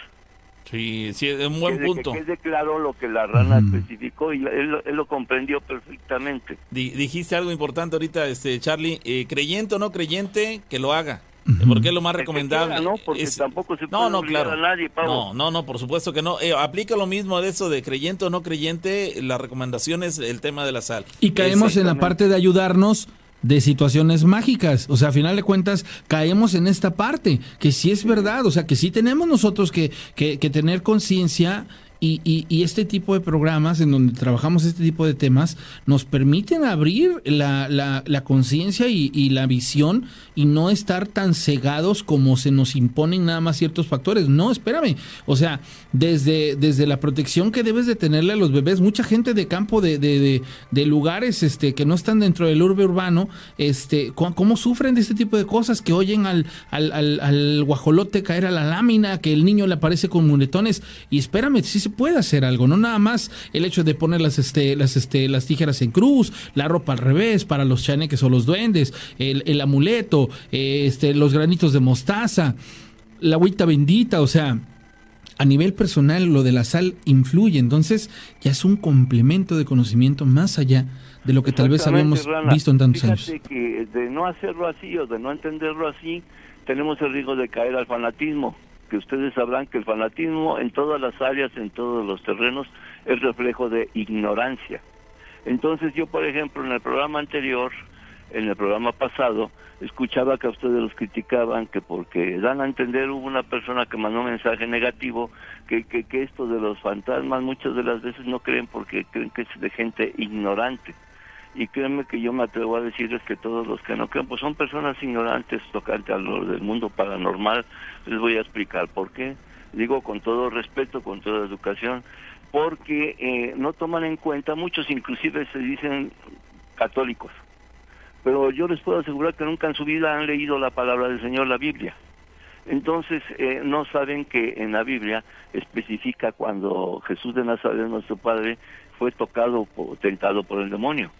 Sí, sí, es un buen punto. Que quede claro lo que la rana Ujú. especificó y él, lo- él lo comprendió perfectamente. Di- dijiste algo importante ahorita, este Charlie, eh, creyente o no creyente, que lo haga. Porque es lo más recomendable. quiera, ¿no? Porque Es- tampoco se No, puede no, claro. a nadie, Pablo. No, no, no, por supuesto que no. Eh, aplica lo mismo de eso de creyente o no creyente, la recomendación es el tema de la sal. Y caemos en la parte de ayudarnos de situaciones mágicas. O sea, a final de cuentas, caemos en esta parte, que sí es verdad, o sea, que sí tenemos nosotros que, que, que tener conciencia. Y, y- y este tipo de programas en donde trabajamos este tipo de temas nos permiten abrir la, la- conciencia y, la visión y no estar tan cegados como se nos imponen nada más ciertos factores. No, espérame. O sea, desde, desde la protección que debes de tenerle a los bebés, mucha gente de campo, de, de, de- de lugares este, que no están dentro del urbe urbano, este, ¿cómo, sufren de este tipo de cosas? Que oyen al, al, al, guajolote caer a la lámina, que el niño le aparece con muletones. Y espérame, sí puede hacer algo, no nada más el hecho de poner las, este, las, este, las tijeras en cruz, la ropa al revés para los chaneques o los duendes, el, el amuleto, eh, este, los granitos de mostaza, la agüita bendita, o sea, a nivel personal lo de la sal influye, entonces ya es un complemento de conocimiento más allá de lo que tal vez habíamos Rana. visto en tantos años. que de no hacerlo así o de no entenderlo así, tenemos el riesgo de caer al fanatismo. Que ustedes sabrán que el fanatismo en todas las áreas, en todos los terrenos, es reflejo de ignorancia. Entonces yo, por ejemplo, en el programa anterior, en el programa pasado, escuchaba que a ustedes los criticaban, que porque dan a entender hubo una persona que mandó un mensaje negativo, que, que, que esto de los fantasmas muchas de las veces no creen porque creen que es de gente ignorante. Y créanme que yo me atrevo a decirles que todos los que no creen, pues son personas ignorantes tocante al del mundo paranormal. Les voy a explicar por qué. Digo con todo respeto, con toda educación, porque eh, no toman en cuenta, muchos inclusive se dicen católicos, pero yo les puedo asegurar que nunca en su vida han leído la palabra del Señor, la Biblia. Entonces, eh, no saben que en la Biblia especifica cuando Jesús de Nazaret, nuestro Padre, fue tocado, tentado por el demonio.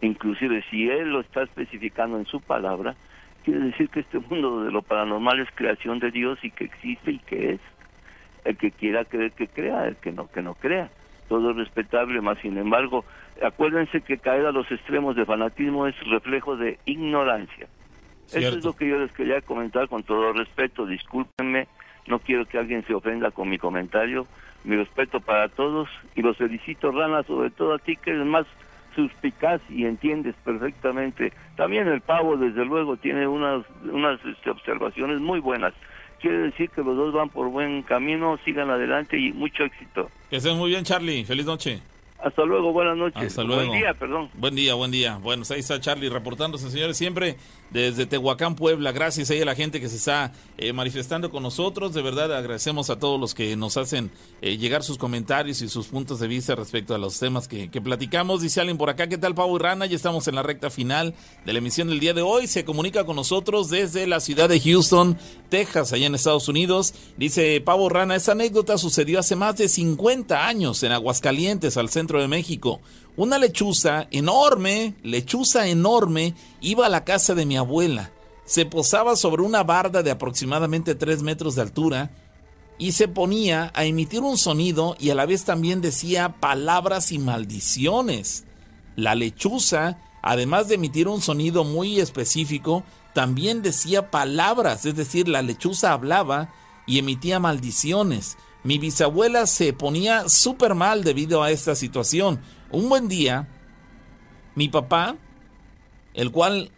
Inclusive, si Él lo está especificando en su palabra, quiere decir que este (laughs) mundo de lo paranormal es creación de Dios y que existe y que es. El que quiera creer que crea, el que no, que no crea. Todo es respetable, más sin embargo, acuérdense que caer a los extremos de fanatismo es reflejo de ignorancia. Eso es lo que yo les quería comentar con todo respeto. Discúlpenme, no quiero que alguien se ofenda con mi comentario. Mi respeto para todos y los felicito, Rana, sobre todo a ti que eres más suspicaz y entiendes perfectamente. También el pavo, desde luego, tiene unas, unas este, observaciones muy buenas. Quiere decir que los dos van por buen camino, sigan adelante y mucho éxito. Que estén muy bien, Charlie. Feliz noche. Hasta luego, buenas noches. Hasta luego. Buen día, perdón. Buen día, buen día. Bueno, ahí está Charlie reportándose, señores, siempre desde Tehuacán, Puebla. Gracias ahí a la gente que se está eh, manifestando con nosotros. De verdad, agradecemos a todos los que nos hacen eh, llegar sus comentarios y sus puntos de vista respecto a los temas que, que, platicamos. Dice alguien por acá, ¿qué tal, Pavo y Rana? Ya estamos en la recta final de la emisión del día de hoy. Se comunica con nosotros desde la ciudad de Houston, Texas, allá en Estados Unidos. Dice Pavo Rana, esta anécdota sucedió hace más de 50 años en Aguascalientes, al centro de México. Una lechuza enorme, lechuza enorme, iba a la casa de mi abuela. Se posaba sobre una barda de aproximadamente 3 metros de altura y se ponía a emitir un sonido y a la vez también decía palabras y maldiciones. La lechuza, además de emitir un sonido muy específico, también decía palabras, es decir, la lechuza hablaba y emitía maldiciones. Mi bisabuela se ponía súper mal debido a esta situación. Un buen día, mi papá, el cual,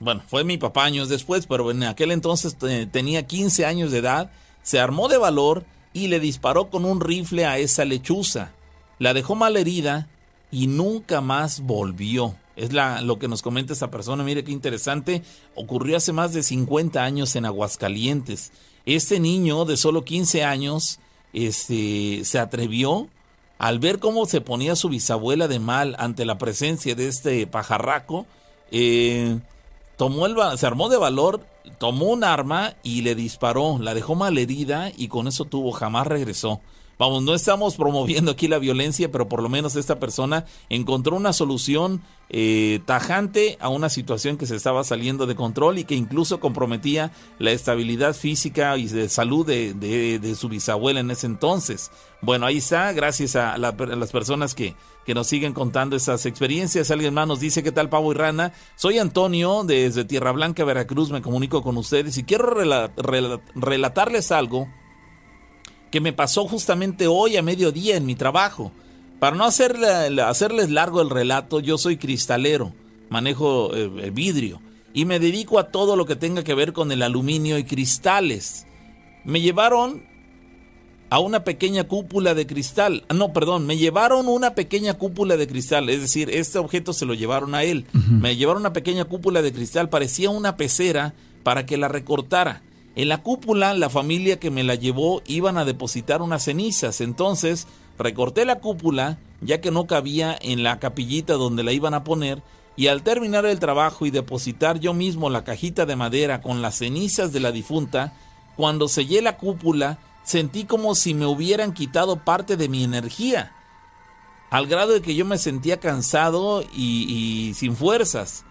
bueno, fue mi papá años después, pero en aquel entonces tenía 15 años de edad, se armó de valor y le disparó con un rifle a esa lechuza. La dejó mal herida y nunca más volvió. Es lo que nos comenta esta persona. Mire qué interesante. Ocurrió hace más de 50 años en Aguascalientes. Este niño de solo 15 años este, se atrevió al ver cómo se ponía su bisabuela de mal ante la presencia de este pajarraco, eh, tomó se armó de valor, tomó un arma y le disparó, la dejó mal herida y con eso tuvo, jamás regresó. Vamos, no estamos promoviendo aquí la violencia, pero por lo menos esta persona encontró una solución eh, tajante a una situación que se estaba saliendo de control y que incluso comprometía la estabilidad física y de salud de, su bisabuela en ese entonces. Bueno, ahí está, gracias a, las personas que, que nos siguen contando esas experiencias. Alguien más nos dice, ¿qué tal, Pavo y Rana? Soy Antonio, desde Tierra Blanca, Veracruz, me comunico con ustedes y quiero relatarles algo que me pasó justamente hoy a mediodía en mi trabajo. Para no hacerles largo el relato, yo soy cristalero, manejo eh, vidrio y me dedico a todo lo que tenga que ver con el aluminio y cristales. Me llevaron a una pequeña cúpula de cristal. Ah, no, perdón, me llevaron una pequeña cúpula de cristal. Es decir, este objeto se lo llevaron a él. Me llevaron una pequeña cúpula de cristal, parecía una pecera para que la recortara. En la cúpula, la familia que me la llevó iban a depositar unas cenizas. Entonces, recorté la cúpula, ya que no cabía en la capillita donde la iban a poner, y al terminar el trabajo y depositar yo mismo la cajita de madera con las cenizas de la difunta, cuando sellé la cúpula, sentí como si me hubieran quitado parte de mi energía, al grado de que yo me sentía cansado y, y sin fuerzas.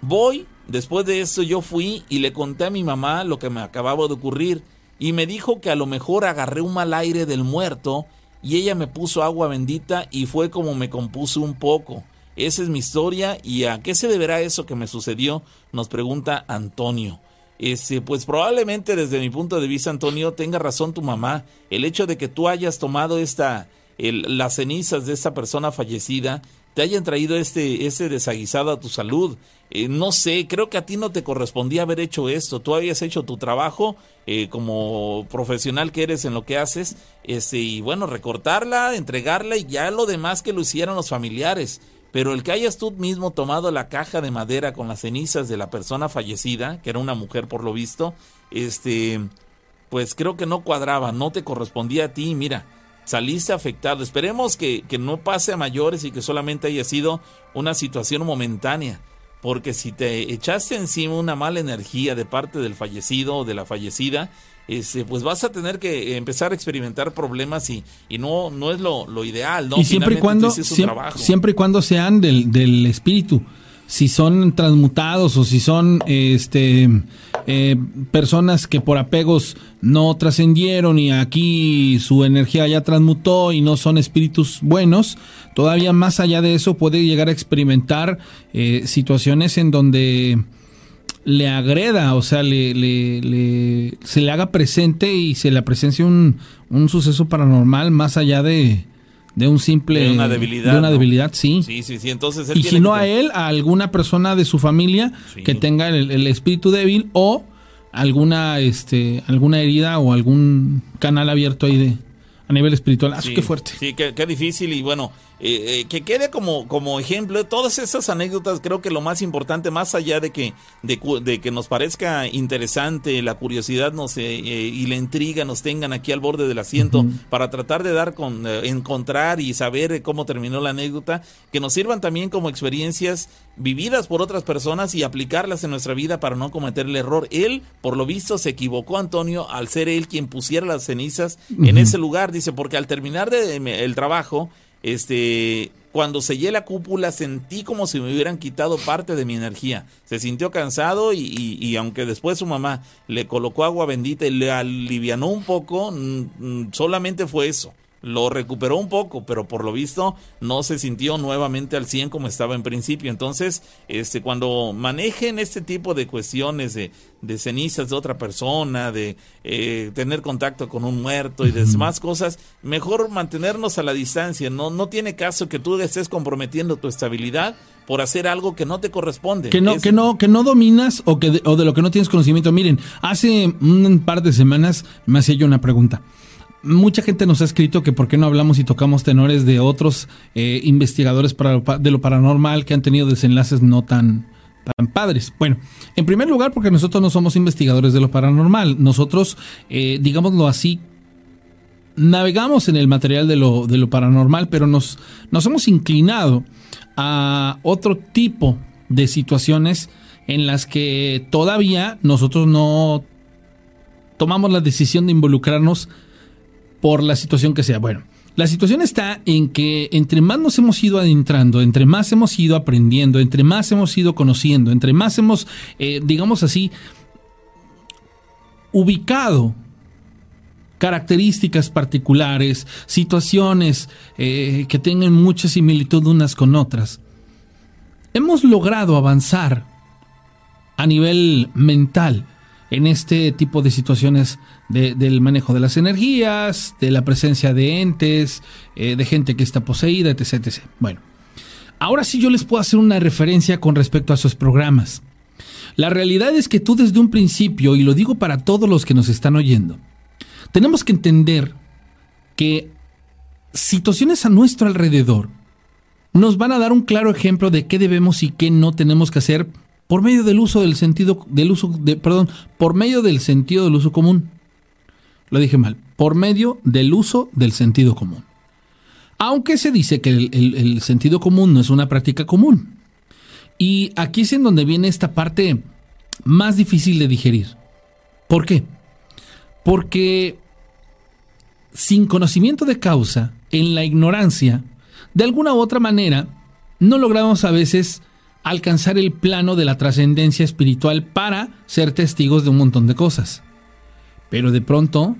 Voy Después de eso yo fui y le conté a mi mamá lo que me acababa de ocurrir y me dijo que a lo mejor agarré un mal aire del muerto y ella me puso agua bendita y fue como me compuso un poco. Esa es mi historia y a qué se deberá eso que me sucedió, nos pregunta Antonio. este, pues probablemente desde mi punto de vista, Antonio, tenga razón tu mamá. El hecho de que tú hayas tomado esta, las cenizas de esta persona fallecida, te hayan traído este, este desaguisado a tu salud. Eh, no sé, creo que a ti no te correspondía haber hecho esto. Tú habías hecho tu trabajo eh, como profesional que eres en lo que haces, este, y bueno, recortarla, entregarla y ya lo demás que lo hicieran los familiares pero el que hayas tú mismo tomado la caja de madera con las cenizas de la persona fallecida, que era una mujer por lo visto, este, pues creo que no cuadraba, no te correspondía a ti, mira, saliste afectado. Esperemos que, que no pase a mayores y que solamente haya sido una situación momentánea, porque si te echaste encima una mala energía de parte del fallecido o de la fallecida, este, pues vas a tener que empezar a experimentar problemas y, y no, no es lo, lo ideal, ¿no? Y siempre y cuando, siempre, y cuando sean del, del espíritu, si son transmutados o si son este eh, personas que por apegos no trascendieron y aquí su energía ya transmutó y no son espíritus buenos, todavía más allá de eso puede llegar a experimentar eh, situaciones en donde le agreda, o sea, le, le, se le haga presente y se le presencia un, un suceso paranormal más allá de, de un simple de una debilidad, de una debilidad sí. Sí, sí, sí, entonces y si no a él, a alguna persona de su familia que tenga el, el, espíritu débil o alguna este alguna herida o algún canal abierto ahí de a nivel espiritual. Ah, qué fuerte. Sí, qué, qué difícil y bueno, eh, eh, que quede como, como ejemplo todas esas anécdotas creo que lo más importante más allá de que de, que nos parezca interesante la curiosidad nos eh, y la intriga nos tengan aquí al borde del asiento para tratar de dar con encontrar y saber cómo terminó la anécdota que nos sirvan también como experiencias vividas por otras personas y aplicarlas en nuestra vida para no cometer el error. Él por lo visto se equivocó Antonio al ser él quien pusiera las cenizas en ese lugar. Dice porque al terminar de, el trabajo este, cuando sellé la cúpula sentí como si me hubieran quitado parte de mi energía. Se sintió cansado y, aunque después su mamá le colocó agua bendita y le alivianó un poco, solamente fue eso lo recuperó un poco, pero por lo visto no se sintió nuevamente al 100 como estaba en principio. Entonces, este, cuando manejen este tipo de cuestiones de, de cenizas de otra persona, de eh, tener contacto con un muerto y demás cosas, mejor mantenernos a la distancia. No, no tiene caso que tú estés comprometiendo tu estabilidad por hacer algo que no te corresponde. Que no, que no, que no dominas o que de, o de lo que no tienes conocimiento. Miren, hace un par de semanas me hacía yo una pregunta mucha gente nos ha escrito que por qué no hablamos y tocamos tenores de otros eh, investigadores de lo paranormal que han tenido desenlaces no tan, tan padres. Bueno, en primer lugar porque nosotros no somos investigadores de lo paranormal. Nosotros, eh, digámoslo así, navegamos en el material de lo, de lo paranormal, pero nos, nos hemos inclinado a otro tipo de situaciones en las que todavía nosotros no tomamos la decisión de involucrarnos por la situación que sea. Bueno, la situación está en que entre más nos hemos ido adentrando, entre más hemos ido aprendiendo, entre más hemos ido conociendo, entre más hemos, eh, digamos así, ubicado características particulares, situaciones eh, que tengan mucha similitud unas con otras, hemos logrado avanzar a nivel mental en este tipo de situaciones del manejo de las energías, de la presencia de entes, eh, de gente que está poseída, etc, etc. Bueno, ahora sí yo les puedo hacer una referencia con respecto a esos programas. La realidad es que tú desde un principio, y lo digo para todos los que nos están oyendo, tenemos que entender que situaciones a nuestro alrededor nos van a dar un claro ejemplo de qué debemos y qué no tenemos que hacer por medio del uso del sentido del uso de perdón, por medio del sentido del uso común. Lo dije mal, por medio del uso del sentido común. Aunque se dice que el, sentido común no es una práctica común. Y aquí es en donde viene esta parte más difícil de digerir. ¿Por qué? Porque sin conocimiento de causa, en la ignorancia, de alguna u otra manera, no logramos a veces alcanzar el plano de la trascendencia espiritual para ser testigos de un montón de cosas. Pero de pronto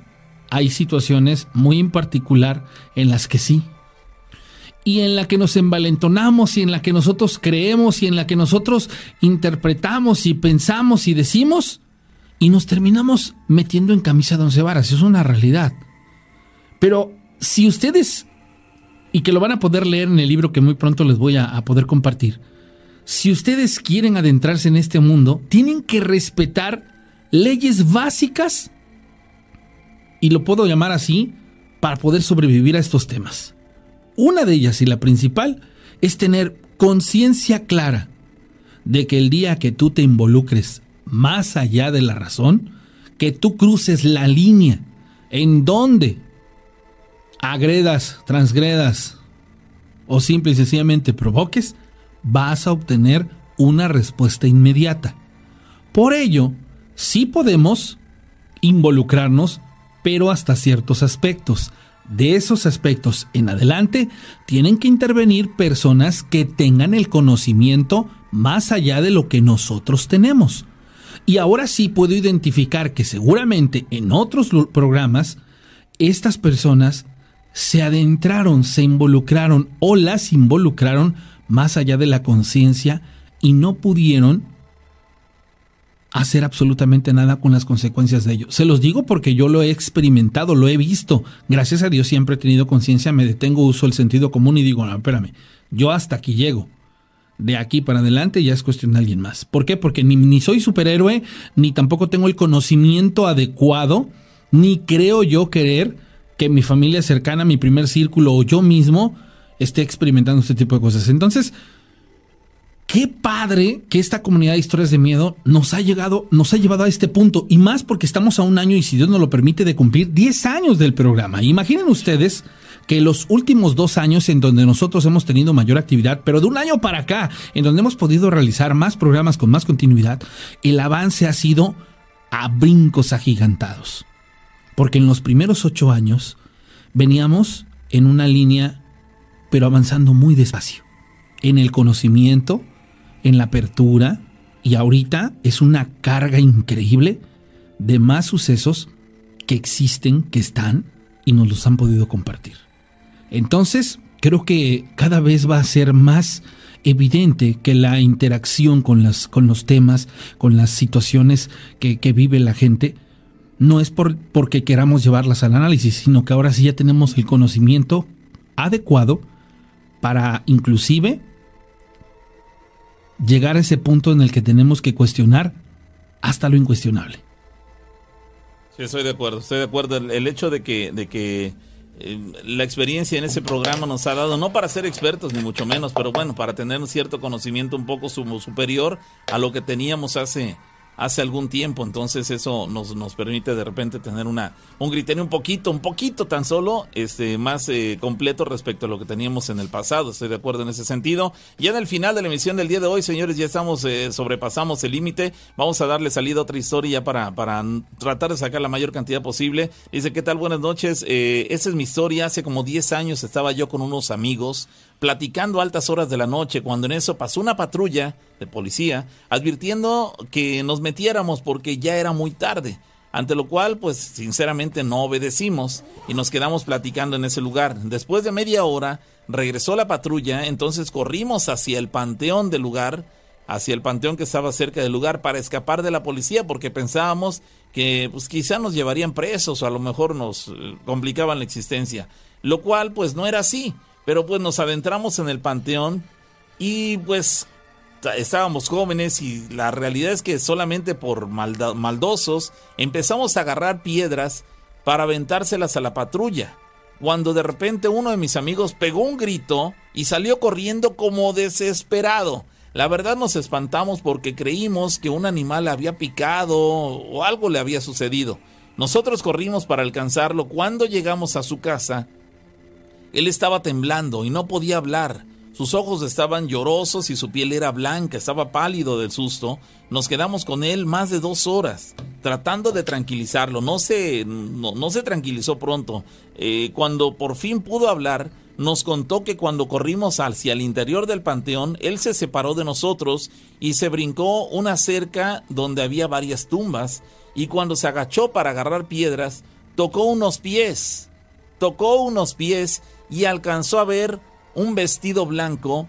hay situaciones muy en particular en las que sí. Y en la que nos envalentonamos y en la que nosotros creemos y en la que nosotros interpretamos y pensamos y decimos y nos terminamos metiendo en camisa de once varas. Eso es una realidad. Pero si ustedes, y que lo van a poder leer en el libro que muy pronto les voy a, a poder compartir, si ustedes quieren adentrarse en este mundo, tienen que respetar leyes básicas, y lo puedo llamar así, para poder sobrevivir a estos temas. Una de ellas y la principal es tener conciencia clara de que el día que tú te involucres más allá de la razón, que tú cruces la línea en donde agredas, transgredas o simple y sencillamente provoques, vas a obtener una respuesta inmediata. Por ello, sí podemos involucrarnos, pero hasta ciertos aspectos. De esos aspectos en adelante, tienen que intervenir personas que tengan el conocimiento más allá de lo que nosotros tenemos. Y ahora sí puedo identificar que seguramente en otros programas estas personas se adentraron, se involucraron o las involucraron más allá de la conciencia y no pudieron hacer absolutamente nada con las consecuencias de ello. Se los digo porque yo lo he experimentado, lo he visto. Gracias a Dios siempre he tenido conciencia, me detengo, uso el sentido común y digo, no, espérame, yo hasta aquí llego de aquí para adelante ya es cuestión de alguien más. ¿Por qué? Porque ni, ni, soy superhéroe, ni tampoco tengo el conocimiento adecuado, ni creo yo querer que mi familia cercana, mi primer círculo o yo mismo esté experimentando este tipo de cosas. Entonces, qué padre que esta comunidad de historias de miedo nos ha llegado, nos ha llevado a este punto, y más porque estamos a un año y si Dios nos lo permite de cumplir 10 años del programa. Imaginen ustedes que los últimos dos años en donde nosotros hemos tenido mayor actividad, pero de un año para acá, en donde hemos podido realizar más programas con más continuidad, el avance ha sido a brincos agigantados. Porque en los primeros ocho años veníamos en una línea, pero avanzando muy despacio, en el conocimiento, en la apertura, y ahorita es una carga increíble de más sucesos que existen, que están y nos los han podido compartir. Entonces, creo que cada vez va a ser más evidente que la interacción con, las, con los temas, con las situaciones que, vive la gente, no es por, porque queramos llevarlas al análisis, sino que ahora sí ya tenemos el conocimiento adecuado para inclusive llegar a ese punto en el que tenemos que cuestionar hasta lo incuestionable. Sí, estoy de acuerdo, estoy de acuerdo. El, hecho de que, de que eh, la experiencia en ese programa nos ha dado, no para ser expertos ni mucho menos, pero bueno, para tener un cierto conocimiento un poco superior a lo que teníamos hace hace algún tiempo, entonces eso nos, nos permite de repente tener una un criterio un poquito, un poquito tan solo este más eh, completo respecto a lo que teníamos en el pasado, estoy de acuerdo en ese sentido. Ya en el final de la emisión del día de hoy, señores, ya estamos, eh, sobrepasamos el límite, vamos a darle salida a otra historia para, para tratar de sacar la mayor cantidad posible. Dice, ¿qué tal? Buenas noches, eh, esa es mi historia, hace como 10 años estaba yo con unos amigos, platicando a altas horas de la noche, cuando en eso pasó una patrulla de policía advirtiendo que nos metiéramos porque ya era muy tarde, ante lo cual pues sinceramente no obedecimos y nos quedamos platicando en ese lugar. Después de media hora regresó la patrulla, entonces corrimos hacia el panteón del lugar, hacia el panteón que estaba cerca del lugar para escapar de la policía porque pensábamos que pues quizá nos llevarían presos o a lo mejor nos eh, complicaban la existencia, lo cual pues no era así. Pero pues nos adentramos en el panteón y pues estábamos jóvenes y la realidad es que solamente por maldosos empezamos a agarrar piedras para aventárselas a la patrulla. Cuando de repente uno de mis amigos pegó un grito y salió corriendo como desesperado. La verdad nos espantamos porque creímos que un animal había picado o algo le había sucedido. Nosotros corrimos para alcanzarlo. Cuando llegamos a su casa, él estaba temblando y no podía hablar. Sus ojos estaban llorosos y su piel era blanca, estaba pálido del susto. Nos quedamos con él más de dos horas, tratando de tranquilizarlo. No se, no, se tranquilizó pronto. Eh, cuando por fin pudo hablar, nos contó que cuando corrimos hacia el interior del panteón, él se separó de nosotros y se brincó una cerca donde había varias tumbas, y cuando se agachó para agarrar piedras, tocó unos pies, tocó unos pies y alcanzó a ver un vestido blanco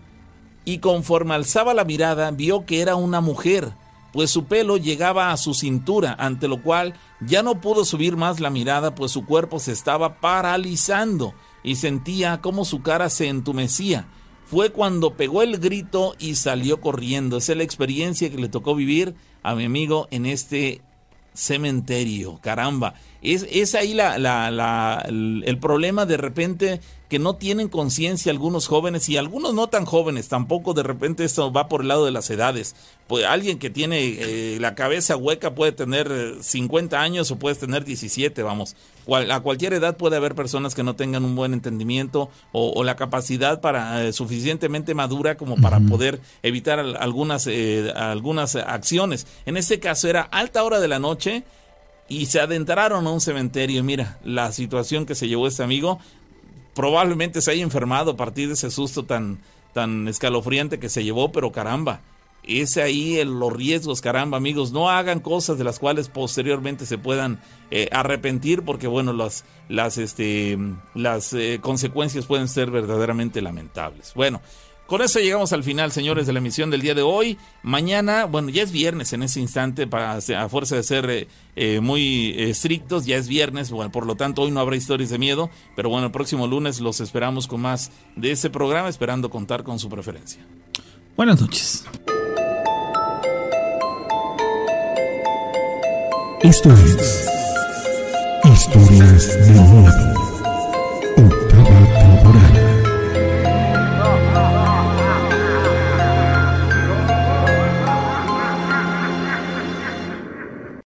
y conforme alzaba la mirada vio que era una mujer, pues su pelo llegaba a su cintura, ante lo cual ya no pudo subir más la mirada, pues su cuerpo se estaba paralizando y sentía como su cara se entumecía. Fue cuando pegó el grito y salió corriendo. Esa es la experiencia que le tocó vivir a mi amigo en este cementerio. Caramba, es, es ahí la, la, el problema de repente que no tienen conciencia algunos jóvenes y algunos no tan jóvenes, tampoco de repente esto va por el lado de las edades. Pues alguien que tiene eh, la cabeza hueca puede tener 50 años o puede tener 17, vamos. a cualquier edad puede haber personas que no tengan un buen entendimiento o, la capacidad para eh, suficientemente madura como para poder evitar algunas, eh, algunas acciones. En este caso era alta hora de la noche y se adentraron a un cementerio. Mira, la situación que se llevó este amigo probablemente se haya enfermado a partir de ese susto tan, tan escalofriante que se llevó, pero caramba, es ahí los riesgos, caramba, amigos, no hagan cosas de las cuales posteriormente se puedan eh, arrepentir, porque bueno, las, las, este, las eh, consecuencias pueden ser verdaderamente lamentables. Bueno, con eso llegamos al final, señores, de la emisión del día de hoy. Mañana, bueno, ya es viernes en ese instante, para, a fuerza de ser eh, eh, muy estrictos, ya es viernes, bueno, por lo tanto hoy no habrá historias de miedo, pero bueno, el próximo lunes los esperamos con más de ese programa, esperando contar con su preferencia. Buenas noches. Esto es Historias de Miedo.